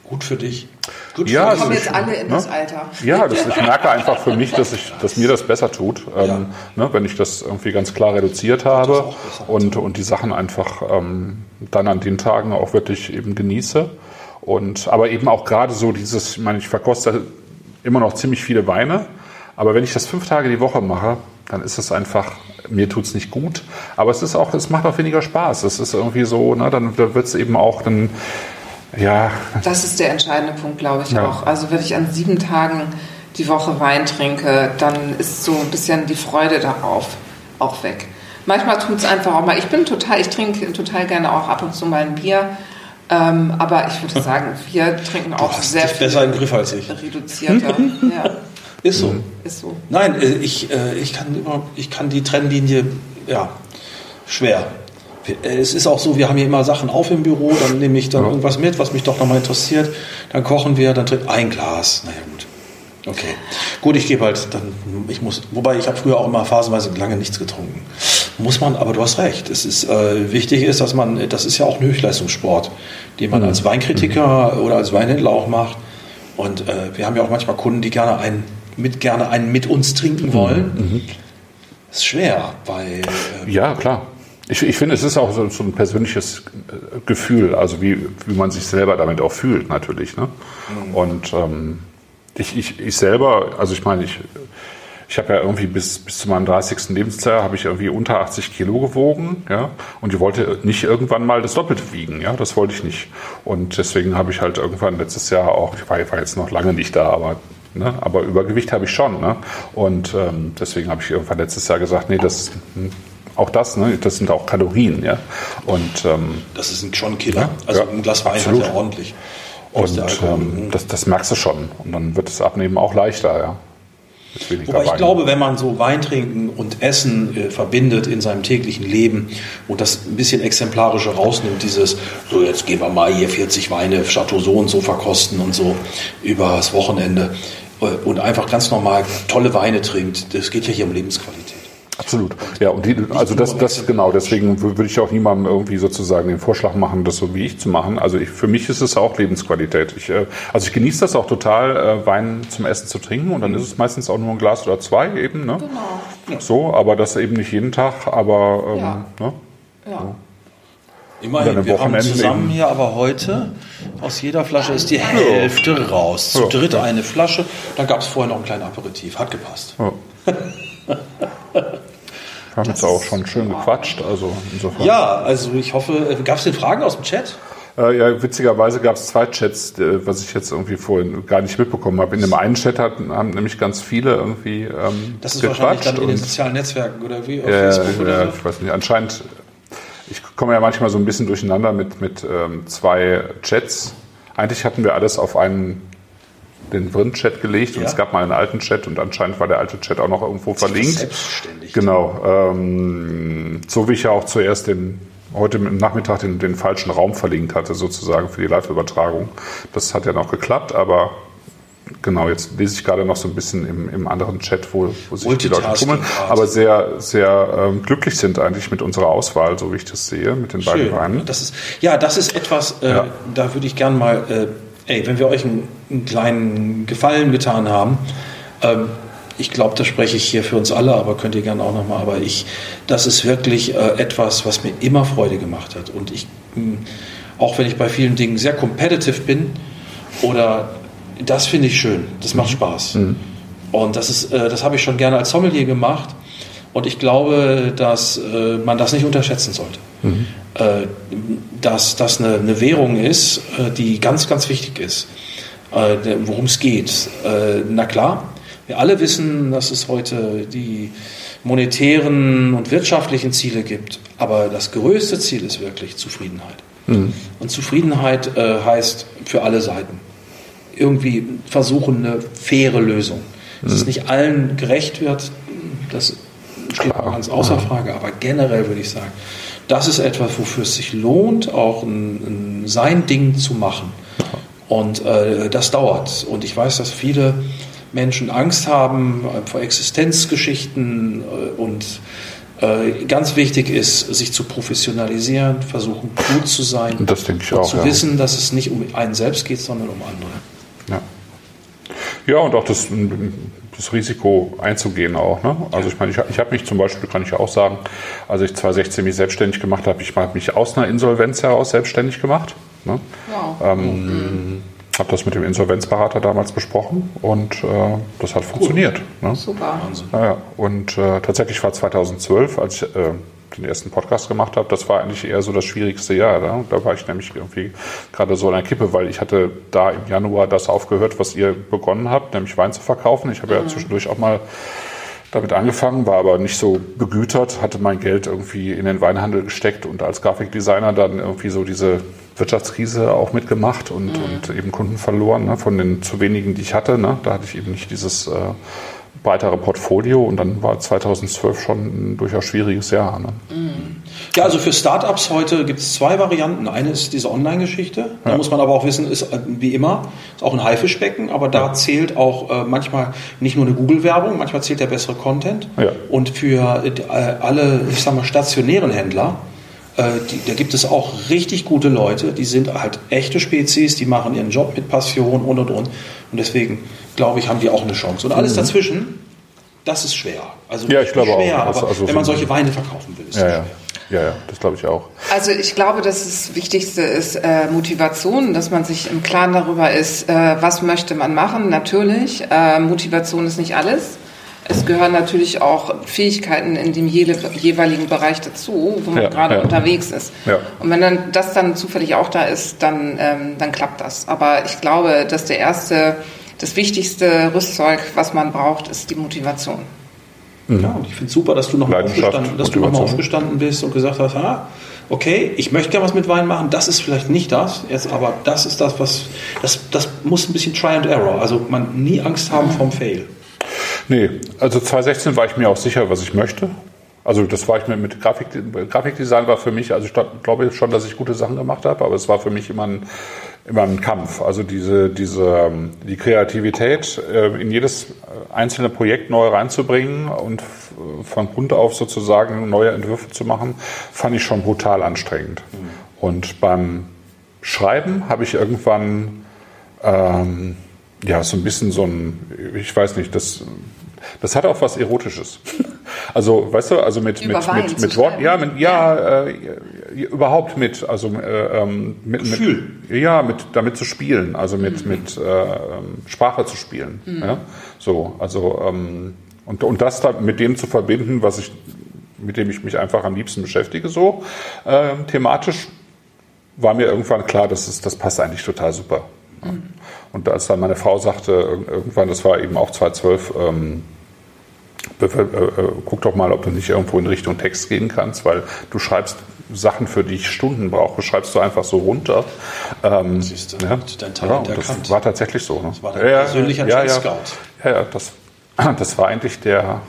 Speaker 3: gut für dich.
Speaker 2: Gut, ja, wir kommen jetzt alle in ne? das Alter.
Speaker 1: Ja, das, ich merke einfach für mich, dass, ich, dass mir das besser tut, ähm, ja. ne, wenn ich das irgendwie ganz klar reduziert habe und, und die Sachen einfach ähm, dann an den Tagen auch wirklich eben genieße. Und, aber eben auch gerade so dieses, ich meine, ich verkoste immer noch ziemlich viele Weine, aber wenn ich das fünf Tage die Woche mache, dann ist es einfach, mir tut es nicht gut, aber es ist auch, es macht auch weniger Spaß. Es ist irgendwie so, ne, dann wird es eben auch, dann ja.
Speaker 2: Das ist der entscheidende Punkt, glaube ich ja. auch. Also wenn ich an sieben Tagen die Woche Wein trinke, dann ist so ein bisschen die Freude darauf auch weg. Manchmal tut es einfach auch mal. Ich bin total, ich trinke total gerne auch ab und zu mal ein Bier. Ähm, aber ich würde sagen, wir trinken auch du hast sehr
Speaker 3: viel besser im Griff als ich.
Speaker 2: reduzierter. ja.
Speaker 3: Ist so. Ist so. Nein, äh, ich, äh, ich, kann, ich kann die Trennlinie ja, schwer es ist auch so, wir haben hier immer Sachen auf im Büro, dann nehme ich dann ja. irgendwas mit, was mich doch nochmal interessiert. Dann kochen wir, dann trinkt ein Glas. Naja, gut. Okay. Gut, ich gebe halt dann, ich muss, wobei ich habe früher auch immer phasenweise lange nichts getrunken. Muss man, aber du hast recht. Es ist äh, wichtig ist, dass man, das ist ja auch ein Höchstleistungssport, den man mhm. als Weinkritiker mhm. oder als Weinhändler auch macht. Und äh, wir haben ja auch manchmal Kunden, die gerne einen mit gerne einen mit uns trinken wollen. Mhm. Das ist schwer, weil
Speaker 1: äh, ja klar. Ich, ich finde, es ist auch so, so, ein persönliches äh, Gefühl, also wie, wie man sich selber damit auch fühlt, natürlich. Ne? Mhm. Und ähm, ich, ich, ich selber, also ich meine, ich, ich habe ja irgendwie bis, bis zu meinem 30. Lebensjahr habe ich irgendwie unter 80 Kilo gewogen, ja, und ich wollte nicht irgendwann mal das Doppelte wiegen, ja, das wollte ich nicht. Und deswegen habe ich halt irgendwann letztes Jahr auch, ich war, war jetzt noch lange nicht da, aber Ne? Aber Übergewicht habe ich schon. Ne? Und ähm, deswegen habe ich irgendwann letztes Jahr gesagt, nee, das hm, auch das, ne? das sind auch Kalorien, ja. Und ähm,
Speaker 3: das ist schon ein Killer. Also ja, ein Glas Wein absolut. hat ja ordentlich.
Speaker 1: Und ähm, das, das merkst du schon. Und dann wird das Abnehmen auch leichter, ja.
Speaker 3: Wobei ich glaube, wenn man so Wein trinken und Essen äh, verbindet in seinem täglichen Leben und das ein bisschen exemplarischer rausnimmt, dieses, so jetzt gehen wir mal hier 40 Weine, Chateau so und so verkosten und so übers Wochenende äh, und einfach ganz normal tolle Weine trinkt, das geht ja hier um Lebensqualität.
Speaker 1: Absolut. Ja, und die, also das, das genau, deswegen würde ich auch niemandem irgendwie sozusagen den Vorschlag machen, das so wie ich zu machen. Also ich, für mich ist es auch Lebensqualität. Ich, äh, also ich genieße das auch total, äh, Wein zum Essen zu trinken und dann ist es meistens auch nur ein Glas oder zwei eben. Ne? Genau. So, aber das eben nicht jeden Tag, aber ähm, ja. Ne? Ja. So.
Speaker 3: Immerhin, wir haben zusammen eben. hier aber heute, aus jeder Flasche ist die Hälfte raus. Zu dritt eine Flasche, dann gab es vorher noch ein kleines Aperitif, hat gepasst. Ja.
Speaker 1: Wir haben jetzt auch schon schön gequatscht, also
Speaker 3: insofern. Ja, also ich hoffe, äh, gab es denn Fragen aus dem Chat?
Speaker 1: Äh, ja, witzigerweise gab es zwei Chats, äh, was ich jetzt irgendwie vorhin gar nicht mitbekommen habe. In dem einen Chat hatten, haben nämlich ganz viele irgendwie ähm,
Speaker 3: Das ist wahrscheinlich dann in den sozialen Netzwerken oder wie?
Speaker 1: Auf ja, Facebook oder ja, so? ich weiß nicht. Anscheinend, ich komme ja manchmal so ein bisschen durcheinander mit, mit ähm, zwei Chats. Eigentlich hatten wir alles auf einen den Vrind-Chat gelegt ja. und es gab mal einen alten Chat und anscheinend war der alte Chat auch noch irgendwo verlinkt. Selbstständig. Genau. Ähm, so wie ich ja auch zuerst den heute im Nachmittag den, den falschen Raum verlinkt hatte, sozusagen für die Live-Übertragung. Das hat ja noch geklappt, aber genau, jetzt lese ich gerade noch so ein bisschen im, im anderen Chat, wo, wo sich die Leute tummeln, aber sehr, sehr ähm, glücklich sind eigentlich mit unserer Auswahl, so wie ich das sehe, mit den Schön. beiden Weinen.
Speaker 3: Das ist, ja, das ist etwas, äh, ja. da würde ich gern mal, äh, ey, wenn wir euch einen, einen kleinen Gefallen getan haben, ähm, ich glaube, da spreche ich hier für uns alle, aber könnt ihr gerne auch nochmal. Aber ich, das ist wirklich äh, etwas, was mir immer Freude gemacht hat. Und ich, mh, hm, auch wenn ich bei vielen Dingen sehr competitive bin oder das finde ich schön. Das macht mhm. Spaß. Mhm. Und das ist, äh, das habe ich schon gerne als Sommelier gemacht. Und ich glaube, dass äh, man das nicht unterschätzen sollte. Mhm. Dass das eine, eine Währung ist, äh, die ganz, ganz wichtig ist. Äh, worum es geht. Na klar, wir alle wissen, dass es heute die monetären und wirtschaftlichen Ziele gibt. Aber das größte Ziel ist wirklich Zufriedenheit. Mhm. Und Zufriedenheit heißt für alle Seiten irgendwie versuchen, eine faire Lösung. Dass mhm. es nicht allen gerecht wird, das steht Klar. ganz außer Frage, aber generell würde ich sagen, das ist etwas, wofür es sich lohnt, auch ein, ein sein Ding zu machen. Und äh, das dauert. Und ich weiß, dass viele Menschen Angst haben vor Existenzgeschichten äh, und äh, ganz wichtig ist, sich zu professionalisieren, versuchen gut zu sein.
Speaker 1: Das denke ich
Speaker 3: und
Speaker 1: auch.
Speaker 3: Zu ja. wissen, dass es nicht um einen selbst geht, sondern um andere.
Speaker 1: Ja. Ja, und auch das, das Risiko einzugehen auch. Ne? Also ich meine, ich, ich habe mich zum Beispiel, kann ich ja auch sagen, als ich 2016 mich selbstständig gemacht habe, ich habe mich aus einer Insolvenz heraus selbstständig gemacht. Ne? Wow. Ähm, mhm. Habe das mit dem Insolvenzberater damals besprochen und äh, das hat funktioniert. Cool. Ne? Super. Ja, ja. Und äh, tatsächlich war 2012, als ich äh, den ersten Podcast gemacht habe, das war eigentlich eher so das schwierigste Jahr. Da, da war ich nämlich irgendwie gerade so an der Kippe, weil ich hatte da im Januar das aufgehört, was ihr begonnen habt, nämlich Wein zu verkaufen. Ich habe mhm. ja zwischendurch auch mal damit angefangen, war aber nicht so begütert, hatte mein Geld irgendwie in den Weinhandel gesteckt und als Grafikdesigner dann irgendwie so diese Wirtschaftskrise auch mitgemacht und, mhm. und eben Kunden verloren ne, von den zu wenigen, die ich hatte. Ne, da hatte ich eben nicht dieses äh, weitere Portfolio und dann war 2012 schon ein durchaus schwieriges Jahr. Ne?
Speaker 3: Ja, also für Startups heute gibt es zwei Varianten. Eine ist diese Online-Geschichte. Da ja. muss man aber auch wissen, ist äh, wie immer ist auch ein Haifischbecken, aber da ja. zählt auch äh, manchmal nicht nur eine Google-Werbung, manchmal zählt der bessere Content. Ja. Und für äh, alle, ich sag mal, stationären Händler die, da gibt es auch richtig gute Leute, die sind halt echte Spezies, die machen ihren Job mit Passion und und und. Und deswegen glaube ich, haben die auch eine Chance. Und alles mhm. dazwischen, das ist schwer.
Speaker 1: Also ja, ich glaube schwer,
Speaker 3: auch. aber also wenn man solche Weine verkaufen will, ist
Speaker 1: ja, das schwer. Ja, ja, das glaube ich auch.
Speaker 2: Also ich glaube, dass das Wichtigste ist äh, Motivation, dass man sich im Klaren darüber ist, äh, was möchte man machen. Natürlich, äh, Motivation ist nicht alles. Es gehören natürlich auch Fähigkeiten in dem jeweiligen Bereich dazu, wo man ja, gerade ja. unterwegs ist. Ja. Und wenn dann das dann zufällig auch da ist, dann, ähm, dann klappt das. Aber ich glaube, dass der erste, das wichtigste Rüstzeug, was man braucht, ist die Motivation.
Speaker 3: Mhm. Ja, und ich finde es super, dass du nochmal aufgestanden, dass noch aufgestanden bist und gesagt hast, ah, okay, ich möchte gerne was mit Wein machen, das ist vielleicht nicht das, jetzt, aber das ist das, was, das, das muss ein bisschen Try and Error. Also man nie Angst haben vom Fail.
Speaker 1: Nee, also 2016 war ich mir auch sicher, was ich möchte. Also das war ich mir mit Grafik, Grafikdesign war für mich, also ich glaube schon, dass ich gute Sachen gemacht habe, aber es war für mich immer ein, immer ein Kampf. Also diese, diese, ähm, die Kreativität äh, in jedes einzelne Projekt neu reinzubringen und von Grund auf sozusagen neue Entwürfe zu machen, fand ich schon brutal anstrengend. Mhm. Und beim Schreiben habe ich irgendwann ähm, ja, so ein bisschen so ein, ich weiß nicht, das, das hat auch was Erotisches. Also, weißt du, also mit, mit, mit, mit Worten, ja, mit, ja, Äh, überhaupt mit, also äh, ähm, mit, Gefühl. mit, ja, mit, damit zu spielen, also mit, mhm. mit äh, ähm, Sprache zu spielen. Mhm. Ja? So, also, ähm, und, und das da mit dem zu verbinden, was ich, mit dem ich mich einfach am liebsten beschäftige, so äh, thematisch, war mir irgendwann klar, dass es, das passt eigentlich total super. Mhm. Und als dann meine Frau sagte, irgendwann, das war eben auch 2012, ähm, äh, äh, guck doch mal, ob du nicht irgendwo in Richtung Text gehen kannst, weil du schreibst Sachen, für die ich Stunden brauche, schreibst du einfach so runter. Ähm,
Speaker 3: Siehst du, ja,
Speaker 1: dein Talent ja, das erkannt. war tatsächlich so. Ne?
Speaker 3: Das war dein ja, persönlicher
Speaker 1: ja, ja, Scout. Ja, ja, das, das war eigentlich der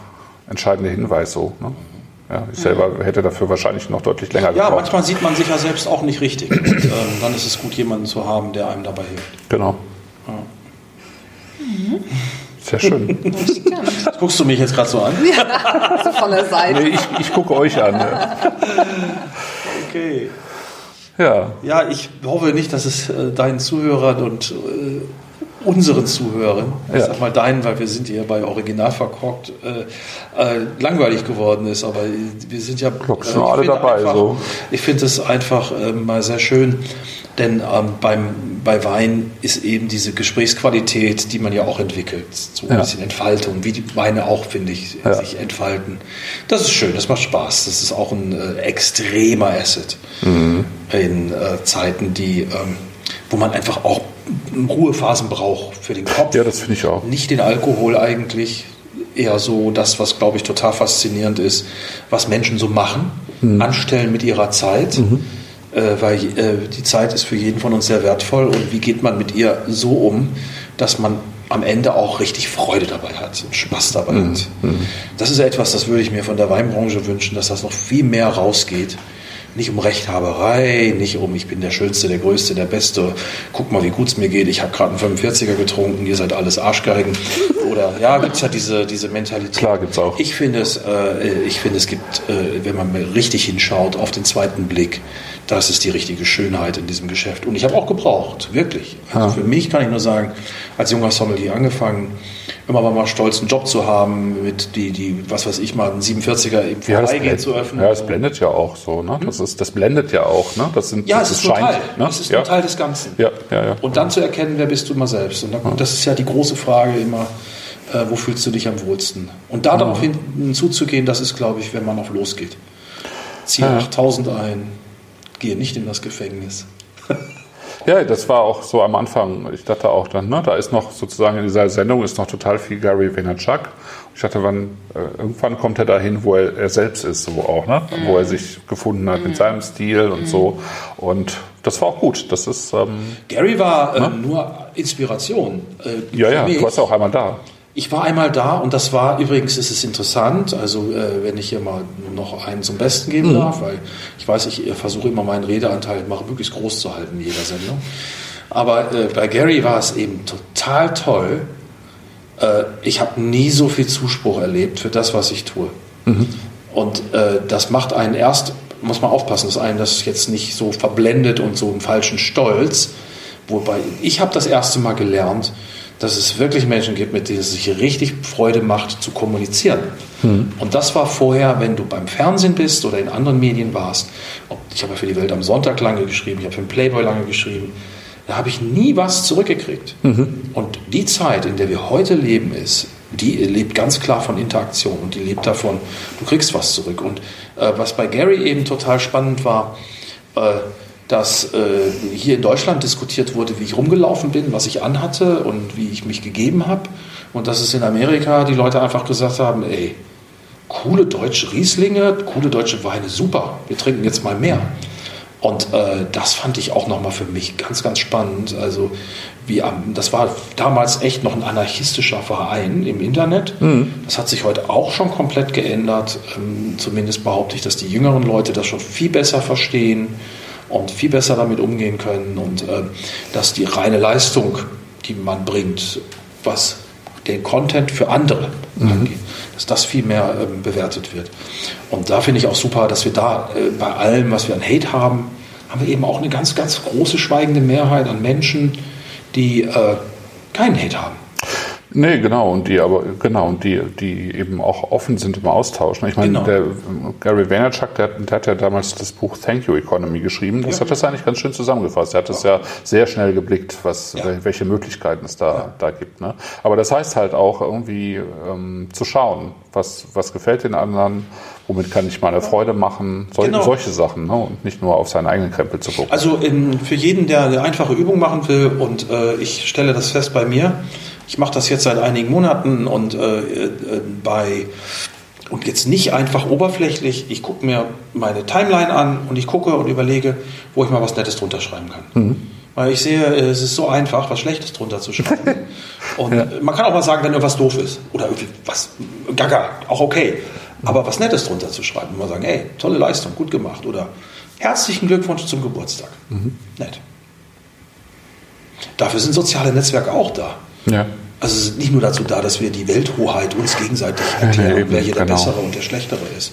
Speaker 1: entscheidende Hinweis so. Ne? Ja, ich selber hätte dafür wahrscheinlich noch deutlich länger
Speaker 3: gebraucht. Ja, manchmal sieht man sich ja selbst auch nicht richtig. Und, ähm, dann ist es gut, jemanden zu haben, der einem dabei hilft.
Speaker 1: Genau. Ja. Mhm. Sehr schön.
Speaker 3: Guckst du mich jetzt gerade so an?
Speaker 2: Ja, so von der Seite.
Speaker 1: Nee, ich, ich gucke euch an. Ja.
Speaker 3: Okay. Ja. Ja, ich hoffe nicht, dass es äh, deinen Zuhörern und äh, unseren Zuhörern, ich sag mal deinen, weil wir sind hier bei Original verkorkt, äh, äh, langweilig geworden ist, aber wir sind ja
Speaker 1: äh, alle dabei.
Speaker 3: Einfach,
Speaker 1: so.
Speaker 3: Ich finde es einfach äh, mal sehr schön, denn ähm, beim, bei Wein ist eben diese Gesprächsqualität, die man ja auch entwickelt, so ein ja. bisschen Entfaltung, wie die Weine auch, finde ich, ja. sich entfalten. Das ist schön, das macht Spaß. Das ist auch ein äh, extremer Asset mhm. in äh, Zeiten, die, ähm, wo man einfach auch Ruhephasen braucht für den Kopf.
Speaker 1: Ja, das finde ich auch.
Speaker 3: Nicht den Alkohol eigentlich, eher so das, was, glaube ich, total faszinierend ist, was Menschen so machen, mhm. anstellen mit ihrer Zeit. Mhm äh, weil äh, die Zeit ist für jeden von uns sehr wertvoll und wie geht man mit ihr so um, dass man am Ende auch richtig Freude dabei hat und Spaß dabei mhm. hat. Mhm. Das ist etwas, das würde ich mir von der Weinbranche wünschen, dass das noch viel mehr rausgeht nicht um Rechthaberei, nicht um ich bin der Schönste, der Größte, der Beste, guck mal, wie gut es mir geht, ich habe gerade einen 45er getrunken, ihr seid alles Arschgeigen. Oder ja, gibt es ja diese, diese Mentalität.
Speaker 1: Klar, gibt es auch.
Speaker 3: Ich finde es, äh, ich finde, es gibt, äh, wenn man richtig hinschaut, auf den zweiten Blick, das ist die richtige Schönheit in diesem Geschäft. Und ich habe auch gebraucht, wirklich. Also ja. für mich kann ich nur sagen, als junger Sommelier angefangen, immer mal stolz, einen Job zu haben, mit die, die was weiß ich mal, einen 47er im
Speaker 1: ja, Vorbeigehen zu öffnen. Ja, das blendet ja auch so, ne? Das, ist, das blendet ja auch, ne? Das sind,
Speaker 3: ja,
Speaker 1: das
Speaker 3: es ist, scheint, Teil. Ne? Es ist ja. Teil des Ganzen.
Speaker 1: Ja, ja, ja.
Speaker 3: Und dann zu erkennen, wer bist du immer selbst. Und dann, das ist ja die große Frage immer, äh, wo fühlst du dich am wohlsten? Und da darauf hinzuzugehen, das ist, glaube ich, wenn man auf losgeht. Zieh ja. 8000 ein, gehe nicht in das Gefängnis.
Speaker 1: Ja, das war auch so am Anfang. Ich dachte auch dann, ne, da ist noch sozusagen in dieser Sendung ist noch total viel Gary Vaynerchuk. Ich dachte, wann, äh, irgendwann kommt er dahin, wo er, er selbst ist, so auch, ne? Mhm. wo er sich gefunden hat mhm. mit seinem Stil und mhm. so. Und das war auch gut. Das ist ähm,
Speaker 3: Gary war äh, ne? nur Inspiration.
Speaker 1: Äh, ja, ja, mich. du warst auch einmal da.
Speaker 3: Ich war einmal da und das war übrigens, ist es interessant, also äh, wenn ich hier mal noch einen zum Besten geben mhm. darf, weil ich weiß, ich versuche immer meinen Redeanteil mal möglichst groß zu halten in jeder Sendung. Aber äh, bei Gary war es eben total toll. Äh, ich habe nie so viel Zuspruch erlebt für das, was ich tue. Mhm. Und äh, das macht einen erst, muss man aufpassen, dass einen das jetzt nicht so verblendet und so einen falschen Stolz. Wobei ich habe das erste Mal gelernt, dass es wirklich Menschen gibt, mit denen es sich richtig Freude macht, zu kommunizieren. Hm. Und das war vorher, wenn du beim Fernsehen bist oder in anderen Medien warst. Ich habe ja für die Welt am Sonntag lange geschrieben, ich habe für den Playboy lange geschrieben. Da habe ich nie was zurückgekriegt. Mhm. Und die Zeit, in der wir heute leben, ist, die lebt ganz klar von Interaktion und die lebt davon, du kriegst was zurück. Und äh, was bei Gary eben total spannend war, äh, dass äh, hier in Deutschland diskutiert wurde, wie ich rumgelaufen bin, was ich anhatte und wie ich mich gegeben habe. Und dass es in Amerika die Leute einfach gesagt haben, ey, coole deutsche Rieslinge, coole deutsche Weine, super, wir trinken jetzt mal mehr. Und äh, das fand ich auch nochmal für mich ganz, ganz spannend. Also, wie, das war damals echt noch ein anarchistischer Verein im Internet. Mhm. Das hat sich heute auch schon komplett geändert. Ähm, zumindest behaupte ich, dass die jüngeren Leute das schon viel besser verstehen und viel besser damit umgehen können und äh, dass die reine Leistung, die man bringt, was den Content für andere mhm. angeht, dass das viel mehr ähm, bewertet wird. Und da finde ich auch super, dass wir da äh, bei allem, was wir an Hate haben, haben wir eben auch eine ganz, ganz große schweigende Mehrheit an Menschen, die äh, keinen Hate haben.
Speaker 1: Nee, genau, und die aber, genau, und die, die eben auch offen sind im Austausch. Ich meine, genau. der Gary Vaynerchuk, der, der, hat ja damals das Buch Thank You Economy geschrieben. Das ja. hat das eigentlich ganz schön zusammengefasst. Er hat das ja sehr schnell geblickt, was, ja. welche Möglichkeiten es da, ja. da gibt. Ne? Aber das heißt halt auch irgendwie ähm, zu schauen, was, was gefällt den anderen, womit kann ich meine Freude machen, Sol genau. solche Sachen, ne? und nicht nur auf seinen eigenen Krempel zu gucken.
Speaker 3: Also in, für jeden, der eine einfache Übung machen will, und äh, ich stelle das fest bei mir, ich mache das jetzt seit einigen Monaten und äh, äh, bei Und jetzt nicht einfach oberflächlich, ich gucke mir meine Timeline an und ich gucke und überlege, wo ich mal was Nettes drunter schreiben kann. Mhm. Weil ich sehe, es ist so einfach, was Schlechtes drunter zu schreiben. und ja. man kann auch mal sagen, wenn irgendwas doof ist. Oder irgendwie was gaga, auch okay. Aber was Nettes drunter zu schreiben. Und mal sagen, ey, tolle Leistung, gut gemacht. Oder herzlichen Glückwunsch zum Geburtstag. Mhm. Nett. Dafür sind soziale Netzwerke auch da. Ja. Also es ist nicht nur dazu da, dass wir die Welthoheit uns gegenseitig erklären, ja, eben, wer hier genau. der Bessere und der Schlechtere ist.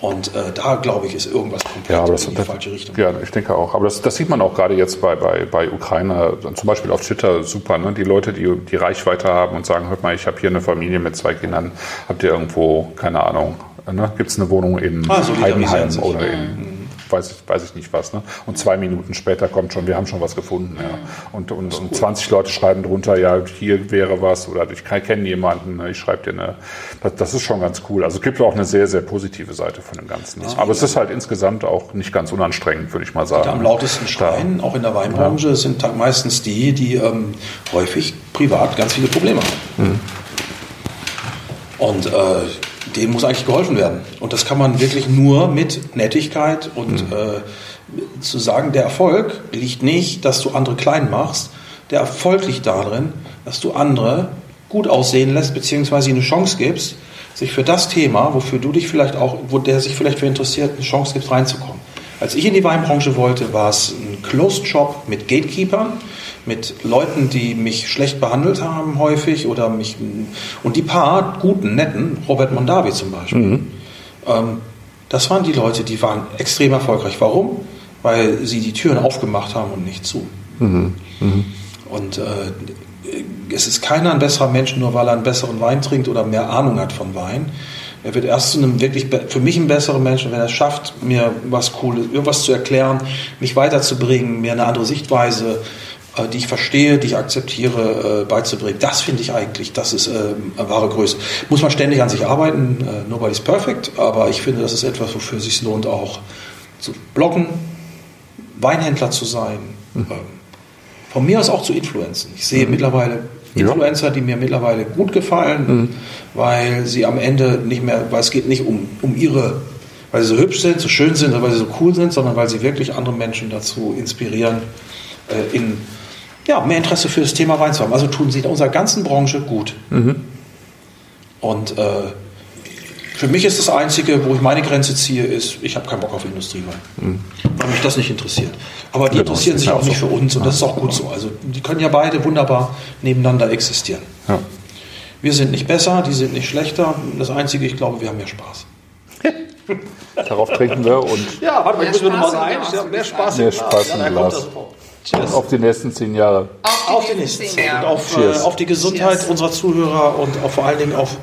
Speaker 3: Und äh, da, glaube ich, ist irgendwas komplett
Speaker 1: ja, das, in die das, falsche Richtung. Ja, ich denke auch. Aber das, das sieht man auch gerade jetzt bei, bei, bei Ukrainer, zum Beispiel auf Twitter super. Ne? Die Leute, die die Reichweite haben und sagen, hört mal, ich habe hier eine Familie mit zwei Kindern, habt ihr irgendwo, keine Ahnung, ne? gibt es eine Wohnung in ah, so Heidenheim oder in... Weiß ich, weiß ich nicht was. Ne? Und zwei Minuten später kommt schon, wir haben schon was gefunden. Ja. Und, und, und 20 Leute schreiben drunter, ja, hier wäre was oder ich kenne jemanden, ne? ich schreibe dir eine. Das, das, ist schon ganz cool. Also es gibt auch eine sehr, sehr positive Seite von dem Ganzen. Ne? Aber es ist halt insgesamt auch nicht ganz unanstrengend, würde ich mal sagen. Die
Speaker 3: am lautesten schreien, auch in der Weinbranche, ja. sind meistens die, die ähm, häufig privat ganz viele Probleme haben. Mhm. Und äh, denen muss eigentlich geholfen werden. Und das kann man wirklich nur mit Nettigkeit und mhm. äh, zu sagen, der Erfolg liegt nicht, dass du andere klein machst. Der Erfolg liegt darin, dass du andere gut aussehen lässt, beziehungsweise ihnen eine Chance gibst, sich für das Thema, wofür du dich vielleicht auch, wo der sich vielleicht für interessiert, eine Chance gibt, reinzukommen. Als ich in die Weinbranche wollte, war es ein Closed Shop mit Gatekeepern mit Leuten, die mich schlecht behandelt haben häufig oder mich und die paar guten, netten, Robert Mondavi zum Beispiel, mhm. ähm, das waren die Leute, die waren extrem erfolgreich. Warum? Weil sie die Türen aufgemacht haben und nicht zu. Mhm. Mhm. Und äh, es ist keiner ein besserer Mensch, nur weil er einen besseren Wein trinkt oder mehr Ahnung hat von Wein. Er wird erst zu einem wirklich für mich ein besserer Mensch, wenn er es schafft, mir was Cooles, irgendwas zu erklären, mich weiterzubringen, mir eine andere Sichtweise äh, die ich verstehe, die ich akzeptiere, äh, beizubringen. Das finde ich eigentlich, das ist äh, eine wahre Größe. Muss man ständig an sich arbeiten, nobody's perfect, aber ich finde, das ist etwas, wofür es sich lohnt, auch zu bloggen, Weinhändler zu sein, mhm. von mir aus auch zu Influenzen. Ich sehe mhm. mittlerweile Influencer, die mir mittlerweile gut gefallen, mhm. weil sie am Ende nicht mehr, weil es geht nicht um, um ihre, weil sie so hübsch sind, so schön sind, weil sie so cool sind, sondern weil sie wirklich andere Menschen dazu inspirieren, in ja, mehr Interesse für das Thema Wein zu haben. Also tun sie in unserer ganzen Branche gut. Mhm. Und äh, für mich ist das Einzige, wo ich meine Grenze ziehe, ist, ich habe keinen Bock auf Industriewein. Mhm. Weil mich das nicht interessiert. Aber die genau, interessieren sich auch nicht für uns und das ist auch gut so. Also die können ja beide wunderbar nebeneinander existieren. Ja. Wir sind nicht besser, die sind nicht schlechter. Das Einzige, ich glaube, wir haben mehr Spaß.
Speaker 1: Darauf trinken wir und.
Speaker 3: Ja, warte mal, ich muss mir nochmal rein. Mehr Spaß,
Speaker 1: mehr Spaß im Glas. Cheers. Auf die nächsten zehn Jahre.
Speaker 3: Auf die, auf die nächsten zehn Jahre. Und auf, äh, auf die Gesundheit Cheers. unserer Zuhörer und auch vor allen Dingen auf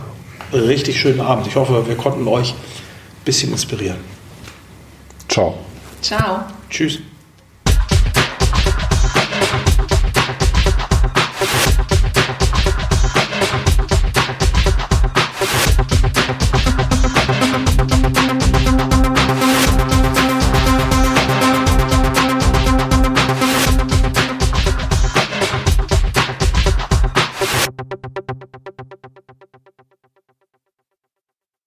Speaker 3: einen richtig schönen Abend. Ich hoffe, wir konnten euch ein bisschen inspirieren.
Speaker 1: Ciao.
Speaker 2: Ciao.
Speaker 3: Tschüss.